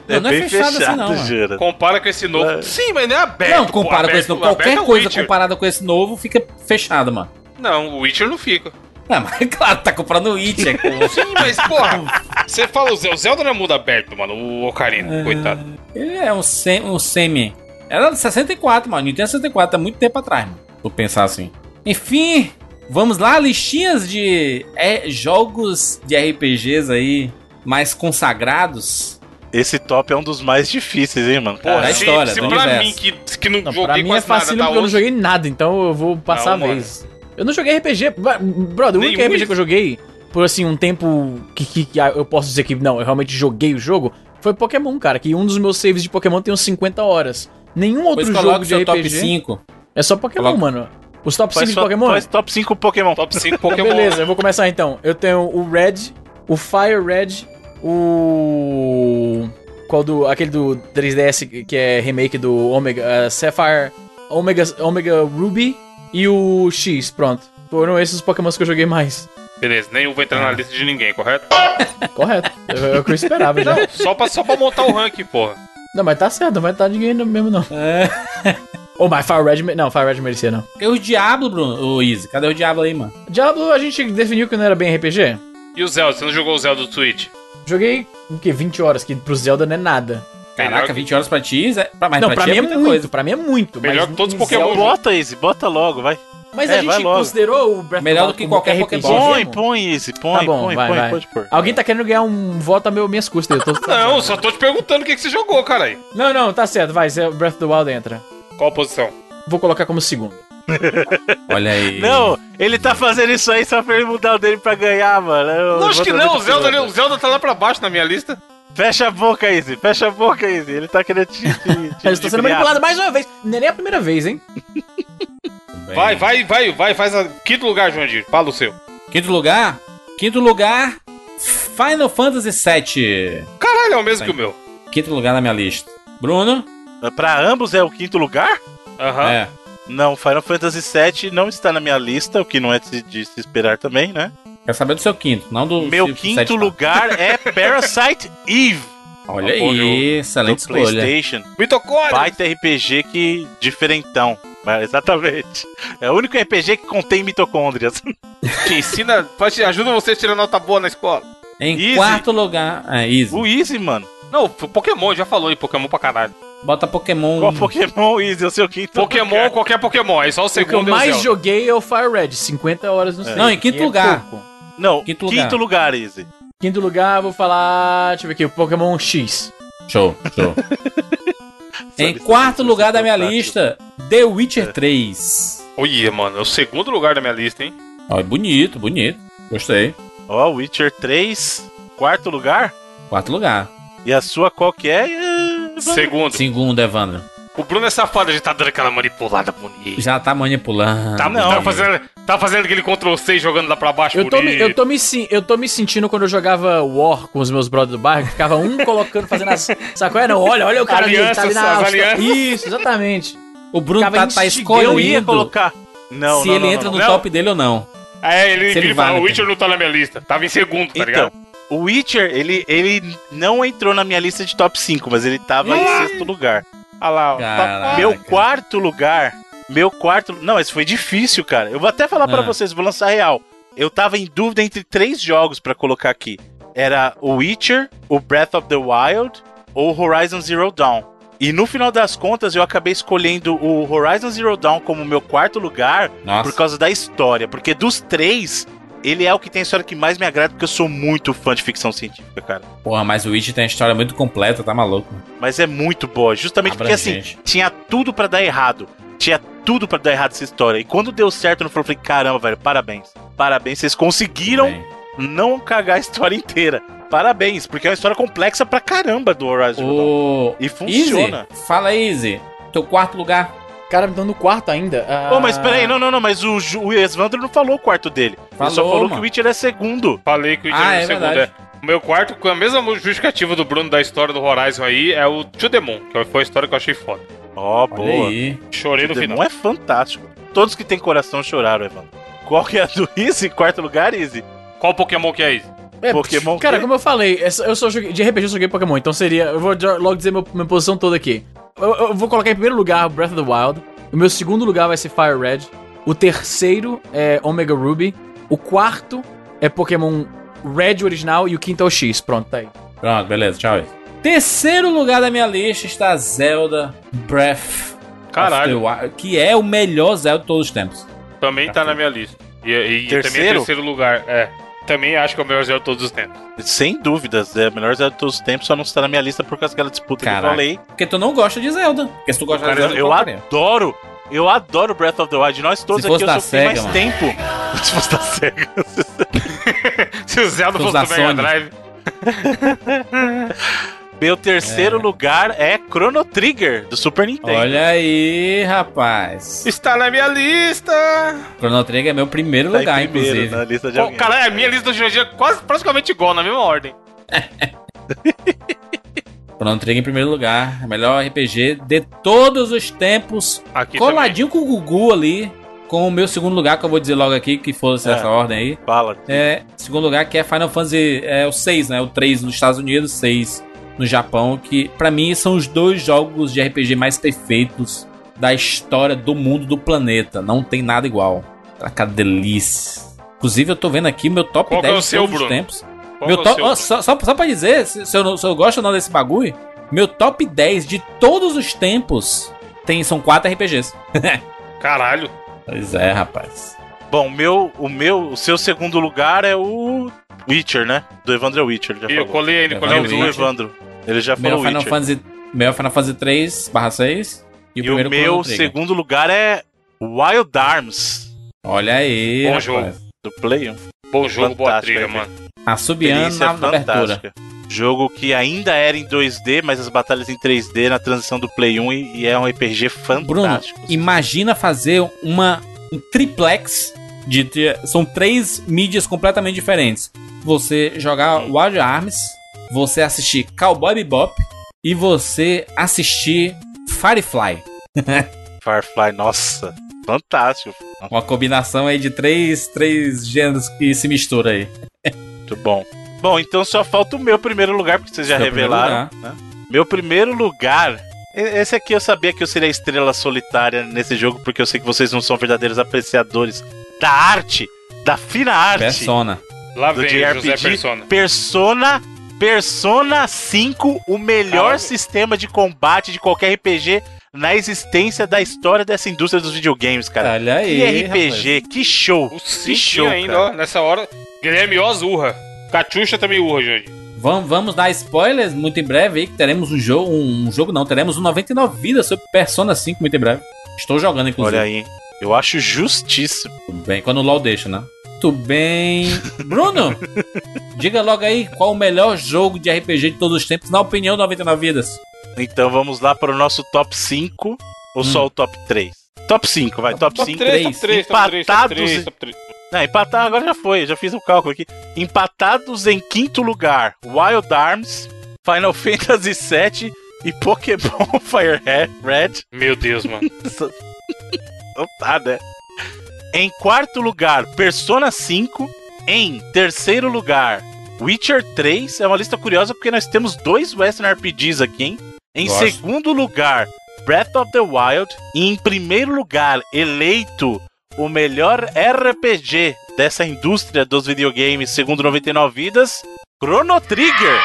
Speaker 1: Não, não é fechado assim, não, mano.
Speaker 3: Compara com esse novo.
Speaker 4: É.
Speaker 3: Sim, mas não é aberto.
Speaker 1: não, compara com
Speaker 3: aberto-
Speaker 1: esse novo. Qualquer
Speaker 3: é
Speaker 1: coisa comparada com esse novo fica fechado, mano.
Speaker 3: Não, o Witcher não fica.
Speaker 1: Não, mas claro, tá comprando o Witcher. com-
Speaker 3: Sim, mas, porra, você fala o Zelda, o Zelda não é mundo aberto, mano. O Ocarina, coitado.
Speaker 1: Ele é um, sem, um semi. Era de 64, mano. Nintendo 64, há muito tempo atrás, mano. Vou pensar assim. Enfim, vamos lá, listinhas de é, jogos de RPGs aí mais consagrados.
Speaker 4: Esse top é um dos mais difíceis, hein, mano?
Speaker 1: Porra,
Speaker 4: Cara,
Speaker 1: é
Speaker 3: se,
Speaker 1: história,
Speaker 3: se
Speaker 1: do
Speaker 3: pra
Speaker 1: universo.
Speaker 3: mim, que, que não,
Speaker 2: Não,
Speaker 3: joguei
Speaker 2: pra mim é
Speaker 3: quase nada, tá
Speaker 2: porque eu não
Speaker 3: hoje-
Speaker 2: joguei nada, então eu vou passar
Speaker 3: Não,
Speaker 2: a
Speaker 3: mano.
Speaker 2: vez. Eu não joguei RPG. Brother, o único RPG que eu joguei por assim um tempo que, que- que eu posso dizer que não, eu realmente joguei o jogo foi Pokémon, cara. Que um dos meus saves de Pokémon tem uns 50 horas. Nenhum outro jogo de
Speaker 1: seu
Speaker 2: RPG.
Speaker 1: top 5.
Speaker 2: É só Pokémon,
Speaker 1: Coloca-
Speaker 2: mano. Os top 5
Speaker 4: faz,
Speaker 2: de
Speaker 4: só-
Speaker 2: Pokémon?
Speaker 4: faz top 5 Pokémon.
Speaker 3: Top 5
Speaker 2: Então,
Speaker 3: Pokémon.
Speaker 2: Beleza, eu vou começar então. Eu tenho o Red, o Fire Red, o. Qual do. Aquele do 3DS que é remake do Omega. eh, Sapphire. Omega, Omega Ruby e o X, pronto. Foram esses os Pokémons que eu joguei mais.
Speaker 3: Beleza, nenhum vai entrar na lista de ninguém, correto?
Speaker 2: Correto. É é o que eu esperava já.
Speaker 3: Não, só pra, só pra montar o ranking, porra.
Speaker 2: Não, mas tá certo, não vai estar ninguém mesmo não. Ou mas Fire Red. Não, Fire Red merecia não.
Speaker 1: Cadê o Diablo, Bruno? Ô, Easy, cadê o Diablo aí, mano?
Speaker 2: Diablo a gente definiu que não era bem RPG?
Speaker 3: E o Zelda? Você não jogou o Zelda do Switch?
Speaker 2: Joguei o quê? 20 horas, que pro Zelda não é nada.
Speaker 1: Caraca,
Speaker 3: que-
Speaker 1: 20 horas pra ti? Zé? Pra, mas
Speaker 2: não, pra,
Speaker 1: ti
Speaker 2: mim é,
Speaker 1: muita
Speaker 2: muito,
Speaker 1: coisa.
Speaker 2: pra mim é muito.
Speaker 3: Melhor
Speaker 2: mas
Speaker 3: que todos os Pokémon
Speaker 2: Zelda-
Speaker 4: Bota, Easy, bota logo, vai.
Speaker 2: Mas
Speaker 4: É,
Speaker 2: a gente considerou o Breath
Speaker 1: Melhor
Speaker 2: of
Speaker 1: do
Speaker 2: the
Speaker 1: que qualquer.
Speaker 2: RPG
Speaker 4: Põe, põe, Easy, põe,
Speaker 2: Tá bom,
Speaker 4: põe,
Speaker 2: vai,
Speaker 4: põe,
Speaker 2: vai.
Speaker 4: pode pôr.
Speaker 2: Alguém tá querendo ganhar um voto a meu, minhas custas. Eu tô...
Speaker 3: Não, só tô te perguntando o que, que você jogou, caralho.
Speaker 2: não, não, tá certo, vai. Breath of the Wild entra.
Speaker 3: Qual posição?
Speaker 2: Vou colocar como segundo.
Speaker 1: Olha aí.
Speaker 4: Não, ele tá fazendo isso aí só pra ele mudar o dele pra ganhar, mano. Eu-
Speaker 3: Não, acho que não, o Zelda, o Zelda tá lá pra baixo na minha lista.
Speaker 4: Fecha a boca, Easy, fecha a boca, Easy. Ele tá querendo te. te, te
Speaker 2: Eu estou sendo manipulado mais uma vez. Não é nem a primeira vez, hein?
Speaker 3: Vai, vai, vai, vai, faz a quinto lugar, Joandir. Fala o seu.
Speaker 1: Quinto lugar? Quinto lugar, Final Fantasy VII.
Speaker 3: Caralho, é o mesmo
Speaker 1: Sim.
Speaker 3: que o meu.
Speaker 1: Quinto lugar na minha lista. Bruno?
Speaker 4: Pra ambos é o quinto lugar?
Speaker 3: Aham.
Speaker 1: É.
Speaker 4: Não, Final Fantasy VII não está na minha lista, o que não é de, de se esperar também, né?
Speaker 1: Quero saber do seu quinto, não do
Speaker 4: Meu
Speaker 1: se-
Speaker 4: quinto
Speaker 1: sétimo.
Speaker 4: lugar é Parasite Eve,
Speaker 1: Olha
Speaker 3: Bom jogo.
Speaker 1: aí,
Speaker 4: do
Speaker 1: excelente escolha.
Speaker 4: PlayStation.
Speaker 3: Mitocôndria!
Speaker 4: Baita RPG que diferentão. Mas, exatamente. É o único RPG que contém mitocôndrias.
Speaker 3: Que ensina, faz- ajuda você a tirar nota boa na escola.
Speaker 1: Em
Speaker 4: Easy.
Speaker 1: quarto lugar, é Easy.
Speaker 4: o Easy, mano.
Speaker 3: Não, Pokémon, já falou aí, Pokémon pra caralho.
Speaker 1: Bota Pokémon.
Speaker 4: Qual Pokémon Easy? É o seu quinto
Speaker 3: Pokémon,
Speaker 4: lugar.
Speaker 3: qualquer Pokémon, aí só o
Speaker 2: O que eu
Speaker 3: segundo é o
Speaker 2: mais joguei é o Fire Red. 50 horas no save.
Speaker 1: Não, em quinto
Speaker 2: E é
Speaker 1: lugar.
Speaker 2: pouco.
Speaker 4: Não,
Speaker 1: Quinto
Speaker 4: quinto,
Speaker 1: lugar.
Speaker 4: lugar. Easy.
Speaker 2: Quinto lugar, vou falar. Deixa eu ver aqui, o Pokémon X.
Speaker 1: Show, show. Em quarto lugar da minha
Speaker 4: fantástica.
Speaker 1: lista, The Witcher 3.
Speaker 3: Olha, mano, é o segundo lugar da minha lista, hein?
Speaker 1: Ó, bonito, bonito. Gostei.
Speaker 4: Ó, Witcher 3, quarto lugar.
Speaker 1: Quarto lugar.
Speaker 4: E a sua qual que é?
Speaker 3: Segundo.
Speaker 1: Segundo, Evandro.
Speaker 3: O Bruno é safado, a gente tá dando aquela manipulada bonita.
Speaker 1: Já tá manipulando.
Speaker 3: Tá,
Speaker 4: Não.
Speaker 3: tá fazendo, tá fazendo aquele Ctrl C jogando lá pra baixo
Speaker 2: Eu tô, me, eu, tô me, eu tô me sentindo quando eu jogava War com os meus brothers do bairro, que ficava um colocando, fazendo as. Sabe qual é? Não, olha, olha o cara ali, ele tá ali na
Speaker 3: Alianças, alianças.
Speaker 2: Isso, exatamente.
Speaker 1: O Bruno
Speaker 2: Ficava
Speaker 1: tá, tá
Speaker 2: instigando,
Speaker 4: Eu ia
Speaker 1: escolhendo
Speaker 4: colocar. Não,
Speaker 1: se
Speaker 4: não,
Speaker 1: ele
Speaker 4: não,
Speaker 1: entra
Speaker 4: não,
Speaker 1: no
Speaker 3: não.
Speaker 1: top dele ou não.
Speaker 3: É, ele,
Speaker 1: Se ele
Speaker 3: ele fala,
Speaker 1: vai,
Speaker 3: o Witcher não tá na minha lista. Tava em segundo, tá
Speaker 4: Então,
Speaker 3: ligado?
Speaker 4: O Witcher, ele, ele não entrou na minha lista de top 5, mas ele tava em sexto lugar. Olha lá, ó.
Speaker 1: Caraca.
Speaker 4: Meu quarto lugar. Meu quarto. Não, esse foi difícil, cara. Eu vou até falar pra
Speaker 1: Ah.
Speaker 4: vocês, vou lançar real. Eu tava em dúvida entre três jogos pra colocar aqui. Era o Witcher, o Breath of the Wild ou Horizon Zero Dawn. E no final das contas, eu acabei escolhendo o Horizon Zero Dawn como meu quarto lugar
Speaker 1: Nossa.
Speaker 4: por causa da história. Porque dos três, ele é o que tem a história que mais me agrada, porque eu sou muito fã de ficção científica, cara.
Speaker 1: Porra, mas o Witch tem uma história muito completa, tá maluco.
Speaker 4: Mas é muito boa, justamente porque assim, tinha tudo pra dar errado. Tinha tudo pra dar errado essa história. E quando deu certo no final, eu falei, caramba, velho, parabéns. Parabéns, vocês conseguiram
Speaker 1: Bem.
Speaker 4: não cagar a história inteira. Parabéns, porque é uma história complexa pra caramba do Horizon Zero Dawn.
Speaker 1: O...
Speaker 4: E funciona.
Speaker 1: Easy, fala aí, Easy. Teu quarto lugar.
Speaker 2: Cara, me dando no quarto ainda. Ah,
Speaker 4: Ô, mas peraí, não, não, não, mas o, o Esvandro não falou o quarto dele. Ele só
Speaker 1: Falou,
Speaker 4: falou que
Speaker 1: mano.
Speaker 4: o Witcher é segundo.
Speaker 3: Falei que o Witcher
Speaker 1: Ah,
Speaker 3: é
Speaker 1: é
Speaker 3: o segundo.
Speaker 1: verdade.
Speaker 3: É. O meu quarto, com a mesma justificativa do Bruno da história do Horizon aí, é o To The Moon, que foi a história que eu achei foda.
Speaker 4: Ó,
Speaker 1: Olha
Speaker 4: boa.
Speaker 1: aí.
Speaker 3: Chorei no final.
Speaker 4: Demon é fantástico. Todos que têm coração choraram, Evandro. Qual que é a do Easy? Quarto lugar, Easy?
Speaker 3: Qual Pokémon que é esse?
Speaker 2: É,
Speaker 4: Pokémon
Speaker 2: Cara,
Speaker 4: quê?
Speaker 2: como eu falei, essa- eu só joguei, de RPG eu joguei Pokémon, então seria. Eu vou logo dizer meu- minha posição toda aqui. Eu, eu vou colocar em primeiro lugar Breath of the Wild. O meu segundo lugar vai ser Fire Red. O terceiro é Omega Ruby. O quarto é Pokémon Red original e o quinto é o X. Pronto, tá aí.
Speaker 1: Pronto, beleza, tchau. Terceiro lugar da minha lista está Zelda Breath
Speaker 3: Caralho.
Speaker 1: of the Wild, que é o melhor Zelda de todos os tempos.
Speaker 3: Também tá na minha lista. E, e também é
Speaker 4: Terceiro?
Speaker 3: lugar. É. Também acho que é o melhor Zelda de todos os tempos.
Speaker 4: Sem dúvidas, é a melhor Zelda de todos os tempos, só não está na minha lista por causa daquela disputa que eu
Speaker 1: Caraca.
Speaker 4: falei.
Speaker 1: Porque tu não gosta de Zelda. Porque se tu gosta de
Speaker 4: Cara,
Speaker 1: Zelda,
Speaker 4: eu
Speaker 1: colocaria.
Speaker 4: adoro, eu adoro Breath of the Wild. Nós todos
Speaker 1: Se fosse
Speaker 4: aqui, eu
Speaker 1: Sega,
Speaker 4: mais
Speaker 1: mano.
Speaker 4: tempo. Se fosse da SEGA.
Speaker 3: Se o Zelda
Speaker 1: Os
Speaker 3: fosse
Speaker 1: da
Speaker 3: do Mega. Drive.
Speaker 4: Meu terceiro lugar é Chrono Trigger, do Super Nintendo.
Speaker 1: Olha aí, rapaz.
Speaker 3: Está na minha lista!
Speaker 1: Chrono Trigger é meu primeiro
Speaker 4: Tá em
Speaker 1: lugar,
Speaker 4: primeiro
Speaker 1: inclusive.
Speaker 4: na lista de
Speaker 3: Pô,
Speaker 4: alguém.
Speaker 3: cara, a minha lista de hoje é quase praticamente igual, na mesma ordem.
Speaker 1: Chrono Trigger em primeiro lugar. Melhor RPG de todos os tempos.
Speaker 3: Aqui
Speaker 1: Coladinho com o Gugu ali. Com o meu segundo lugar, que eu vou dizer logo aqui, que fosse
Speaker 4: É.
Speaker 1: essa ordem aí.
Speaker 4: Fala.
Speaker 1: É, segundo lugar, que é Final Fantasy é, o 6, né? O 3 nos Estados Unidos, 6 no Japão. Que pra mim são os dois jogos de RPG mais perfeitos da história do mundo do planeta. Não tem nada igual. Caraca, delícia. Inclusive, eu tô vendo aqui meu top
Speaker 3: Qual que
Speaker 1: 10
Speaker 3: é o
Speaker 1: de
Speaker 3: seu,
Speaker 1: todos os
Speaker 3: Bruno?
Speaker 1: tempos.
Speaker 3: Qual
Speaker 1: Meu
Speaker 3: é o
Speaker 1: top, só, só, só pra dizer, se, se eu, se eu gosto ou não desse bagulho, meu top 10 de todos os tempos tem, são 4 RPGs.
Speaker 3: Caralho.
Speaker 1: Pois é, rapaz.
Speaker 4: Bom, meu, o meu, o seu segundo lugar é o Witcher, né? Do Evandro é Witcher, já
Speaker 3: E eu
Speaker 4: falou.
Speaker 3: colei ele,
Speaker 1: É,
Speaker 3: colei ele.
Speaker 4: do
Speaker 1: Witcher.
Speaker 4: Evandro. Ele já
Speaker 1: Meu
Speaker 4: falou
Speaker 1: Final
Speaker 4: Witcher.
Speaker 1: Fantasy, meu Final Fantasy 3 barra 6 e,
Speaker 4: E
Speaker 1: o
Speaker 4: o
Speaker 1: primeiro
Speaker 4: meu segundo lugar é Wild Arms,
Speaker 1: Olha aí,
Speaker 3: Bom
Speaker 1: rapaz.
Speaker 3: jogo.
Speaker 4: do Play 1.
Speaker 3: Bom jogo, boa
Speaker 4: Fantástico,
Speaker 3: trilha,
Speaker 4: é,
Speaker 3: mano.
Speaker 1: Assobiando na, na abertura.
Speaker 4: fantástica. Jogo que ainda era em 2D, mas as batalhas em 3D na transição do Play 1 e, e é um RPG
Speaker 1: Bruno,
Speaker 4: fantástico.
Speaker 1: imagina fazer uma, um triplex de, de- São três mídias completamente diferentes. Você jogar Wild Arms, você assistir Cowboy Bebop e você assistir Firefly.
Speaker 4: Firefly, nossa, fantástico.
Speaker 1: Uma combinação aí de três, três gêneros que se misturam aí.
Speaker 4: Muito bom. Bom, então só falta o meu primeiro lugar, porque vocês já
Speaker 1: Seu primeiro
Speaker 4: revelaram. né? Meu primeiro lugar. Esse aqui eu sabia que eu seria a estrela solitária nesse jogo, porque eu sei que vocês não são verdadeiros apreciadores da arte, da fina arte.
Speaker 1: Persona.
Speaker 3: Lá
Speaker 4: Do
Speaker 3: vem
Speaker 4: JRPG.
Speaker 3: José Persona.
Speaker 4: Persona. Persona 5, o melhor
Speaker 3: Caralho.
Speaker 4: sistema de combate de qualquer RPG na existência da história dessa indústria dos videogames, cara.
Speaker 1: Olha
Speaker 4: que
Speaker 1: aí.
Speaker 4: RPG, que show.
Speaker 3: O
Speaker 4: que show,
Speaker 3: ainda,
Speaker 4: cara.
Speaker 3: ó, nessa hora. Guilherme Oz urra. Catiuxa também urra, gente.
Speaker 1: Vamos, vamos dar spoilers muito em breve aí, que teremos um jogo, um, jogo não, teremos um 99 vidas sobre Persona 5 muito em breve. Estou jogando, inclusive.
Speaker 4: Olha aí. Eu acho justíssimo.
Speaker 1: Tudo bem, quando o LoL deixa, né? Muito bem. Bruno, diga logo aí qual o melhor jogo de RPG de todos os tempos, na opinião do 99 vidas.
Speaker 4: Então vamos lá para o nosso top 5 ou só o top 3? Top 5, vai, top, 5.
Speaker 3: 3, top 3, top 3, top
Speaker 4: empatados
Speaker 3: 3,
Speaker 4: em-
Speaker 3: top 3.
Speaker 4: Não, empatar agora já foi, já fiz o cálculo aqui. Empatados em quinto lugar: Wild Arms, Final Fantasy VII e Pokémon Fire Red.
Speaker 3: Meu Deus, mano.
Speaker 4: Não tá, né? Em quarto lugar, Persona 5. Em terceiro lugar, Witcher 3. É uma lista curiosa porque nós temos dois Western RPGs aqui, hein? Em
Speaker 1: Gosto.
Speaker 4: segundo lugar, Breath of the Wild. E em primeiro lugar, eleito o melhor RPG dessa indústria dos videogames, segundo 99 Vidas, Chrono Trigger.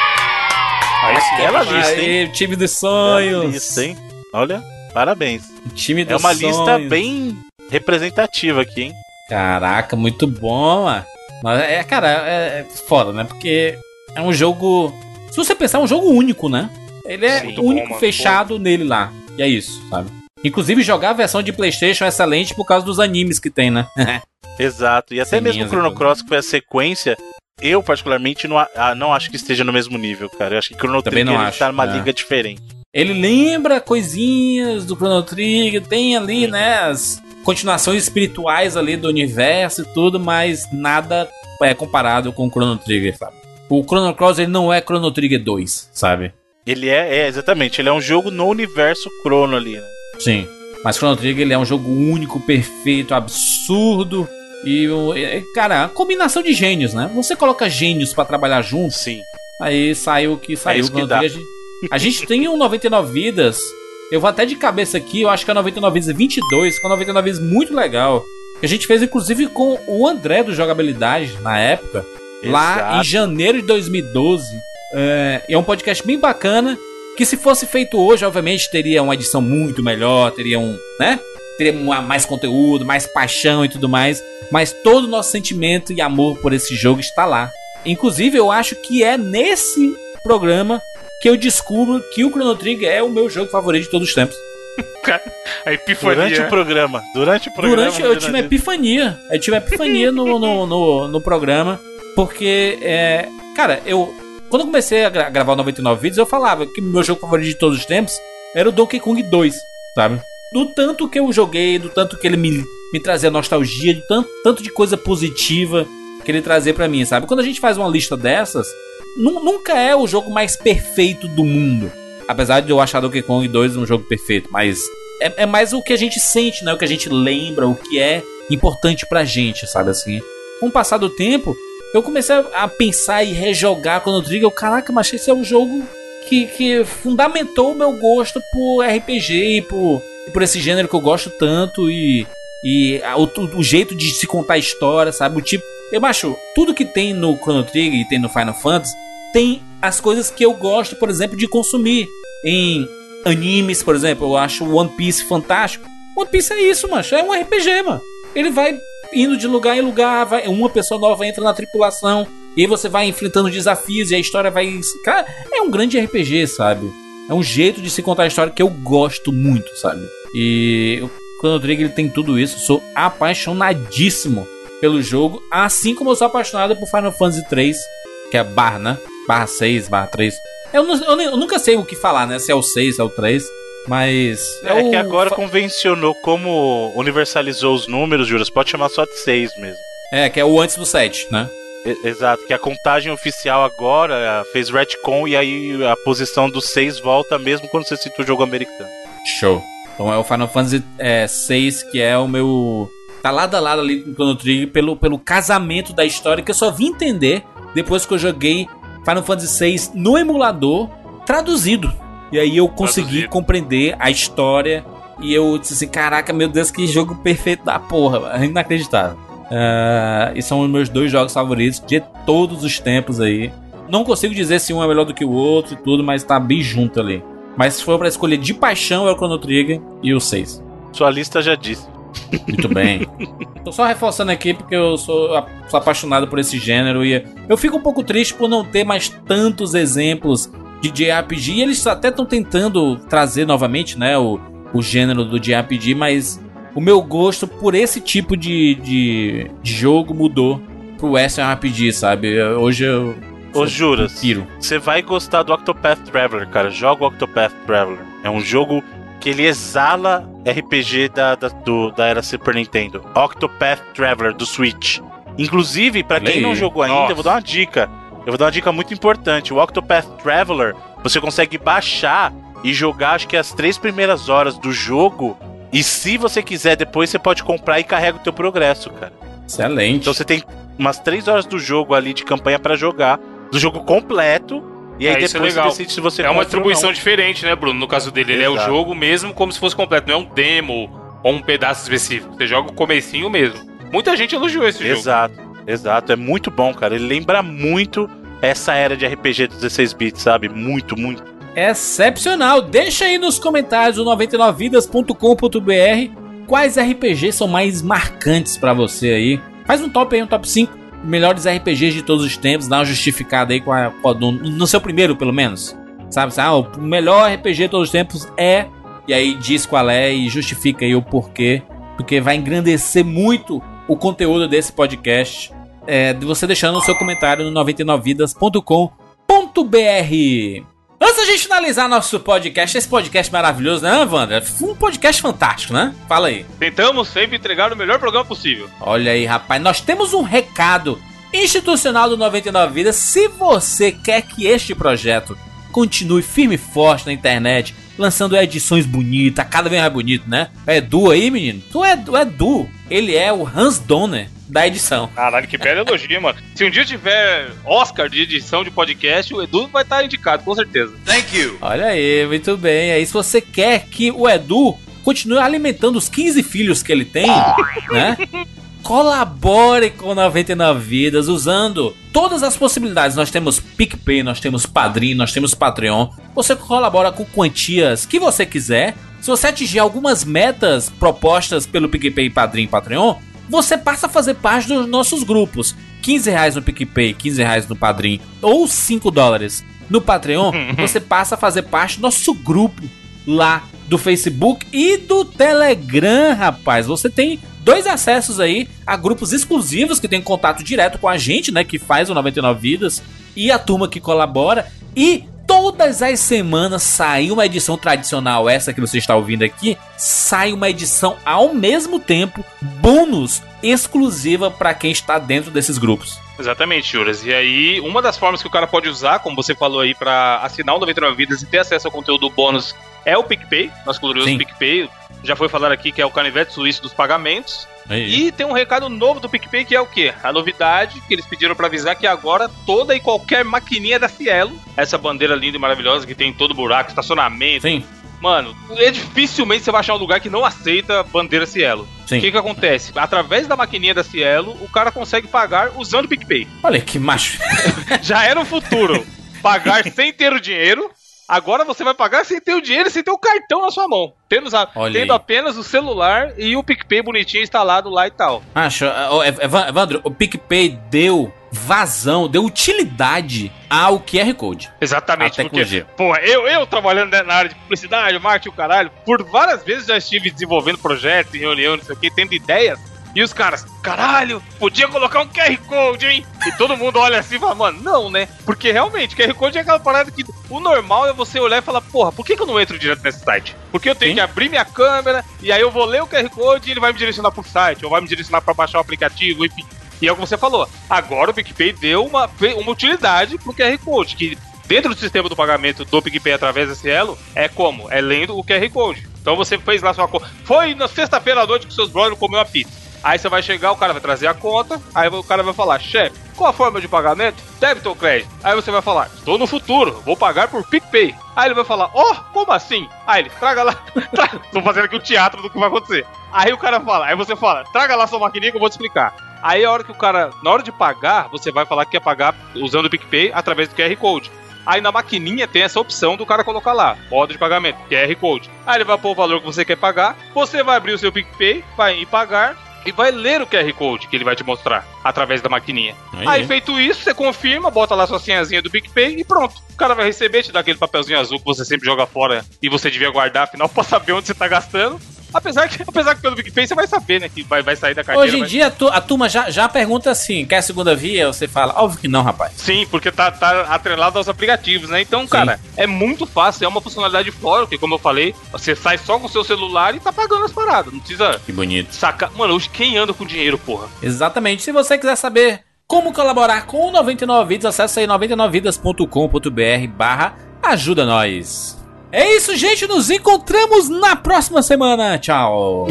Speaker 3: Aí sim,
Speaker 4: Bela lista, hein?
Speaker 1: Time dos
Speaker 4: Bela
Speaker 1: sonhos.
Speaker 4: lista, hein? Olha, parabéns.
Speaker 1: Time dos
Speaker 4: É uma lista
Speaker 1: sonhos.
Speaker 4: bem representativa aqui, hein?
Speaker 1: Caraca, muito bom, mano. Mas é, cara, é é foda, né? Porque é um jogo. Se você pensar, é um jogo único, né? Ele é
Speaker 3: Sim, muito
Speaker 1: único,
Speaker 3: bom,
Speaker 1: fechado nele lá. E é isso, sabe? Inclusive, jogar a versão de PlayStation é excelente por causa dos animes que tem, né?
Speaker 4: Exato. E até
Speaker 1: Ceninhas
Speaker 4: mesmo o Chrono
Speaker 1: tudo.
Speaker 4: Cross, que foi a sequência, eu particularmente não, a- não acho que esteja no mesmo nível, cara. Eu acho que Chrono
Speaker 1: Também
Speaker 4: Trigger
Speaker 1: não
Speaker 4: ele
Speaker 1: acho,
Speaker 4: tá numa
Speaker 1: é.
Speaker 4: liga diferente.
Speaker 1: Ele lembra coisinhas do Chrono Trigger, tem ali, né, as continuações espirituais ali do universo e tudo, mas nada é comparado com o Chrono Trigger, sabe? O Chrono Cross ele não é Chrono Trigger 2, sabe?
Speaker 4: Ele é, é, exatamente, ele é um jogo no universo Chrono ali, né?
Speaker 1: Sim. Mas Chrono Trigger ele é um jogo único, perfeito, absurdo. E, o- é, cara, a combinação de gênios, né? Você coloca gênios pra trabalhar juntos,
Speaker 4: Sim.
Speaker 1: aí saiu o que saiu.
Speaker 4: isso que dá.
Speaker 1: A gente, a gente tem um 99 vidas. Eu vou até de cabeça aqui, eu acho que é 99 vidas 22, que é um 99 vidas muito legal. Que a gente fez inclusive com o André do Jogabilidade na época, lá
Speaker 4: Exato.
Speaker 1: em janeiro de 2012. É, é um podcast bem bacana. Que se fosse feito hoje, obviamente, teria uma edição muito melhor, teria um, né? Teria uma- mais conteúdo, mais paixão e tudo mais. Mas todo o nosso sentimento e amor por esse jogo está lá. Inclusive, eu acho que é nesse programa que eu descubro que o Chrono Trigger é o meu jogo favorito de todos os tempos.
Speaker 3: A epifania.
Speaker 4: Durante o programa. Durante o programa.
Speaker 1: Durante eu tive uma epifania. Eu tive uma epifania no, no, no, no programa. Porque, é, cara, eu. Quando eu comecei a gra- gravar o 99 vídeos, eu falava que meu jogo favorito de todos os tempos era o Donkey Kong 2, sabe? Do tanto que eu joguei, do tanto que ele me, me trazia nostalgia, do tanto, tanto de coisa positiva que ele trazia pra mim, sabe? Quando a gente faz uma lista dessas, nu- nunca é o jogo mais perfeito do mundo. Apesar de eu achar Donkey Kong 2 um jogo perfeito, mas é, é mais o que a gente sente, né? O que a gente lembra, o que é importante pra gente, sabe assim? Com o passar do tempo, eu comecei a- pensar e rejogar Chrono Trigger. Eu, caraca, mas esse é um jogo que, que fundamentou o meu gosto por RPG e por, e por esse gênero que eu gosto tanto e, e a- o, o jeito de se contar a história, sabe? O tipo. Eu acho, tudo que tem no Chrono Trigger e tem no Final Fantasy tem as coisas que eu gosto, por exemplo, de consumir. Em animes, por exemplo, eu acho One Piece fantástico. One Piece é isso, mano. É um RPG, mano. Ele vai indo de lugar em lugar, vai, uma pessoa nova entra na tripulação, e aí você vai enfrentando desafios e a história vai. Cara, é um grande RPG, sabe? É um jeito de se contar a história que eu gosto muito, sabe? E o Chrono Trigger ele tem tudo isso. Sou apaixonadíssimo pelo jogo, assim como eu sou apaixonado por Final Fantasy 3, que é barra, né? Barra 6, barra 3. Eu, nu- eu, eu nunca sei o que falar, né? Se é o 6, se é o 3. Mas.
Speaker 4: É,
Speaker 1: o
Speaker 4: que agora convencionou como universalizou os números, Juras, pode chamar só de 6 mesmo.
Speaker 1: É, que é o antes do 7, né?
Speaker 4: Exato, que a contagem oficial agora eh, fez retcon e aí a posição do 6 volta mesmo quando você cita o jogo americano.
Speaker 1: Show. Então é o Final Fantasy é, 6, que é o meu. Tá lado a lado ali com o Chrono Trigger pelo, pelo casamento da história que eu só vim entender depois que eu joguei Final Fantasy 6 no emulador traduzido. E aí eu consegui
Speaker 3: Traduzido.
Speaker 1: compreender a história. E eu disse assim: caraca, meu Deus, que jogo perfeito da porra, mano. inacreditável. Ah, e são os meus dois jogos favoritos de todos os tempos aí. Não consigo dizer se um é melhor do que o outro e tudo, mas tá bem junto ali. Mas se for pra escolher de paixão, é o Chrono Trigger e o 6.
Speaker 4: Sua lista já disse.
Speaker 1: Muito bem. Tô só reforçando aqui porque eu sou, sou apaixonado por esse gênero e eu fico um pouco triste por não ter mais tantos exemplos de JRPG. E eles até estão tentando trazer novamente, né, o, o gênero do JRPG, mas o meu gosto por esse tipo de, de, de jogo mudou pro Western RPG, sabe? Hoje eu.
Speaker 4: Ô, Juras, você vai gostar do Octopath Traveler, cara. Joga o Octopath Traveler. É um jogo que ele exala RPG da, da, do- da era Super Nintendo. Octopath Traveler do Switch. Inclusive, pra quem não jogou ainda,
Speaker 3: Nossa.
Speaker 4: eu vou dar uma dica. Eu vou dar uma dica muito importante. O Octopath Traveler, você consegue baixar e jogar, acho que as três primeiras horas do jogo. E se você quiser, depois você pode comprar e carrega o teu progresso, cara.
Speaker 1: Excelente.
Speaker 4: Então você tem umas três horas do jogo ali de campanha pra jogar, do jogo completo, e aí
Speaker 3: É, isso é
Speaker 4: depois você
Speaker 3: legal.
Speaker 4: decide se você
Speaker 3: É uma
Speaker 4: não.
Speaker 3: diferente, né, Bruno? No caso dele, ele é o
Speaker 4: Exato.
Speaker 3: jogo mesmo como se fosse completo, não é um demo ou um pedaço específico. Você joga o comecinho mesmo. Muita gente elogiou esse jogo.
Speaker 4: Exato, exato. É muito bom, cara. Ele lembra muito essa era de RPG dos 16 bits, sabe? Muito, muito.
Speaker 1: Excepcional. Deixa aí nos comentários do 99vidas.com.br quais RPGs são mais marcantes pra você aí. Faz um top aí, um top 5 melhores RPGs de todos os tempos, dá uma justificada aí com a, com a- no, seu primeiro, pelo menos. Sabe, ah, o melhor RPG de todos os tempos é. E aí diz qual é e justifica aí o porquê. Porque vai engrandecer muito o conteúdo desse podcast. É, de você deixando o seu comentário no 99vidas.com.br. Antes da gente finalizar nosso podcast, esse podcast maravilhoso, né? Foi um podcast fantástico, né? Fala aí.
Speaker 3: Tentamos sempre entregar o melhor programa possível.
Speaker 1: Olha aí, rapaz, nós temos um recado institucional do 99 Vidas. Se você quer que este projeto continue firme e forte na internet, lançando edições bonitas, cada vez mais bonito, né? É Edu aí, menino? Tu é o Edu. Ele é o Hans Donner da edição.
Speaker 3: Caralho, que bela elogio, mano. Se um dia tiver Oscar de edição de podcast, o Edu vai estar indicado, com certeza.
Speaker 1: Olha aí, muito bem. Aí, se você quer que o Edu continue alimentando os 15 filhos que ele tem, né? Colabore com 99 Vidas usando todas as possibilidades. Nós temos PicPay, nós temos Padrim, nós temos Patreon. Você colabora com quantias que você quiser. Se você atingir algumas metas propostas pelo PicPay, Padrim e Patreon, você passa a fazer parte dos nossos grupos. 15 reais no PicPay, 15 reais no Padrim ou 5 dólares no Patreon, você passa a fazer parte do nosso grupo lá do Facebook e do Telegram, rapaz. Você tem dois acessos aí a grupos exclusivos que tem contato direto com a gente, né, que faz o 99 Vidas e a turma que colabora. E Todas as semanas sai uma edição tradicional, essa que você está ouvindo aqui, sai uma edição ao mesmo tempo, bônus exclusiva para quem está dentro desses grupos.
Speaker 3: Exatamente, Juras. E aí, uma das formas que o cara pode usar, como você falou aí, pra assinar o 99 Vidas e ter acesso ao conteúdo bônus é o PicPay, nosso glorioso
Speaker 1: Sim.
Speaker 3: PicPay. Já foi falar aqui que é o canivete suíço dos pagamentos.
Speaker 1: Aí.
Speaker 3: E tem um recado novo do PicPay que é o quê? A novidade que eles pediram pra avisar que agora toda e qualquer maquininha da Cielo, essa bandeira linda e maravilhosa que tem em todo buraco, estacionamento,
Speaker 1: Sim,
Speaker 3: mano, é dificilmente você vai achar um lugar que não aceita bandeira Cielo. O que que acontece? Através da maquininha da Cielo, o cara consegue pagar usando o PicPay.
Speaker 1: Olha que macho.
Speaker 3: Já era o futuro pagar sem ter o dinheiro. Agora você vai pagar sem ter o dinheiro sem ter o cartão na sua mão. Tendo, tendo apenas o celular e o PicPay bonitinho instalado lá e tal.
Speaker 1: Macho, ó, Ev- Evan- Evandro, o PicPay deu vazão, deu utilidade ao QR Code.
Speaker 3: Exatamente,
Speaker 1: A
Speaker 3: porque,
Speaker 1: tecnologia.
Speaker 3: pô, eu, eu trabalhando na área de publicidade, marketing, o caralho, por várias vezes já estive desenvolvendo projetos, em reunião, não sei o que, tendo ideias, e os caras, caralho, podia colocar um QR Code, hein? E todo mundo olha assim e fala, mano, não, né? Porque realmente, QR Code é aquela parada que o normal é você olhar e falar, porra, por que, que eu não entro direto nesse site? Porque eu tenho
Speaker 1: Sim.
Speaker 3: que abrir minha câmera, e aí eu vou ler o QR Code e ele vai me direcionar pro site, ou vai me direcionar pra baixar o aplicativo, enfim. E é o que você falou. Agora o PicPay deu uma, uma utilidade pro QR Code, que dentro do sistema do pagamento do PicPay através da Cielo, é como? É lendo o QR Code. Então você fez lá sua conta. Foi na sexta-feira à noite que seus brothers comeu uma pizza. Aí você vai chegar, o cara vai trazer a conta, aí o cara vai falar, chefe, qual a forma de pagamento? Débito ou crédito? Aí você vai falar, estou no futuro, vou pagar por PicPay. Aí ele vai falar, ó, como assim? Aí ele, traga lá. Tô fazendo aqui o teatro do que vai acontecer. Aí o cara fala, aí você fala, traga lá sua maquininha que eu vou te explicar. Aí a hora que o cara, na hora de pagar, você vai falar que quer pagar usando o PicPay através do QR Code. Aí na maquininha tem essa opção do cara colocar lá, modo de pagamento, QR Code. Aí ele vai pôr o valor que você quer pagar, você vai abrir o seu PicPay, vai em pagar e vai ler o QR Code que ele vai te mostrar através da maquininha.
Speaker 1: Aí.
Speaker 3: Aí, feito isso, você confirma, bota lá sua senhazinha do PicPay e pronto. O cara vai receber, te dá aquele papelzinho azul que você sempre joga fora e você devia guardar, afinal, pra saber onde você tá gastando. Apesar que, apesar que pelo PicPay você vai saber, né, que vai, vai sair da carteira.
Speaker 1: Hoje em
Speaker 3: vai-
Speaker 1: dia a, tu- a turma já, já pergunta assim: quer segunda via? Você fala, óbvio que não, rapaz.
Speaker 3: Sim, porque tá, tá atrelado aos aplicativos, né? Então, cara, é muito fácil, é uma funcionalidade fora, que como eu falei, você sai só com o seu celular e tá pagando as paradas. Não precisa
Speaker 1: Que bonito.
Speaker 3: sacar. Mano, hoje quem anda com dinheiro, porra?
Speaker 1: Exatamente. Se você quiser saber como colaborar com o 99 Vidas, acesse aí 99vidas.com.br barra ajuda nós. É isso, gente. Nos encontramos na próxima semana. Tchau.